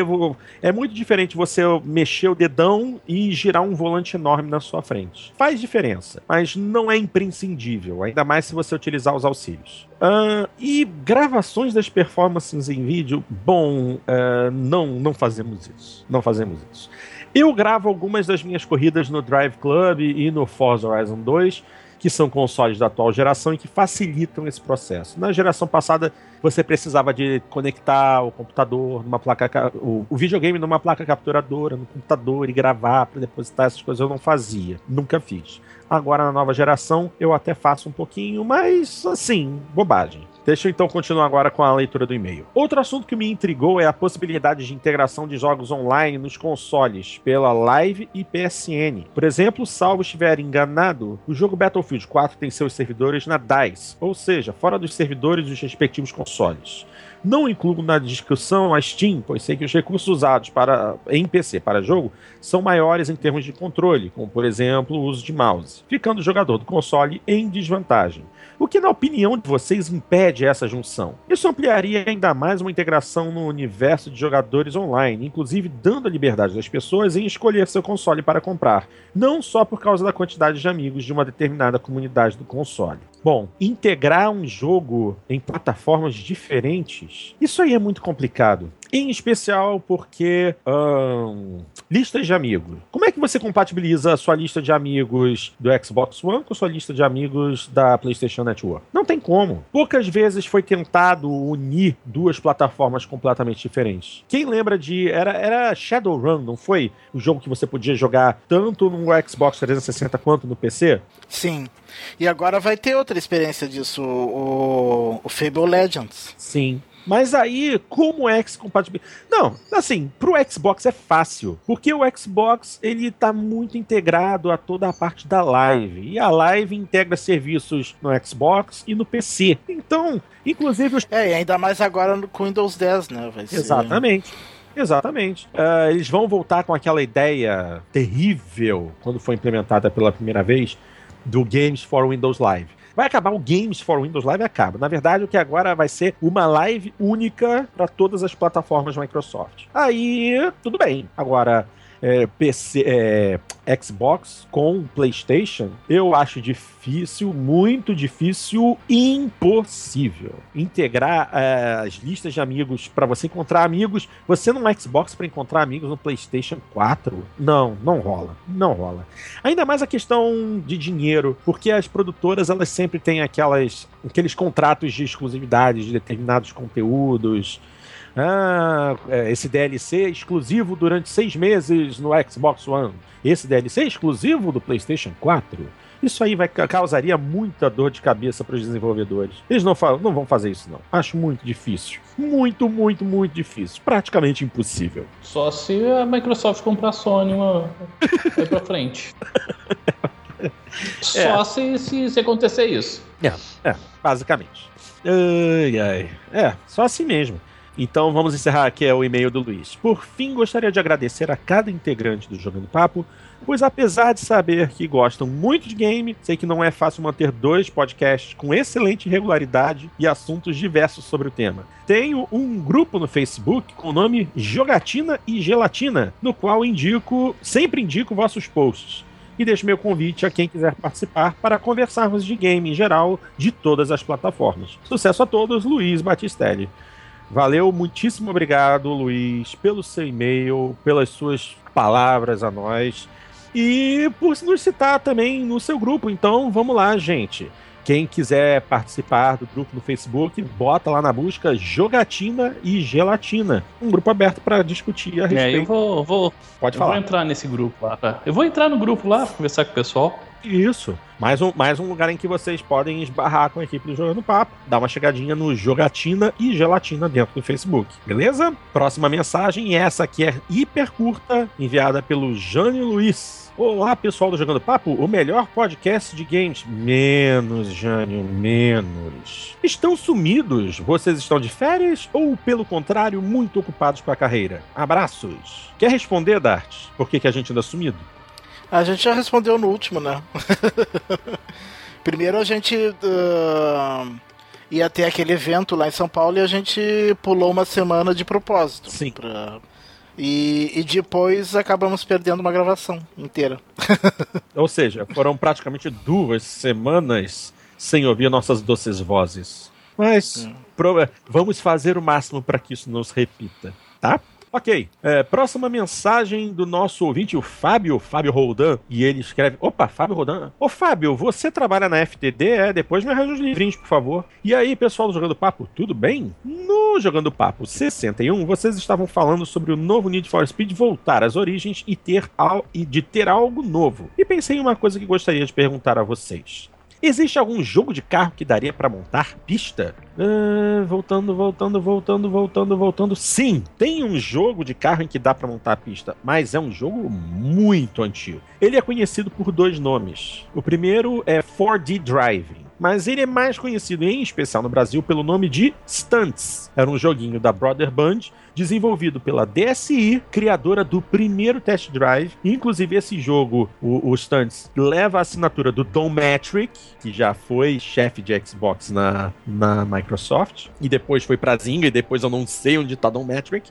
é muito diferente você mexer o dedão e girar um volante enorme na sua frente. Faz diferença, mas não é imprescindível, ainda mais se você utilizar os auxílios. Ah, e gravações das performances em vídeo, bom, ah, não, não fazemos isso. Não fazemos isso. Eu gravo algumas das minhas corridas no Drive Club e no Forza Horizon 2, que são consoles da atual geração e que facilitam esse processo. Na geração passada, você precisava de conectar o computador numa placa, ca- o, o videogame numa placa capturadora no computador e gravar para depositar essas coisas. Eu não fazia, nunca fiz. Agora na nova geração eu até faço um pouquinho, mas assim, bobagem. Deixa eu então continuar agora com a leitura do e-mail. Outro assunto que me intrigou é a possibilidade de integração de jogos online nos consoles pela Live e PSN. Por exemplo, salvo estiver enganado, o jogo Battlefield 4 tem seus servidores na DICE, ou seja, fora dos servidores dos respectivos consoles. Não incluo na discussão a Steam, pois sei que os recursos usados para, em PC para jogo são maiores em termos de controle, como por exemplo o uso de mouse, ficando o jogador do console em desvantagem. O que, na opinião de vocês, impede essa junção? Isso ampliaria ainda mais uma integração no universo de jogadores online, inclusive dando a liberdade das pessoas em escolher seu console para comprar, não só por causa da quantidade de amigos de uma determinada comunidade do console. Bom, integrar um jogo em plataformas diferentes, isso aí é muito complicado. Em especial porque hum, listas de amigos. Como é que você compatibiliza a sua lista de amigos do Xbox One com a sua lista de amigos da PlayStation Network? Não tem como. Poucas vezes foi tentado unir duas plataformas completamente diferentes. Quem lembra de era era Shadowrun, não foi? O jogo que você podia jogar tanto no Xbox 360 quanto no PC? Sim. E agora vai ter outra experiência disso, o, o Fable Legends. Sim. Mas aí, como X compatível? Não, assim, pro Xbox é fácil, porque o Xbox ele tá muito integrado a toda a parte da live. E a live integra serviços no Xbox e no PC. Então, inclusive os... É, e ainda mais agora com Windows 10, né? Vai ser... Exatamente. Exatamente. Uh, eles vão voltar com aquela ideia terrível quando foi implementada pela primeira vez do Games for Windows Live. Vai acabar o Games for Windows Live acaba. Na verdade, o que agora vai ser uma live única para todas as plataformas Microsoft. Aí, tudo bem. Agora, é, PC, é, Xbox com PlayStation, eu acho difícil, muito difícil, impossível. Integrar é, as listas de amigos para você encontrar amigos, você no Xbox para encontrar amigos no PlayStation 4, não, não rola, não rola. Ainda mais a questão de dinheiro, porque as produtoras elas sempre têm aquelas, aqueles contratos de exclusividade de determinados conteúdos ah, é, esse DLC é exclusivo durante seis meses no Xbox One. Esse DLC é exclusivo do PlayStation 4. Isso aí vai, causaria muita dor de cabeça para os desenvolvedores. Eles não, não vão fazer isso, não. Acho muito difícil. Muito, muito, muito difícil. Praticamente impossível. Só se a Microsoft comprar a Sony uma... vai pra frente. Só é. se, se, se, acontecer isso. É, é basicamente. Ai, ai. É, só assim mesmo. Então vamos encerrar aqui é o e-mail do Luiz. Por fim, gostaria de agradecer a cada integrante do Jogando Papo, pois apesar de saber que gostam muito de game, sei que não é fácil manter dois podcasts com excelente regularidade e assuntos diversos sobre o tema. Tenho um grupo no Facebook com o nome Jogatina e Gelatina, no qual indico, sempre indico vossos posts e deixo meu convite a quem quiser participar para conversarmos de game em geral de todas as plataformas. Sucesso a todos, Luiz Batistelli. Valeu, muitíssimo obrigado, Luiz, pelo seu e-mail, pelas suas palavras a nós e por nos citar também no seu grupo. Então, vamos lá, gente. Quem quiser participar do grupo no Facebook, bota lá na busca Jogatina e Gelatina. Um grupo aberto para discutir a respeito. É, eu vou, vou, Pode eu falar. vou entrar nesse grupo lá. Tá? Eu vou entrar no grupo lá, conversar com o pessoal. Isso. Mais um, mais um lugar em que vocês podem esbarrar com a equipe do Jogando Papo. Dá uma chegadinha no Jogatina e Gelatina dentro do Facebook. Beleza? Próxima mensagem, essa aqui é hiper curta, enviada pelo Jânio Luiz. Olá, pessoal do Jogando Papo, o melhor podcast de games. Menos, Jânio, menos. Estão sumidos? Vocês estão de férias ou, pelo contrário, muito ocupados com a carreira? Abraços. Quer responder, Dart? Por que, que a gente anda sumido? A gente já respondeu no último, né? Primeiro a gente uh, ia ter aquele evento lá em São Paulo e a gente pulou uma semana de propósito. Sim. Pra... E, e depois acabamos perdendo uma gravação inteira. Ou seja, foram praticamente duas semanas sem ouvir nossas doces vozes. Mas hum. pro... vamos fazer o máximo para que isso não se repita, tá? Ok. É, próxima mensagem do nosso ouvinte, o Fábio, Fábio Roldan. E ele escreve: Opa, Fábio Roldan. Ô Fábio, você trabalha na FTD? É, depois me arranja os livrinhos, por favor. E aí, pessoal do Jogando Papo, tudo bem? No Jogando Papo 61, vocês estavam falando sobre o novo Need for Speed voltar às origens e ter, al e de ter algo novo. E pensei em uma coisa que gostaria de perguntar a vocês. Existe algum jogo de carro que daria para montar pista? Ah, voltando, voltando, voltando, voltando, voltando. Sim, tem um jogo de carro em que dá para montar pista, mas é um jogo muito antigo. Ele é conhecido por dois nomes. O primeiro é 4D Driving mas ele é mais conhecido em especial no Brasil pelo nome de Stunts. Era um joguinho da Brother Band desenvolvido pela DSI, criadora do primeiro Test Drive. Inclusive, esse jogo, o, o Stunts, leva a assinatura do Don Metric, que já foi chefe de Xbox na, na Microsoft, e depois foi pra Zynga, e depois eu não sei onde tá Don Metric.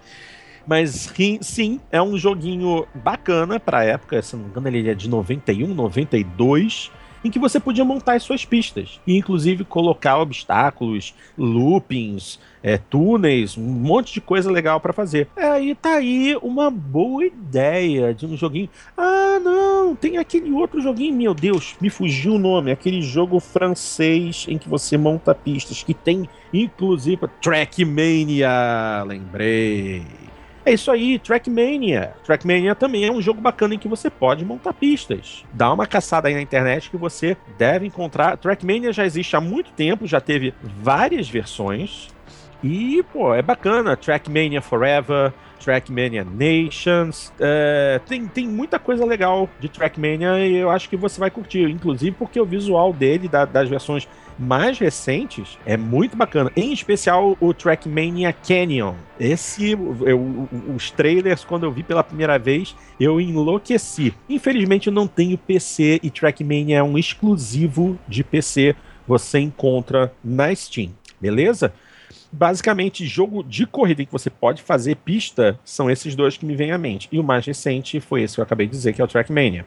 Mas sim, é um joguinho bacana pra época, se não me engano, ele é de 91, 92 em que você podia montar as suas pistas e inclusive colocar obstáculos, loopings, é, túneis, um monte de coisa legal para fazer. É, aí tá aí uma boa ideia de um joguinho. Ah, não, tem aquele outro joguinho, meu Deus, me fugiu o nome, aquele jogo francês em que você monta pistas, que tem inclusive Trackmania, lembrei. É isso aí, Trackmania. Trackmania também é um jogo bacana em que você pode montar pistas. Dá uma caçada aí na internet que você deve encontrar. Trackmania já existe há muito tempo, já teve várias versões. E, pô, é bacana. Trackmania Forever, Trackmania Nations. É, tem, tem muita coisa legal de Trackmania e eu acho que você vai curtir. Inclusive porque o visual dele, da, das versões mais recentes, é muito bacana. Em especial o Trackmania Canyon. Esse, eu, os trailers, quando eu vi pela primeira vez, eu enlouqueci. Infelizmente eu não tenho PC e Trackmania é um exclusivo de PC. Você encontra na Steam, beleza? Basicamente, jogo de corrida que você pode fazer pista são esses dois que me vêm à mente. E o mais recente foi esse que eu acabei de dizer, que é o Trackmania.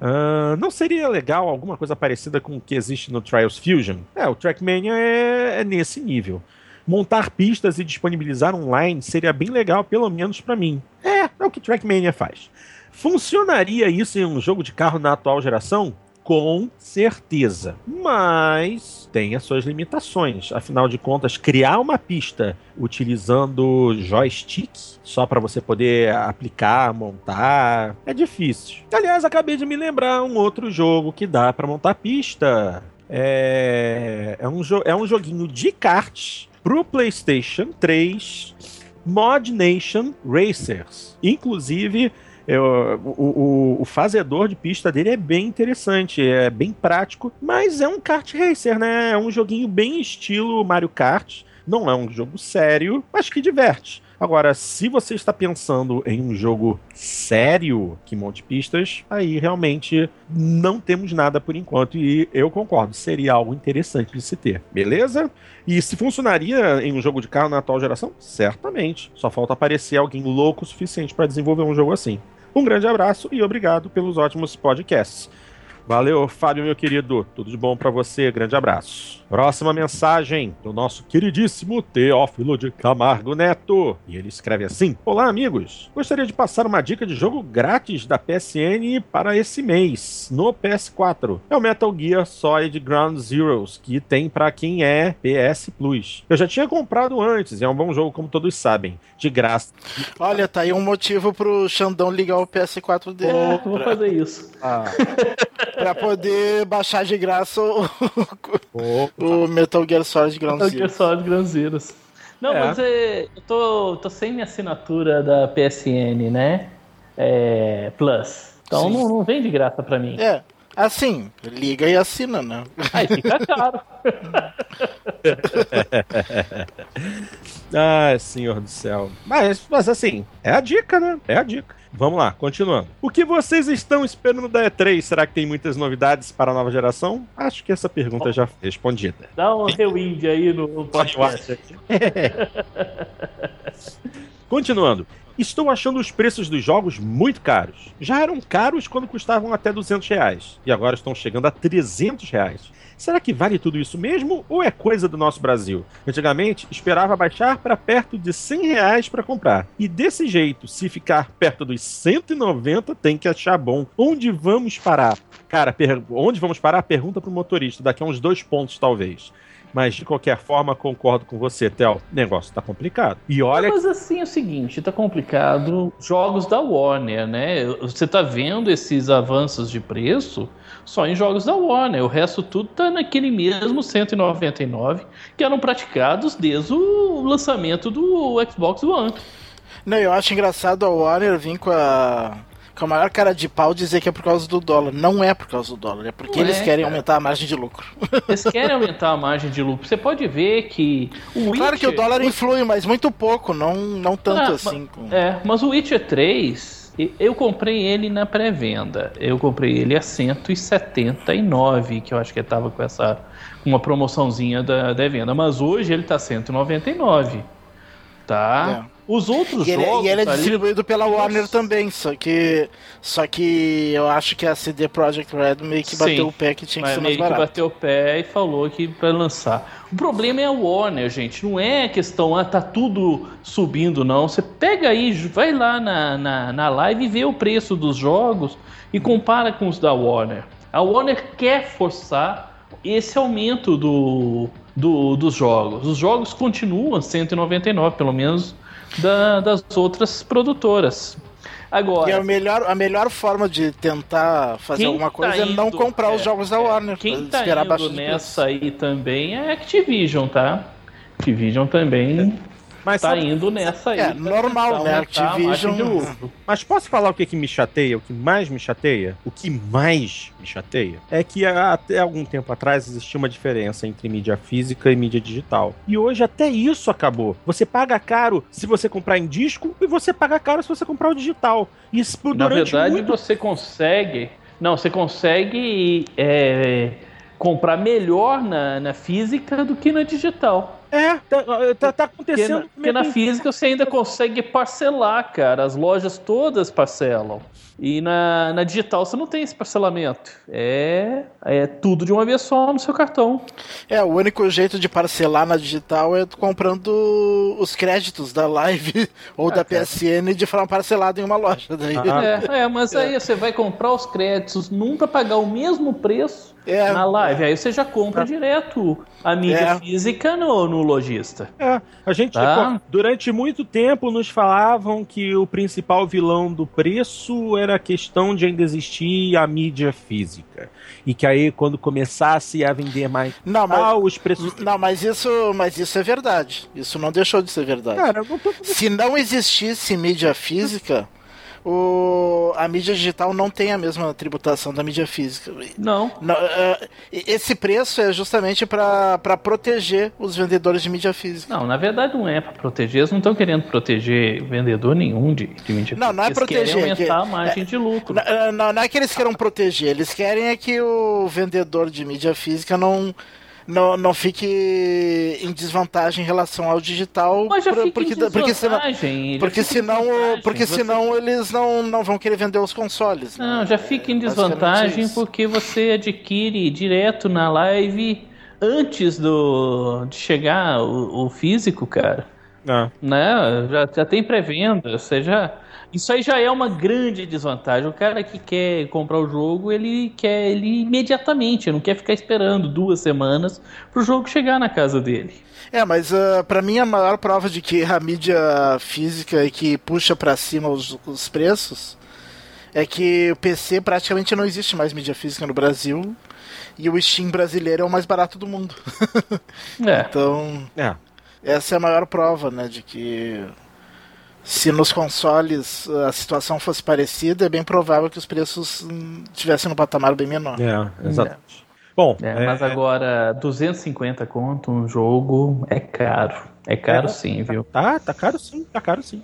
Uh, não seria legal alguma coisa parecida com o que existe no Trials Fusion? É, o Trackmania é, é nesse nível. Montar pistas e disponibilizar online seria bem legal, pelo menos para mim. É, é o que Trackmania faz. Funcionaria isso em um jogo de carro na atual geração? Com certeza. Mas tem as suas limitações. Afinal de contas, criar uma pista utilizando joystick só para você poder aplicar, montar, é difícil. Aliás, acabei de me lembrar um outro jogo que dá para montar pista. É, é, um, é um joguinho de kart pro PlayStation 3, Mod Nation Racers. Inclusive, eu, o, o, o, fazedor de pista dele é bem interessante, é bem prático, mas é um kart racer, né? É um joguinho bem estilo Mario Kart. Não é um jogo sério, mas que diverte. Agora, se você está pensando em um jogo sério que monte pistas, aí realmente não temos nada por enquanto e eu concordo, seria algo interessante de se ter, beleza? E se funcionaria em um jogo de carro na atual geração? Certamente. Só falta aparecer alguém louco o suficiente para desenvolver um jogo assim. Um grande abraço e obrigado pelos ótimos podcasts. Valeu, Fábio, meu querido. Tudo de bom para você. Grande abraço. Próxima mensagem do nosso queridíssimo Teófilo de Camargo Neto. E ele escreve assim: Olá, amigos. Gostaria de passar uma dica de jogo grátis da PSN para esse mês, no PS4. É o Metal Gear Solid Ground Zeroes, que tem para quem é PS Plus. Eu já tinha comprado antes, é um bom jogo, como todos sabem. De graça. Olha, tá aí um motivo pro Xandão ligar o PS4 dele. É, vou fazer isso. Ah. pra poder baixar de graça o. O Metal Gear Solid Ground Metal Gear Solid Ground Zeroes. Não, é. mas é, eu tô, tô sem minha assinatura da PSN, né? É, Plus. Então não, não, vem de graça pra mim. É. Assim, liga e assina, né? Aí fica caro. Ai, senhor do céu. Mas, mas assim, é a dica, né? É a dica. Vamos lá, continuando. O que vocês estão esperando da E3? Será que tem muitas novidades para a nova geração? Acho que essa pergunta já foi respondida. Dá um rewind aí no podcast. Continuando. Estou achando os preços dos jogos muito caros. Já eram caros quando custavam até 200 reais. E agora estão chegando a 300 reais. Será que vale tudo isso mesmo ou é coisa do nosso Brasil? Antigamente, esperava baixar para perto de 100 reais para comprar. E desse jeito, se ficar perto dos 190, tem que achar bom. Onde vamos parar? Cara, onde vamos parar? Pergunta pro motorista, daqui a uns dois pontos talvez. Mas de qualquer forma, concordo com você, Theo. O negócio tá complicado. E olha. Mas assim é o seguinte, tá complicado. Jogos da Warner, né? Você tá vendo esses avanços de preço só em jogos da Warner. O resto tudo tá naquele mesmo 199 que eram praticados desde o lançamento do Xbox One. Não, eu acho engraçado a Warner vir com a com a maior cara de pau dizer que é por causa do dólar. Não é por causa do dólar, é porque Não eles é, querem cara. aumentar a margem de lucro. Eles querem aumentar a margem de lucro. Você pode ver que o Witcher... Claro que o dólar influi, mas muito pouco, não, não tanto ah, assim. Com... É, mas o Witcher 3 eu comprei ele na pré-venda. Eu comprei ele a 179, que eu acho que estava com essa uma promoçãozinha da, da venda. Mas hoje ele está 199. tá? É. Os outros e ele, jogos. E ele é distribuído ali... pela Warner também, só que. Só que eu acho que a CD Projekt Red meio que bateu Sim, o pé que tinha que ser mais barato. Meio que bateu o pé e falou que para lançar. O problema é a Warner, gente. Não é questão, ah, tá tudo subindo, não. Você pega aí, vai lá na, na, na live e vê o preço dos jogos e compara com os da Warner. A Warner quer forçar esse aumento do, do, dos jogos. Os jogos continuam 199, pelo menos da, das outras produtoras. Agora, e a melhor, a melhor forma de tentar fazer alguma coisa tá é não comprar é, os jogos da Warner. Quem tá esperar indo nessa aí também é Activision, tá? Activision também mas tá sabe... indo nessa aí. É, normal, né? Activision. Mas posso falar o que, que me chateia? O que mais me chateia? O que mais me chateia é que até algum tempo atrás existia uma diferença entre mídia física e mídia digital. E hoje até isso acabou. Você paga caro se você comprar em disco e você paga caro se você comprar o digital. Isso durante Na verdade, muito... você consegue. Não, você consegue é, comprar melhor na, na física do que na digital. É, tá, tá, tá acontecendo. Porque, porque na física você ainda consegue parcelar, cara. As lojas todas parcelam. E na, na digital você não tem esse parcelamento. É, é tudo de uma vez só no seu cartão. É, o único jeito de parcelar na digital é comprando os créditos da Live ou da PSN de forma parcelada em uma loja. Daí. É, é, mas aí é. você vai comprar os créditos para pagar o mesmo preço é. na live. Aí você já compra é. direto a mídia é. física no, no lojista. É. A gente, tá? durante muito tempo, nos falavam que o principal vilão do preço era a questão de ainda existir a mídia física. E que aí, quando começasse a vender mais não, mas, ah, os preços. Não, mas isso, mas isso é verdade. Isso não deixou de ser verdade. Cara, não tô... Se não existisse mídia física o, a mídia digital não tem a mesma tributação da mídia física. Não. não uh, esse preço é justamente para proteger os vendedores de mídia física. Não, na verdade não é para proteger. Eles não estão querendo proteger vendedor nenhum de, de mídia Não, não é eles proteger. Querem aumentar que, a margem é, de lucro. Não, não, não é que eles queiram proteger. Eles querem é que o vendedor de mídia física não não, não fique em desvantagem em relação ao digital. Mas já por, porque, porque senão, porque senão, porque você... senão eles não, não vão querer vender os consoles. Né? Não, né? já fica em desvantagem porque você adquire direto na live antes do de chegar o, o físico, cara. Ah. Né? Já, já tem pré-venda, você já isso aí já é uma grande desvantagem. O cara que quer comprar o jogo, ele quer ele imediatamente, não quer ficar esperando duas semanas pro jogo chegar na casa dele. É, mas uh, ah, para mim a maior prova de que a mídia física é que puxa para cima os, os preços é que o PC praticamente não existe mais mídia física no Brasil e o Steam brasileiro é o mais barato do mundo. É. Então, é. essa é a maior prova, né, de que se nos consoles a situação fosse parecida, é bem provável que os preços estivessem no patamar bem menor. É, exatamente. É. Bom, é, mas é, agora 250 conto um jogo é caro. É caro é, sim, viu? Tá, tá caro sim, tá caro sim.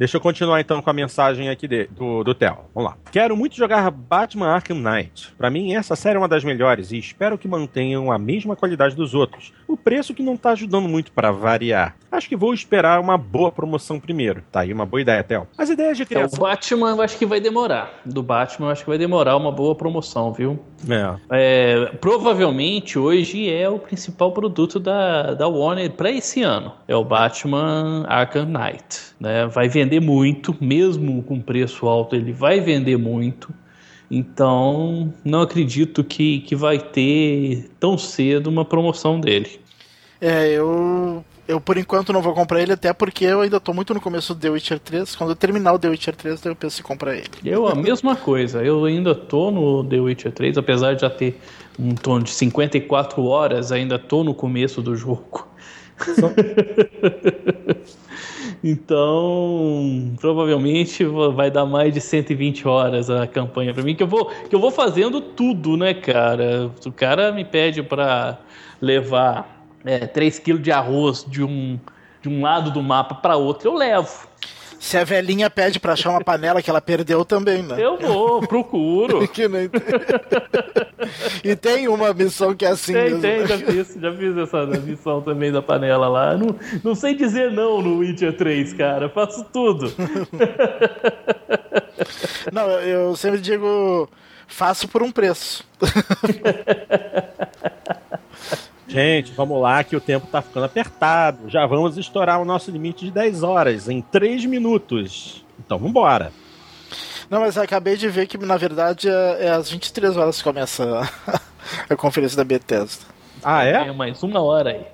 Deixa eu continuar então com a mensagem aqui de, do, do Theo. Vamos lá. Quero muito jogar Batman Arkham Knight. Para mim, essa série é uma das melhores e espero que mantenham a mesma qualidade dos outros. O preço que não tá ajudando muito para variar. Acho que vou esperar uma boa promoção primeiro. Tá aí uma boa ideia, Theo. As ideias de criação. É, o Batman eu acho que vai demorar. Do Batman eu acho que vai demorar uma boa promoção, viu? É. é provavelmente hoje é o principal produto da, da Warner para esse ano. É o Batman Arkham Knight. Né? Vai vender vender muito, mesmo com preço alto, ele vai vender muito. Então, não acredito que, que vai ter tão cedo uma promoção dele. É, eu, eu por enquanto não vou comprar ele, até porque eu ainda estou muito no começo do The Witcher 3. Quando eu terminar o The Witcher 3, eu penso em comprar ele. Eu, a mesma coisa, eu ainda estou no The Witcher 3, apesar de já ter um torno de 54 horas, ainda estou no começo do jogo. Só... Então, provavelmente vai dar mais de 120 horas a campanha para mim, que eu vou que eu vou fazendo tudo, né, cara? O cara me pede para levar é, 3 kg de arroz de um, de um lado do mapa para outro, eu levo. Se a velhinha pede pra achar uma panela que ela perdeu também, né? Eu vou, procuro. Que nem tem. e tem uma missão que é assim Tem, mesmo. tem, já fiz, já fiz essa missão também da panela lá. Não, não sei dizer não no Witcher 3, cara. Faço tudo. Não, eu, eu sempre digo, faço por um preço. Gente, vamos lá que o tempo tá ficando apertado. Já vamos estourar o nosso limite de 10 horas em 3 minutos. Então vambora. Não, mas acabei de ver que, na verdade, é, é às 23 horas que começa a, a conferência da Bethesda. Ah, é? É mais uma hora aí.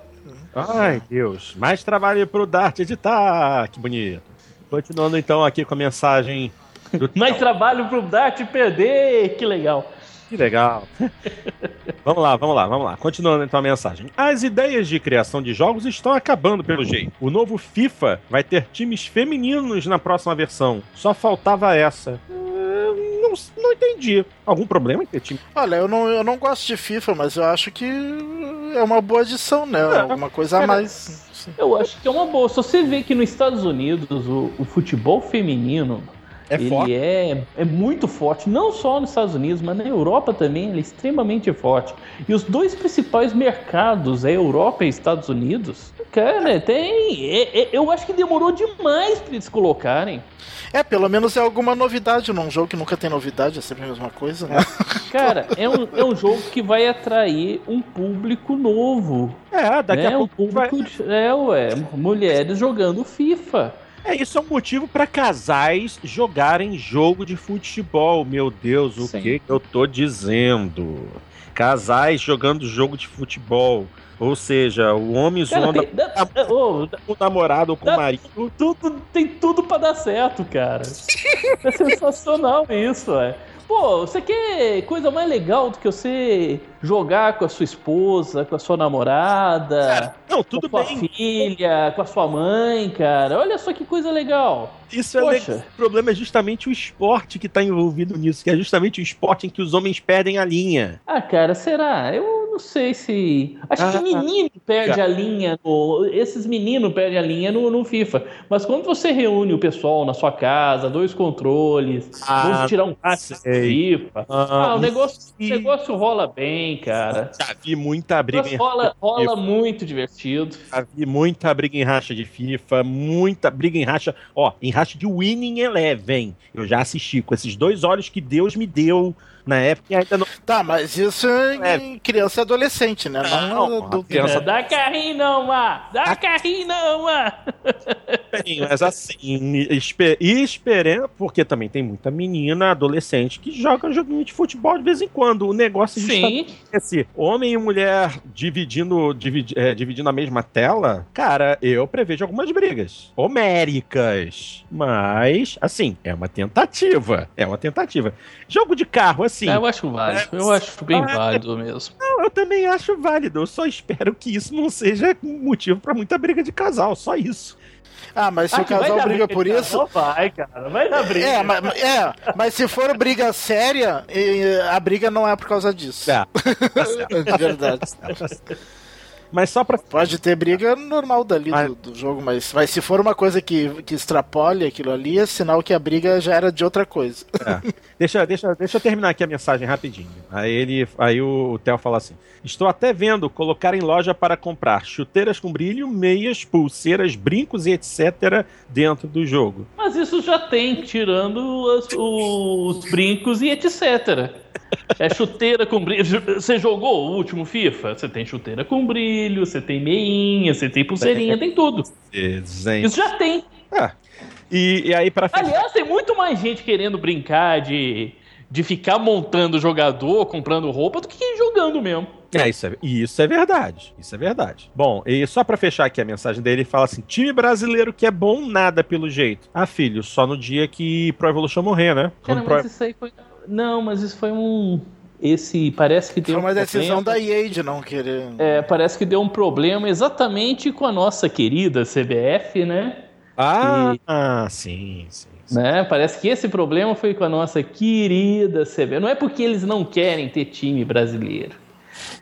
Ai, Deus. Mais trabalho pro Dart editar. Que bonito. Continuando então aqui com a mensagem do Mais trabalho pro Dart perder, que legal. Que legal. vamos lá, vamos lá, vamos lá. Continuando então a mensagem. As ideias de criação de jogos estão acabando pelo jeito. O novo FIFA vai ter times femininos na próxima versão. Só faltava essa. Eh, Não, não entendi. Algum problema em ter time? Olha, eu não, eu não gosto de FIFA, mas eu acho que é uma boa adição, né? É. Alguma coisa a mais. Eu acho que é uma boa. Se você vê que nos Estados Unidos o, o futebol feminino É ele forte. é, é muito forte, não só nos Estados Unidos, mas na Europa também, ele é extremamente forte. E os dois principais mercados, é Europa e Estados Unidos, cara, tem. é- é- eu acho que demorou demais para eles colocarem. É, pelo menos é alguma novidade num jogo que nunca tem novidade, é sempre a mesma coisa, né? Cara, é um, é um jogo que vai atrair um público novo. É, daqui né? a um pouco vai... público. de- É, ué, mulheres jogando FIFA. É, isso é um motivo pra casais jogarem jogo de futebol. Meu Deus, o Sim. que eu tô dizendo? Casais jogando jogo de futebol. Ou seja, o homem zonda tem, ô, com o namorado ou com o Dá- marido. tudo, tem tudo pra dar certo, cara. É sensacional isso, é. Pô, você quer coisa mais legal do que você jogar com a sua esposa, com a sua namorada, Não, tudo com a bem. sua filha, com a sua mãe, cara? Olha só que coisa legal. Isso é Poxa. legal. O problema é justamente o esporte que tá envolvido nisso, que é justamente o esporte em que os homens perdem a linha. Ah, cara, será? Eu não sei se. Acho Ah, que menino perde cara. a linha. No... Esses meninos perdem a linha no, no FIFA. Mas quando você reúne o pessoal na sua casa, dois controles, Ah, vamos tirar um. FIFA. Ah, Ah, o negócio, o negócio rola bem, cara. Já vi muita briga em rola, rola muito divertido. Já vi muita briga em racha de FIFA, muita briga em racha. Ó, em racha de Winning Eleven. Eu já assisti com esses dois olhos que Deus me deu na época e ainda não Tá, mas isso é em criança e adolescente, né? Não, Não, adulto. criança- É, dá carrinho não, Má! Dá carrinho não, Má! tem, mas assim, espe- e esperando, porque também tem muita menina, adolescente, que joga joguinho de futebol de vez em quando. O negócio é Sim. esse homem e mulher dividindo, dividi- é, dividindo a mesma tela, cara, eu prevejo algumas brigas homéricas. Mas, assim, é uma tentativa. É uma tentativa. Jogo de carro, assim. É, eu acho válido. Eu acho bem Ah, válido mesmo. Não, eu também acho válido. Eu só espero que isso não seja motivo pra muita briga de casal. Só isso. Ah, mas se Ah, o casal briga briga por de isso. Vai, cara. Vai dar briga. É mas, é, mas se for briga séria, a briga não é por causa disso. É. É verdade. Mas só pra. Pode ter briga normal dali Mas- do, do jogo, mas, mas se for uma coisa que, que extrapole aquilo ali, é sinal que a briga já era de outra coisa. Deixa, deixa, deixa eu terminar aqui a mensagem rapidinho. Aí ele, aí o, o Theo fala assim: Estou até vendo colocar em loja para comprar chuteiras com brilho, meias, pulseiras, brincos e etc. dentro do jogo. Mas isso já tem, tirando as- os brincos e etc. É chuteira com brilho. Você jogou o último FIFA? Você tem chuteira com brilho, você tem meinha, você tem pulseirinha, tem tudo. Isso já tem. Ah, e, e aí para Aliás, tem muito mais gente querendo brincar de, de ficar montando jogador, comprando roupa, do que jogando mesmo. É, isso é, isso é verdade. Isso é verdade. Bom, e só pra fechar aqui a mensagem dele, ele fala assim: time brasileiro que é bom nada pelo jeito. Ah, filho, só no dia que Pro Evolution morrer, né? Cara, Quando Pro- mas isso aí foi. Não, mas isso foi um. Esse. Parece que deu Foi uma um decisão problema. da EA de não querer. É, parece que deu um problema exatamente com a nossa querida CBF, né? Ah, E- ah, sim, sim. sim. né? Parece que esse problema foi com a nossa querida CBF. Não é porque eles não querem ter time brasileiro.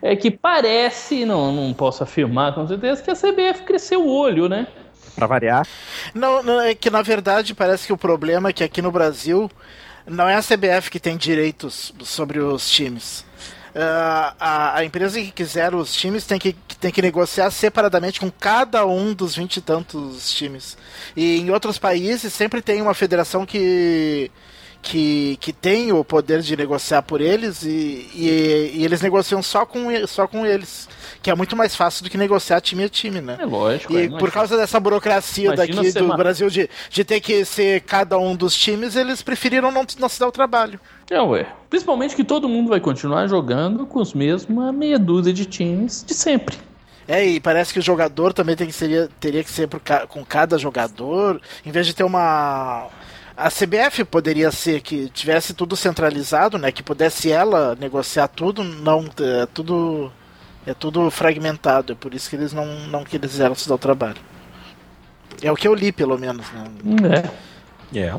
É que parece, não, não posso afirmar com certeza, que a CBF cresceu o olho, né? Pra variar. Não, não, é que na verdade parece que o problema é que aqui no Brasil não é a CBF que tem direitos sobre os times. Uh, a, a, empresa que quiser os times tem que, tem que negociar separadamente com cada um dos vinte e tantos times. E em outros países sempre tem uma federação que que, que tem o poder de negociar por eles e, e, e, eles negociam só com, só com eles. Que é muito mais fácil do que negociar time a time, né? É lógico. E é, por causa dessa burocracia Imagina daqui do uma... Brasil de, de ter que ser cada um dos times, eles preferiram não, não se dar o trabalho. É, ué. Principalmente que todo mundo vai continuar jogando com os mesmos meia dúzia de times de sempre. É, e parece que o jogador também tem que seria, teria que ser com cada jogador, em vez de ter uma a CBF poderia ser que tivesse tudo centralizado, né? Que pudesse ela negociar tudo, não é tudo é tudo fragmentado, é por isso que eles não não quiseram se dar o trabalho. É o que eu li, pelo menos, né? É. É.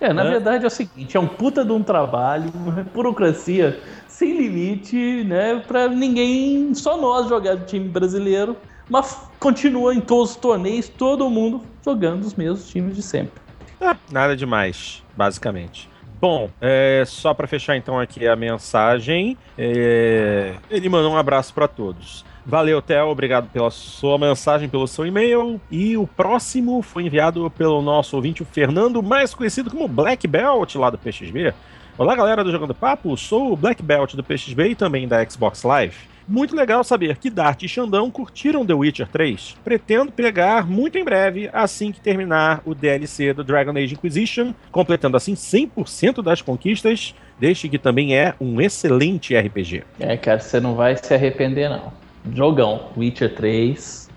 É, na é. verdade é o seguinte, é um puta de um trabalho, burocracia sem limite, né? Pra ninguém, só nós jogar do time brasileiro, mas continua em todos os torneios, todo mundo jogando os mesmos times de sempre. Ah, nada demais, basicamente. Bom, é, só para fechar então aqui a mensagem, é, ele mandou um abraço para todos. Valeu, Theo, obrigado pela sua mensagem, pelo seu e-mail. E o próximo foi enviado pelo nosso ouvinte, o Fernando, mais conhecido como Black Belt, lá do PXB. Olá, galera do Jogando Papo, sou o Black Belt do PXB e também da Xbox Live. Muito legal saber que Dart e Xandão curtiram The Witcher 3. Pretendo pegar muito em breve, assim que terminar o DLC do Dragon Age Inquisition, completando assim 100% das conquistas, desde que também é um excelente RPG. É, cara, você não vai se arrepender não. Jogão, Witcher 3.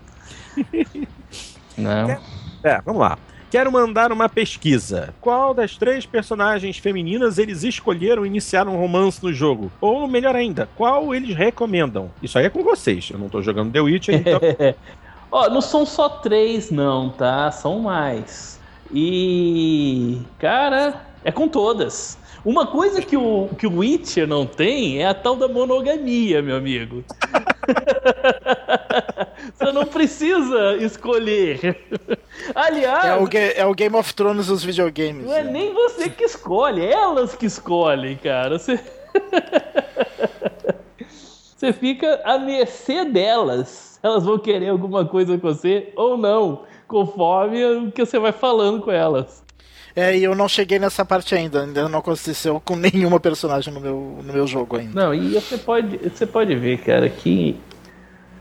não. É, vamos lá. Quero mandar uma pesquisa. Qual das três personagens femininas eles escolheram iniciar um romance no jogo? Ou, melhor ainda, qual eles recomendam? Isso aí é com vocês. Eu não tô jogando The Witcher, então. Ó, oh, não são só três, não, tá? São mais. E. Cara, é com todas. Uma coisa que o, que o Witcher não tem é a tal da monogamia, meu amigo. Você não precisa escolher. Aliás. É o, é o, Game of Thrones dos videogames. Não é, é nem você que escolhe, é elas que escolhem, cara. Você. você fica à mercê delas. Elas vão querer alguma coisa com você ou não, conforme o que você vai falando com elas. É, e eu não cheguei nessa parte ainda, ainda não aconteceu com nenhuma personagem no meu, no meu jogo ainda. Não, e você pode, você pode ver, cara, que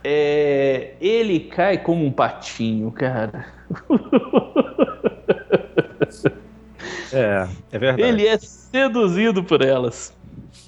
é, ele cai como um patinho, cara. É, é verdade. Ele é seduzido por elas.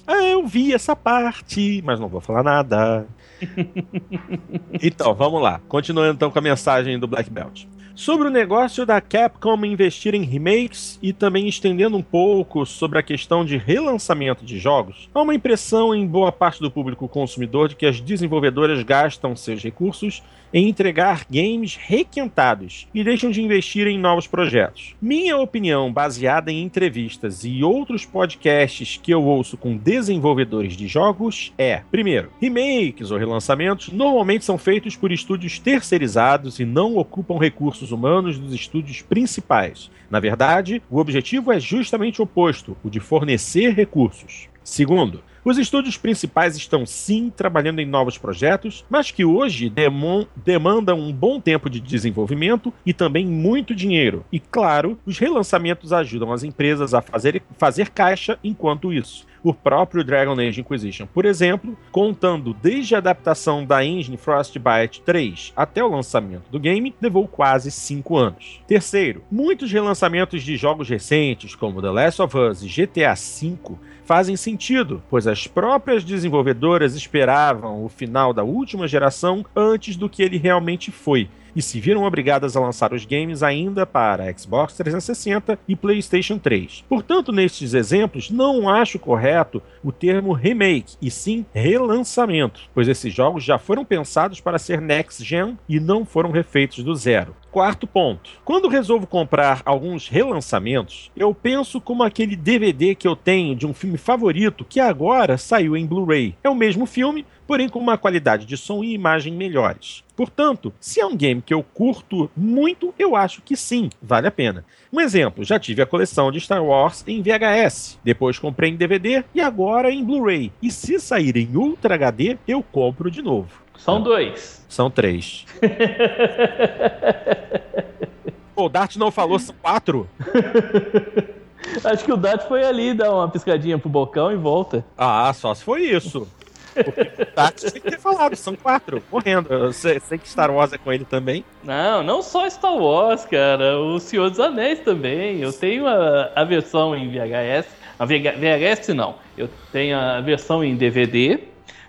Ah, eu vi essa parte, mas não vou falar nada. então, vamos lá. Continuando então com a mensagem do Black Belt sobre o negócio da Capcom investir em remakes e também estendendo um pouco sobre a questão de relançamento de jogos, há uma impressão em boa parte do público consumidor de que as desenvolvedoras gastam seus recursos em entregar games requentados e deixam de investir em novos projetos. Minha opinião, baseada em entrevistas e outros podcasts que eu ouço com desenvolvedores de jogos, é: primeiro, remakes ou relançamentos normalmente são feitos por estúdios terceirizados e não ocupam recursos humanos dos estúdios principais. Na verdade, o objetivo é justamente o oposto, o de fornecer recursos. Segundo, os estúdios principais estão sim trabalhando em novos projetos, mas que hoje demandam um bom tempo de desenvolvimento e também muito dinheiro. E claro, os relançamentos ajudam as empresas a fazer, fazer caixa enquanto isso o próprio Dragon Age Inquisition, por exemplo, contando desde a adaptação da engine Frostbite 3 até o lançamento do game, levou quase 5 anos. Terceiro, muitos relançamentos de jogos recentes, como The Last of Us e GTA V, fazem sentido, pois as próprias desenvolvedoras esperavam o final da última geração antes do que ele realmente foi e se viram obrigadas a lançar os games ainda para Xbox 360 e PlayStation 3. Portanto, nestes exemplos, não acho correto o termo remake, e sim relançamento, pois esses jogos já foram pensados para ser next gen e não foram refeitos do zero. Quarto ponto. Quando resolvo comprar alguns relançamentos, eu penso como aquele DVD que eu tenho de um filme favorito que agora saiu em Blu-ray. É o mesmo filme, porém com uma qualidade de som e imagem melhores. Portanto, se é um game que eu curto muito, eu acho que sim, vale a pena. Um exemplo, já tive a coleção de Star Wars em VHS, depois comprei em DVD e agora em Blu-ray. E se sair em Ultra HD, eu compro de novo. São dois. São três. Pô, o Dart não falou, são quatro? Acho que o Dart foi ali dar uma piscadinha pro bocão e volta. Ah, só se foi isso. Porque tem que ter falado, são quatro, morrendo. Eu sei, sei, que Star Wars é com ele também. Não, não só Star Wars, cara. O Senhor dos Anéis também. Eu tenho a, a versão em VHS. A VHS não. Eu tenho a versão em DVD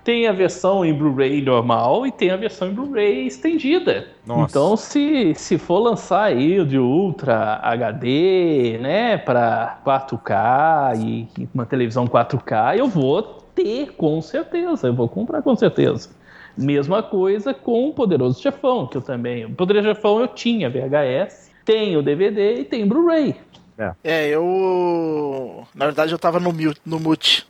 tem a versão em Blu-ray normal e tem a versão em Blu-ray estendida. Nossa. Então, se, se for lançar aí de Ultra HD, né, para 4K e uma televisão 4K, eu vou ter com certeza, eu vou comprar com certeza. Mesma coisa com o Poderoso Chefão, que eu também. O Poderoso Chefão eu tinha VHS, tenho DVD e tem Blu-ray. É. é. eu. Na verdade, eu tava no mute. No mute.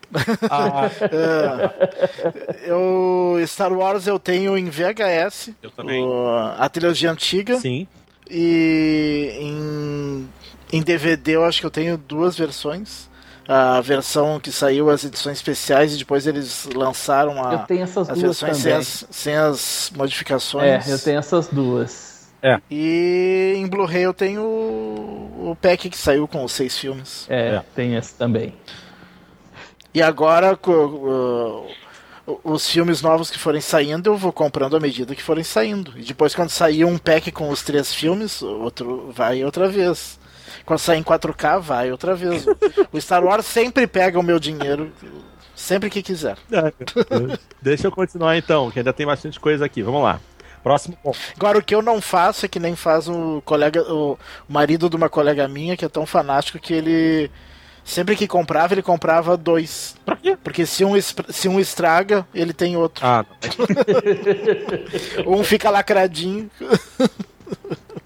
Ah. é. Eu. Star Wars eu tenho em VHS. Eu também. O... A trilogia antiga. Sim. E em, em DVD eu acho que eu tenho duas versões. A versão que saiu, as edições especiais, e depois eles lançaram a, eu tenho essas as duas versões. Sem, as, sem as modificações. É, eu tenho essas duas. É. E em Blu-ray eu tenho o pack que saiu com os seis filmes. É, é. tem esse também. E agora, uh, os filmes novos que forem saindo, eu vou comprando à medida que forem saindo. E depois, quando sair um pack com os três filmes, outro vai outra vez. Quando sair em 4K, vai outra vez. o Star Wars sempre pega o meu dinheiro. Sempre que quiser. Deixa eu continuar então, que ainda tem bastante coisa aqui. Vamos lá. Próximo ponto. Agora, o que eu não faço é que nem faz o colega, o marido de uma colega minha, que é tão fanático que ele. Sempre que comprava, ele comprava dois. Pra quê? Porque se um, se um estraga, ele tem outro. Ah, um fica lacradinho.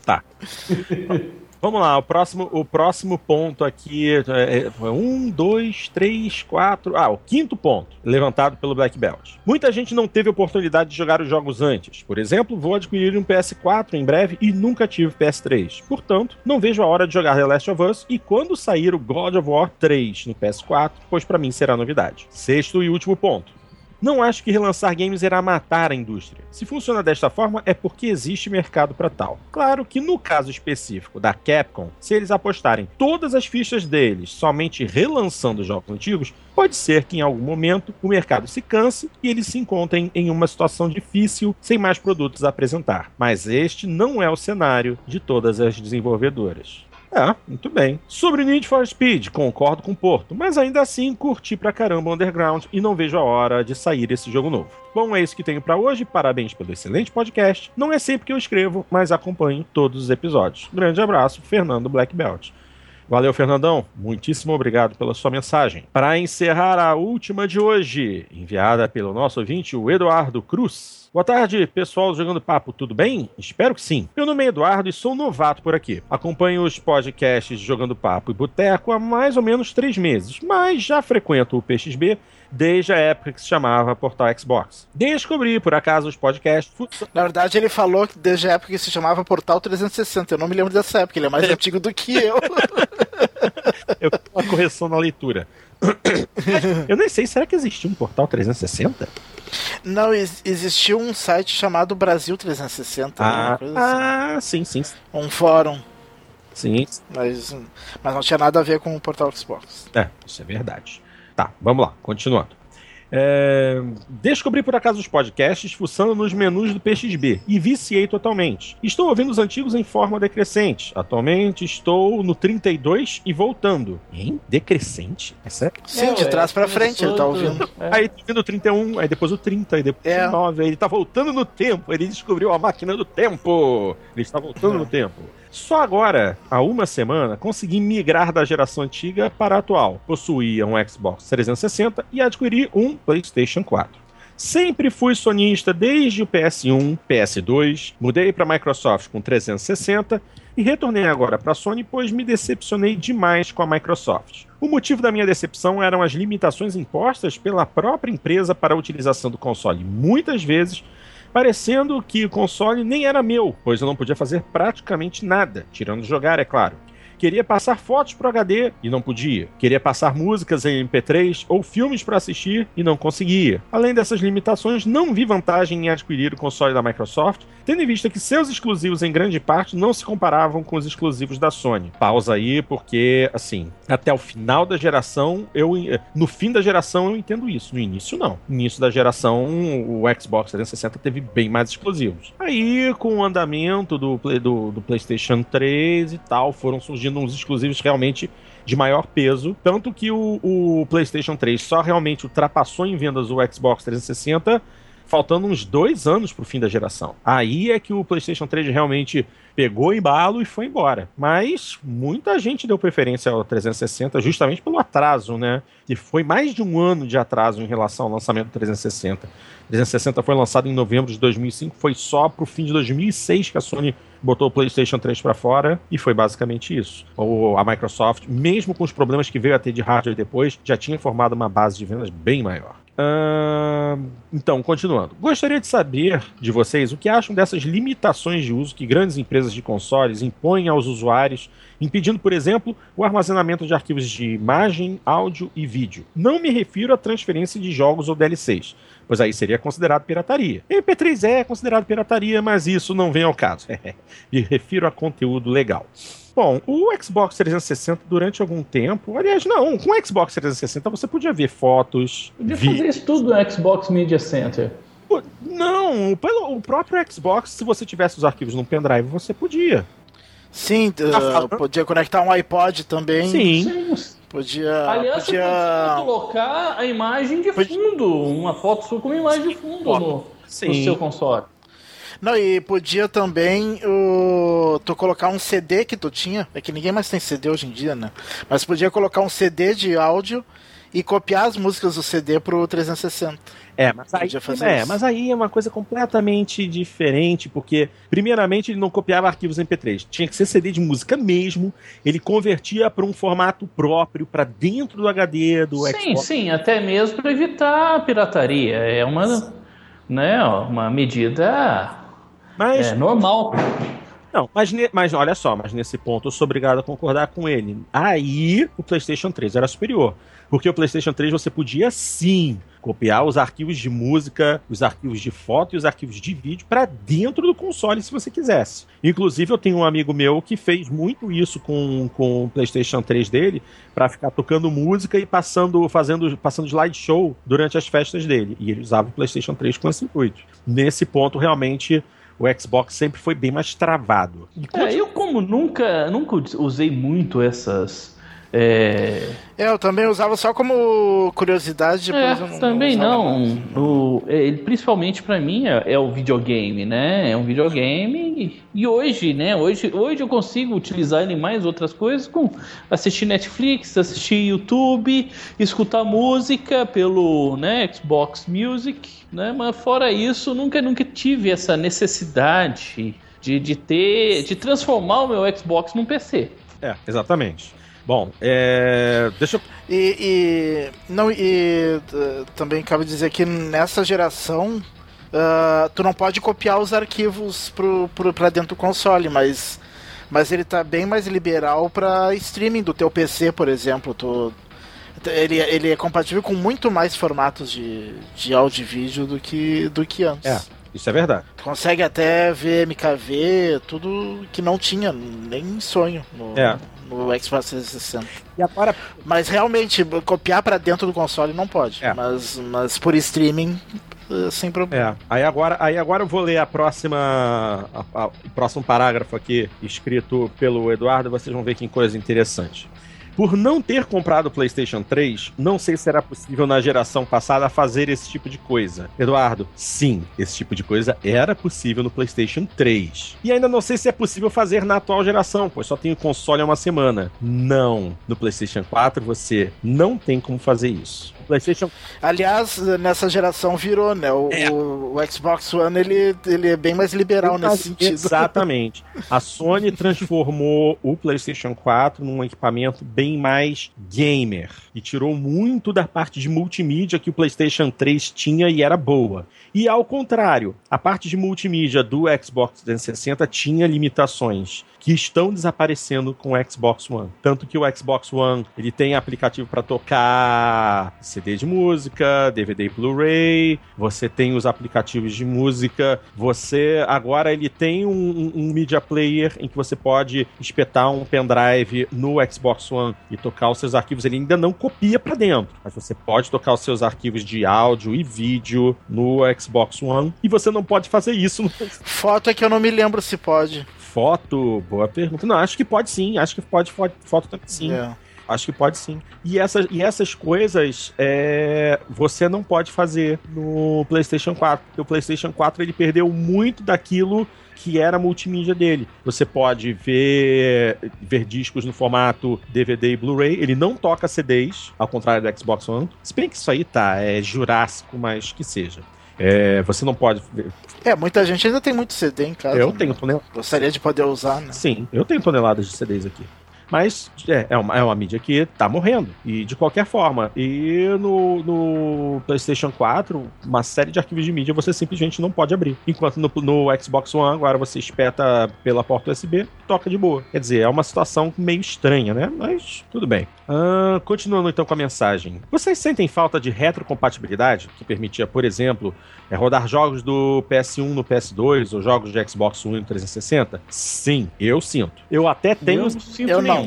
Tá. Vamos lá, o próximo, o próximo ponto aqui é, é um, dois, três, quatro. Ah, o quinto ponto, levantado pelo Black Belt. Muita gente não teve oportunidade de jogar os jogos antes. Por exemplo, vou adquirir um PS4 em breve e nunca tive PS3. Portanto, não vejo a hora de jogar The Last of Us e quando sair o God of War 3 no PS4, pois para mim será novidade. Sexto e último ponto. Não acho que relançar games irá matar a indústria. Se funciona desta forma, é porque existe mercado para tal. Claro que no caso específico da Capcom, se eles apostarem todas as fichas deles somente relançando jogos antigos, pode ser que em algum momento o mercado se canse e eles se encontrem em uma situação difícil sem mais produtos a apresentar. Mas este não é o cenário de todas as desenvolvedoras. É, muito bem. Sobre Need for Speed, concordo com o Porto, mas ainda assim curti pra caramba Underground e não vejo a hora de sair esse jogo novo. Bom, é isso que tenho para hoje. Parabéns pelo excelente podcast. Não é sempre que eu escrevo, mas acompanho todos os episódios. Grande abraço, Fernando Black Belt. Valeu, Fernandão. Muitíssimo obrigado pela sua mensagem. Para encerrar a última de hoje, enviada pelo nosso ouvinte, o Eduardo Cruz. Boa tarde, pessoal jogando papo, tudo bem? Espero que sim. Meu nome é Eduardo e sou novato por aqui. Acompanho os podcasts Jogando Papo e Boteco há mais ou menos três meses, mas já frequento o PXB desde a época que se chamava Portal Xbox. Descobri, por acaso, os podcasts. Na verdade, ele falou que desde a época que se chamava Portal 360. Eu não me lembro dessa época, ele é mais antigo do que eu. eu fiz uma correção na leitura. eu nem sei, será que existia um Portal 360? Não, existiu um site chamado Brasil 360. Ah, assim. ah sim, sim. Um fórum. Sim. Mas, mas não tinha nada a ver com o Portal Xbox. É, isso é verdade. Tá, vamos lá, continuando. É... Descobri por acaso os podcasts fuçando nos menus do PXB e viciei totalmente. Estou ouvindo os antigos em forma decrescente. Atualmente estou no 32 e voltando. Em decrescente? É sério? Sim, de trás para frente ele tá ouvindo. É. Aí tá ouvindo o 31, aí depois o 30, aí depois é. o 9. Aí ele tá voltando no tempo. Ele descobriu a máquina do tempo. Ele está voltando no tempo. Só agora, há uma semana, consegui migrar da geração antiga para a atual. Possuía um Xbox 360 e adquiri um PlayStation 4. Sempre fui sonista desde o PS1, PS2, mudei para Microsoft com 360 e retornei agora para a Sony pois me decepcionei demais com a Microsoft. O motivo da minha decepção eram as limitações impostas pela própria empresa para a utilização do console, muitas vezes parecendo que o console nem era meu, pois eu não podia fazer praticamente nada, tirando jogar, é claro. Queria passar fotos para HD e não podia. Queria passar músicas em MP3 ou filmes para assistir e não conseguia. Além dessas limitações, não vi vantagem em adquirir o console da Microsoft, tendo em vista que seus exclusivos em grande parte não se comparavam com os exclusivos da Sony. Pausa aí, porque, assim, até o final da geração, eu no fim da geração eu entendo isso. No início, não. No início da geração, o Xbox 360 teve bem mais exclusivos. Aí, com o andamento do, do, do PlayStation 3 e tal, foram surgindo surgindo uns exclusivos realmente de maior peso. Tanto que o, o PlayStation 3 só realmente ultrapassou em vendas o Xbox 360 faltando uns dois anos para o fim da geração. Aí é que o PlayStation 3 realmente pegou embalo e foi embora. Mas muita gente deu preferência ao 360 justamente pelo atraso, né? Que foi mais de um ano de atraso em relação ao lançamento do 360. O 360 foi lançado em novembro de 2005, foi só para o fim de 2006 que a Sony botou o PlayStation 3 para fora e foi basicamente isso. Ou a Microsoft, mesmo com os problemas que veio a ter de hardware depois, já tinha formado uma base de vendas bem maior. Então, continuando. Gostaria de saber de vocês o que acham dessas limitações de uso que grandes empresas de consoles impõem aos usuários, impedindo, por exemplo, o armazenamento de arquivos de imagem, áudio e vídeo. Não me refiro à transferência de jogos ou DLCs, pois aí seria considerado pirataria. MP3 é considerado pirataria, mas isso não vem ao caso. me refiro a conteúdo legal. Bom, o Xbox 360 durante algum tempo, aliás, não, com o Xbox 360 você podia ver fotos. Podia vi... fazer isso tudo no Xbox Media Center. Não, pelo o próprio Xbox, se você tivesse os arquivos num pendrive, você podia. Sim, uh, podia conectar um iPod também. Sim. Podia. Aliás, podia... você podia colocar a imagem de fundo, uma foto sua com uma imagem de fundo no, no seu console. Não, e podia também o, tu colocar um CD que tu tinha. É que ninguém mais tem CD hoje em dia, né? Mas podia colocar um CD de áudio e copiar as músicas do CD pro 360. É, mas aí, é, mas aí é uma coisa completamente diferente, porque, primeiramente, ele não copiava arquivos MP3. Tinha que ser CD de música mesmo. Ele convertia para um formato próprio, para dentro do HD do sim, Xbox. Sim, sim, até mesmo para evitar a pirataria. É uma, né, uma medida mas, é normal. Não, mas, mas olha só, mas nesse ponto eu sou obrigado a concordar com ele. Aí o PlayStation 3 era superior. Porque o PlayStation 3 você podia sim copiar os arquivos de música, os arquivos de foto e os arquivos de vídeo para dentro do console se você quisesse. Inclusive, eu tenho um amigo meu que fez muito isso com, com o PlayStation 3 dele para ficar tocando música e passando fazendo passando slideshow durante as festas dele. E ele usava o PlayStation 3 com esse intuito. Nesse ponto, realmente o Xbox sempre foi bem mais travado. É, eu como nunca, nunca usei muito essas. É... é... eu também usava só como curiosidade. É, não, também não. não. O, é, principalmente para mim é, é, o videogame, né? É um videogame e, e, hoje, né? Hoje, hoje eu consigo utilizar ele em mais outras coisas, com assistir Netflix, assistir YouTube, escutar música pelo né, Xbox Music né? Mas fora isso, nunca, nunca tive essa necessidade de, de ter, de transformar o meu Xbox num PC. É, exatamente. Bom, é... deixa eu... E, e, não, e também cabe dizer que nessa geração uh, tu não pode copiar os arquivos pra dentro do console, mas, mas ele tá bem mais liberal para streaming do teu PC, por exemplo. Tu, ele, ele é compatível com muito mais formatos de, de áudio e vídeo do que, do que antes. É, isso é verdade. Consegue até ver MKV, tudo que não tinha, nem sonho no, é. No Xbox 360. E agora... Mas realmente, copiar para dentro do console não pode. É. Mas, mas por streaming eh, sem problema. É. Aí agora, aí agora eu vou ler a próxima. A, a, o próximo parágrafo aqui, escrito pelo Eduardo, vocês vão ver que coisa interessante. Por não ter comprado o PlayStation 3, não sei se será possível na geração passada fazer esse tipo de coisa. Eduardo, sim, esse tipo de coisa era possível no PlayStation 3. E ainda não sei se é possível fazer na atual geração, pois só tenho console há uma semana. Não, no PlayStation 4 você não tem como fazer isso. PlayStation. Aliás, nessa geração virou, né? O, é. o, o Xbox One ele, ele é bem mais liberal nesse sentido. Exatamente. A Sony transformou o PlayStation 4 num equipamento bem mais gamer e tirou muito da parte de multimídia que o PlayStation 3 tinha e era boa. E ao contrário, a parte de multimídia do Xbox 360 tinha limitações que estão desaparecendo com o Xbox One. Tanto que o Xbox One ele tem aplicativo para tocar CD de música, DVD e Blu-ray, você tem os aplicativos de música, você agora ele tem um, um, media player em que você pode espetar um pendrive no Xbox One e tocar os seus arquivos. Ele ainda não copia para dentro, mas você pode tocar os seus arquivos de áudio e vídeo no Xbox One e você não pode fazer isso Foto é que eu não me lembro se pode foto? Boa pergunta. Não, acho que pode sim. Acho que pode foto, foto também sim. É. Acho que pode sim. E essas, e essas coisas é, você não pode fazer no PlayStation 4. Porque o PlayStation 4 ele perdeu muito daquilo que era a multimídia dele. Você pode ver, ver discos no formato DVD e Blu-ray. Ele não toca CDs, ao contrário do Xbox One. Se bem que isso aí tá, é jurássico, mas que seja. É, você não pode. É, muita gente ainda tem muito CD em casa. Eu né? tenho toneladas. Gostaria de poder usar, né? Sim, eu tenho toneladas de CDs aqui. Mas é, é, uma, é uma mídia que tá morrendo. E de qualquer forma. E no, no PlayStation 4, uma série de arquivos de mídia você simplesmente não pode abrir. Enquanto no, no Xbox One, agora você espeta pela porta USB, toca de boa. Quer dizer, é uma situação meio estranha, né? Mas tudo bem. Uh, continuando então com a mensagem. Vocês sentem falta de retrocompatibilidade, que permitia, por exemplo, é, rodar jogos do PS1 no PS2 ou jogos de Xbox One no 360? Sim, eu sinto. Eu até tenho. Eu, sinto eu não.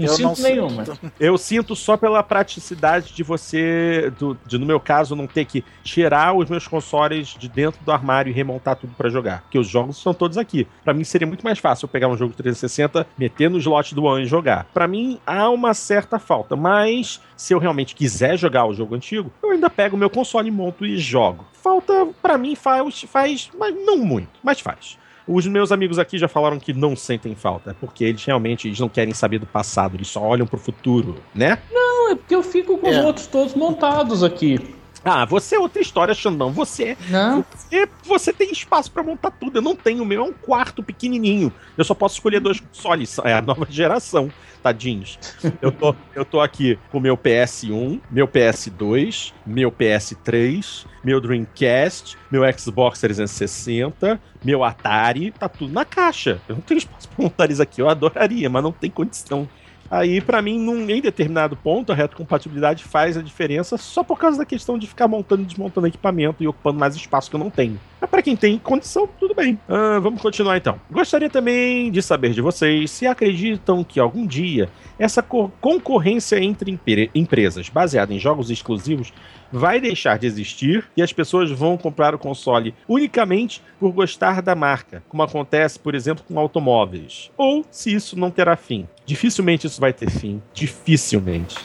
Não eu sinto não nenhuma. Sinto. Eu sinto só pela praticidade de você, do, de no meu caso, não ter que tirar os meus consoles de dentro do armário e remontar tudo para jogar. Porque os jogos estão todos aqui. Para mim seria muito mais fácil eu pegar um jogo 360, meter no slot do One e jogar. Para mim há uma certa falta, mas se eu realmente quiser jogar o jogo antigo, eu ainda pego o meu console, monto e jogo. Falta, para mim, faz, faz, mas não muito, mas faz. Os meus amigos aqui já falaram que não sentem falta, porque eles realmente eles não querem saber do passado, eles só olham pro futuro, né? Não, é porque eu fico com é. os outros todos montados aqui. Ah, você é outra história, Xandão. Você, não. você, você tem espaço para montar tudo. Eu não tenho. O meu é um quarto pequenininho. Eu só posso escolher dois consoles. É a nova geração, tadinhos. Eu tô, eu tô aqui com meu PS1, meu PS2, meu PS3, meu Dreamcast, meu Xbox 360, meu Atari. Tá tudo na caixa. Eu não tenho espaço para montar isso aqui. Eu adoraria, mas não tem condição. Aí, para mim, num, em determinado ponto, a retrocompatibilidade faz a diferença só por causa da questão de ficar montando e desmontando equipamento e ocupando mais espaço que eu não tenho. Mas para quem tem condição, tudo bem. Ah, vamos continuar então. Gostaria também de saber de vocês se acreditam que algum dia essa concorrência entre empresas baseada em jogos exclusivos vai deixar de existir e as pessoas vão comprar o console unicamente por gostar da marca, como acontece, por exemplo, com automóveis. Ou se isso não terá fim. Dificilmente isso vai ter fim. Dificilmente.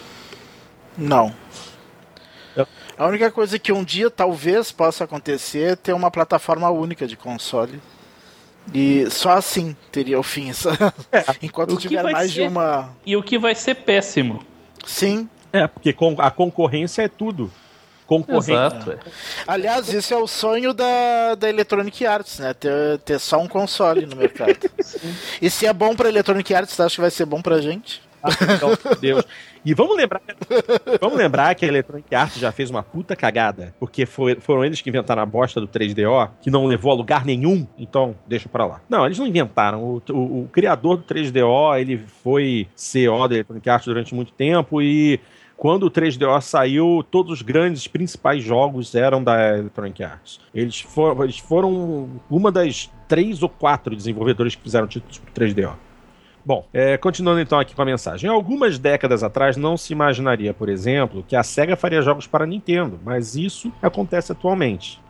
Não. A única coisa que um dia talvez possa acontecer é ter uma plataforma única de console. E só assim teria o fim. É, Enquanto tiver mais ser... de uma. E o que vai ser péssimo. Sim. É, porque a concorrência é tudo concorrente. Exato. É. Aliás, isso é o sonho da, da Electronic Arts, né? Ter, ter só um console no mercado. e se é bom pra Electronic Arts, você acha que vai ser bom pra gente? Ah, então, Deus. E vamos lembrar, vamos lembrar que a Electronic Arts já fez uma puta cagada, porque foi, foram eles que inventaram a bosta do 3DO, que não levou a lugar nenhum, então deixa pra lá. Não, eles não inventaram. O, o, o criador do 3DO, ele foi CEO da Electronic Arts durante muito tempo e quando o 3DO saiu, todos os grandes principais jogos eram da Electronic Arts. Eles, eles foram uma das três ou quatro desenvolvedores que fizeram títulos para 3DO. Bom, é, continuando então aqui com a mensagem. Algumas décadas atrás não se imaginaria, por exemplo, que a SEGA faria jogos para Nintendo, mas isso acontece atualmente.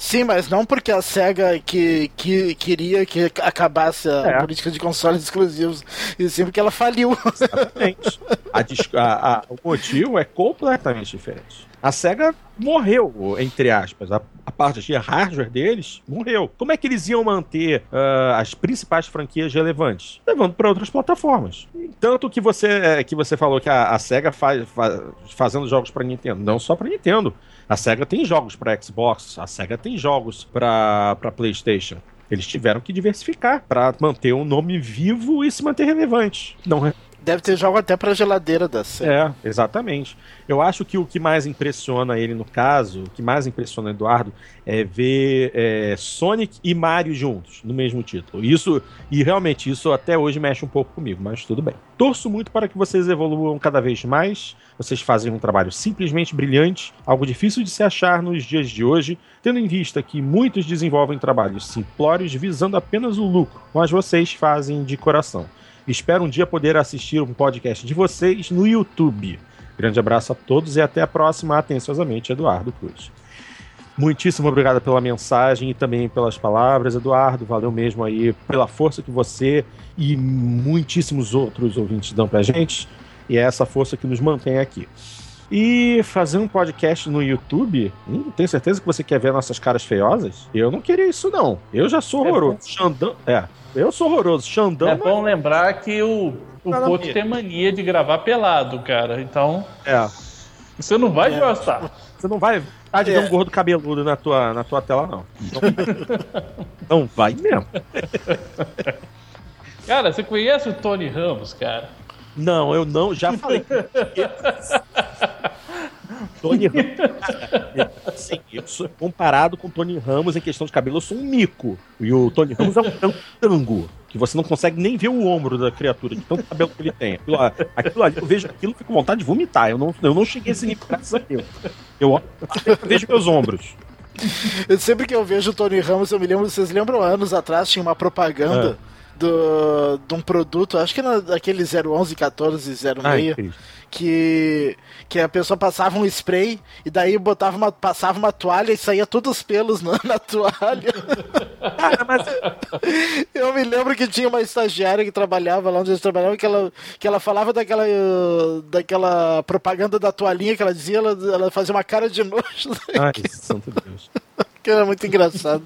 Sim, mas não porque a SEGA que, que queria que acabasse a é. política de consoles exclusivos, e sim porque ela faliu. Exatamente. A, a, a, o motivo é completamente diferente. A SEGA morreu, entre aspas. A, a parte de hardware deles morreu. Como é que eles iam manter uh, as principais franquias relevantes? Levando para outras plataformas. Tanto que você, é, que você falou que a, a SEGA faz, faz, fazendo jogos para Nintendo. Não só para Nintendo. A SEGA tem jogos para Xbox, a SEGA tem jogos para PlayStation. Eles tiveram que diversificar para manter o nome vivo e se manter relevante. Não Deve ter jogo até pra geladeira da série. É, exatamente. Eu acho que o que mais impressiona ele no caso, o que mais impressiona Eduardo, é ver é, Sonic e Mario juntos no mesmo título. Isso, e realmente, isso até hoje mexe um pouco comigo, mas tudo bem. Torço muito para que vocês evoluam cada vez mais. Vocês fazem um trabalho simplesmente brilhante, algo difícil de se achar nos dias de hoje, tendo em vista que muitos desenvolvem trabalhos simplórios visando apenas o lucro, mas vocês fazem de coração. Espero um dia poder assistir um podcast de vocês no YouTube. Grande abraço a todos e até a próxima. Atenciosamente, Eduardo Cruz. Muitíssimo obrigado pela mensagem e também pelas palavras, Eduardo. Valeu mesmo aí pela força que você e muitíssimos outros ouvintes dão pra gente. E é essa força que nos mantém aqui. E fazer um podcast no YouTube, hum, tenho certeza que você quer ver nossas caras feiosas? Eu não queria isso, não. Eu já sou é horroroso. É Xandão. É, eu sou horroroso. Xandão. É bom lembrar que o, o Poto tem mania de gravar pelado, cara. Então. É. Você não vai é. gostar. Você não vai ah, de é. um gordo cabeludo na tua, na tua tela, não. Não, não vai mesmo. Cara, você conhece o Tony Ramos, cara? Não, eu não, já falei. Tony Ramos. Sim, eu sou comparado com o Tony Ramos em questão de cabelo, eu sou um mico. E o Tony Ramos é um tango. Que você não consegue nem ver o ombro da criatura, de tanto cabelo que ele tem. Aquilo, aquilo ali, eu vejo aquilo fico com vontade de vomitar. Eu não, eu não cheguei a esse nível graças a Deus. Eu, eu vejo meus ombros. Sempre que eu vejo o Tony Ramos, eu me lembro, vocês lembram anos atrás, tinha uma propaganda. Ah do, de um produto, acho que naquele 011, 14, 06, Ai, que, que a pessoa passava um spray e daí botava uma, passava uma toalha e saía todos os pelos na, na toalha. Cara, mas... Eu me lembro que tinha uma estagiária que trabalhava lá onde eles trabalhavam que ela, que ela falava daquela, daquela propaganda da toalhinha que ela dizia, ela, ela fazia uma cara de nojo. Ai, santo Deus. que era muito engraçado.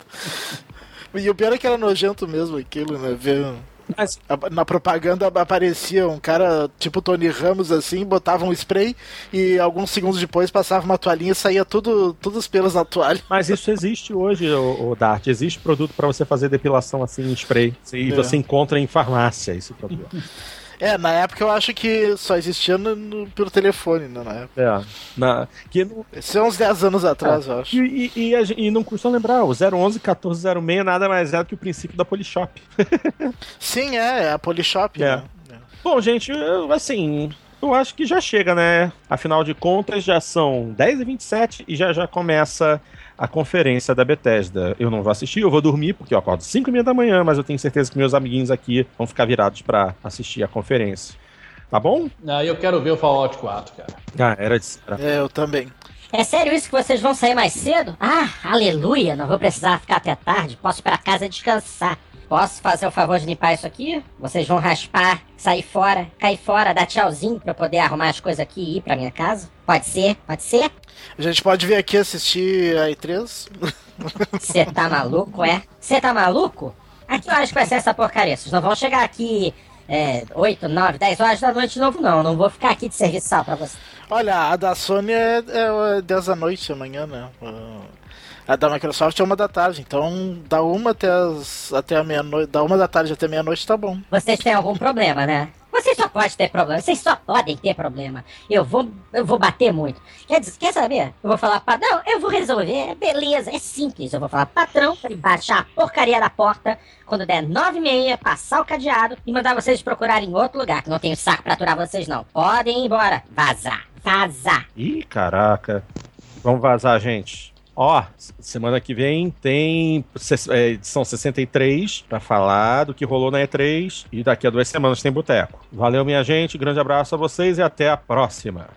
E o pior é que era nojento mesmo aquilo, né? Ver. Mas... Na propaganda aparecia um cara tipo Tony Ramos assim, botava um spray e alguns segundos depois passava uma toalhinha e saía tudo, todos os pelos na toalha. Mas isso existe hoje, o, o Dart. Existe produto para você fazer depilação assim em spray. E é. você encontra em farmácia esse produto. É, na época eu acho que só existia no, no, pelo telefone, né, na época. É. Na, que no... Isso é uns 10 anos atrás, é. eu acho. E, e, e, e, não custa lembrar, o 011 1406 nada mais é do que o princípio da Polishop. Sim, é, é a Polishop. É. Né? É. Bom, gente, assim, eu acho que já chega, né? Afinal de contas, já são 10h27 e já já começa a conferência da Bethesda. Eu não vou assistir, eu vou dormir, porque eu acordo 5 e meia da manhã, mas eu tenho certeza que meus amiguinhos aqui vão ficar virados para assistir a conferência. Tá bom? Ah, eu quero ver o Fallout 4, cara. Ah, era de É, eu também. É sério isso que vocês vão sair mais cedo? Ah, aleluia, não vou precisar ficar até tarde, posso ir pra casa descansar. Posso fazer o favor de limpar isso aqui? Vocês vão raspar, sair fora, cair fora, dar tchauzinho pra poder arrumar as coisas aqui e ir pra minha casa? Pode ser? Pode ser? A gente pode vir aqui assistir a E3? Você tá maluco, é? Você tá maluco? A que horas que vai ser essa porcaria? Vocês não vão chegar aqui é, 8, 9, 10 horas da noite de novo, não. Não vou ficar aqui de serviçal pra você. Olha, a da Sony é, é 10 da noite amanhã, né? A da Microsoft é uma da tarde, então da uma até, as, até a meia-noite, da uma da tarde até meia-noite tá bom. Vocês têm algum problema, né? Vocês só podem ter problema, vocês só podem ter problema. Eu vou, eu vou bater muito. Quer, dizer, quer saber? Eu vou falar, padrão, eu vou resolver, beleza, é simples. Eu vou falar, patrão, pra baixar a porcaria da porta quando der nove e meia, passar o cadeado e mandar vocês procurarem em outro lugar, que não tenho saco pra aturar vocês não. Podem ir embora, vazar, vazar. Ih, caraca. Vamos vazar, gente. Ó, semana que vem tem é, edição 63 para falar do que rolou na E3 e daqui a duas semanas tem boteco. Valeu, minha gente, grande abraço a vocês e até a próxima.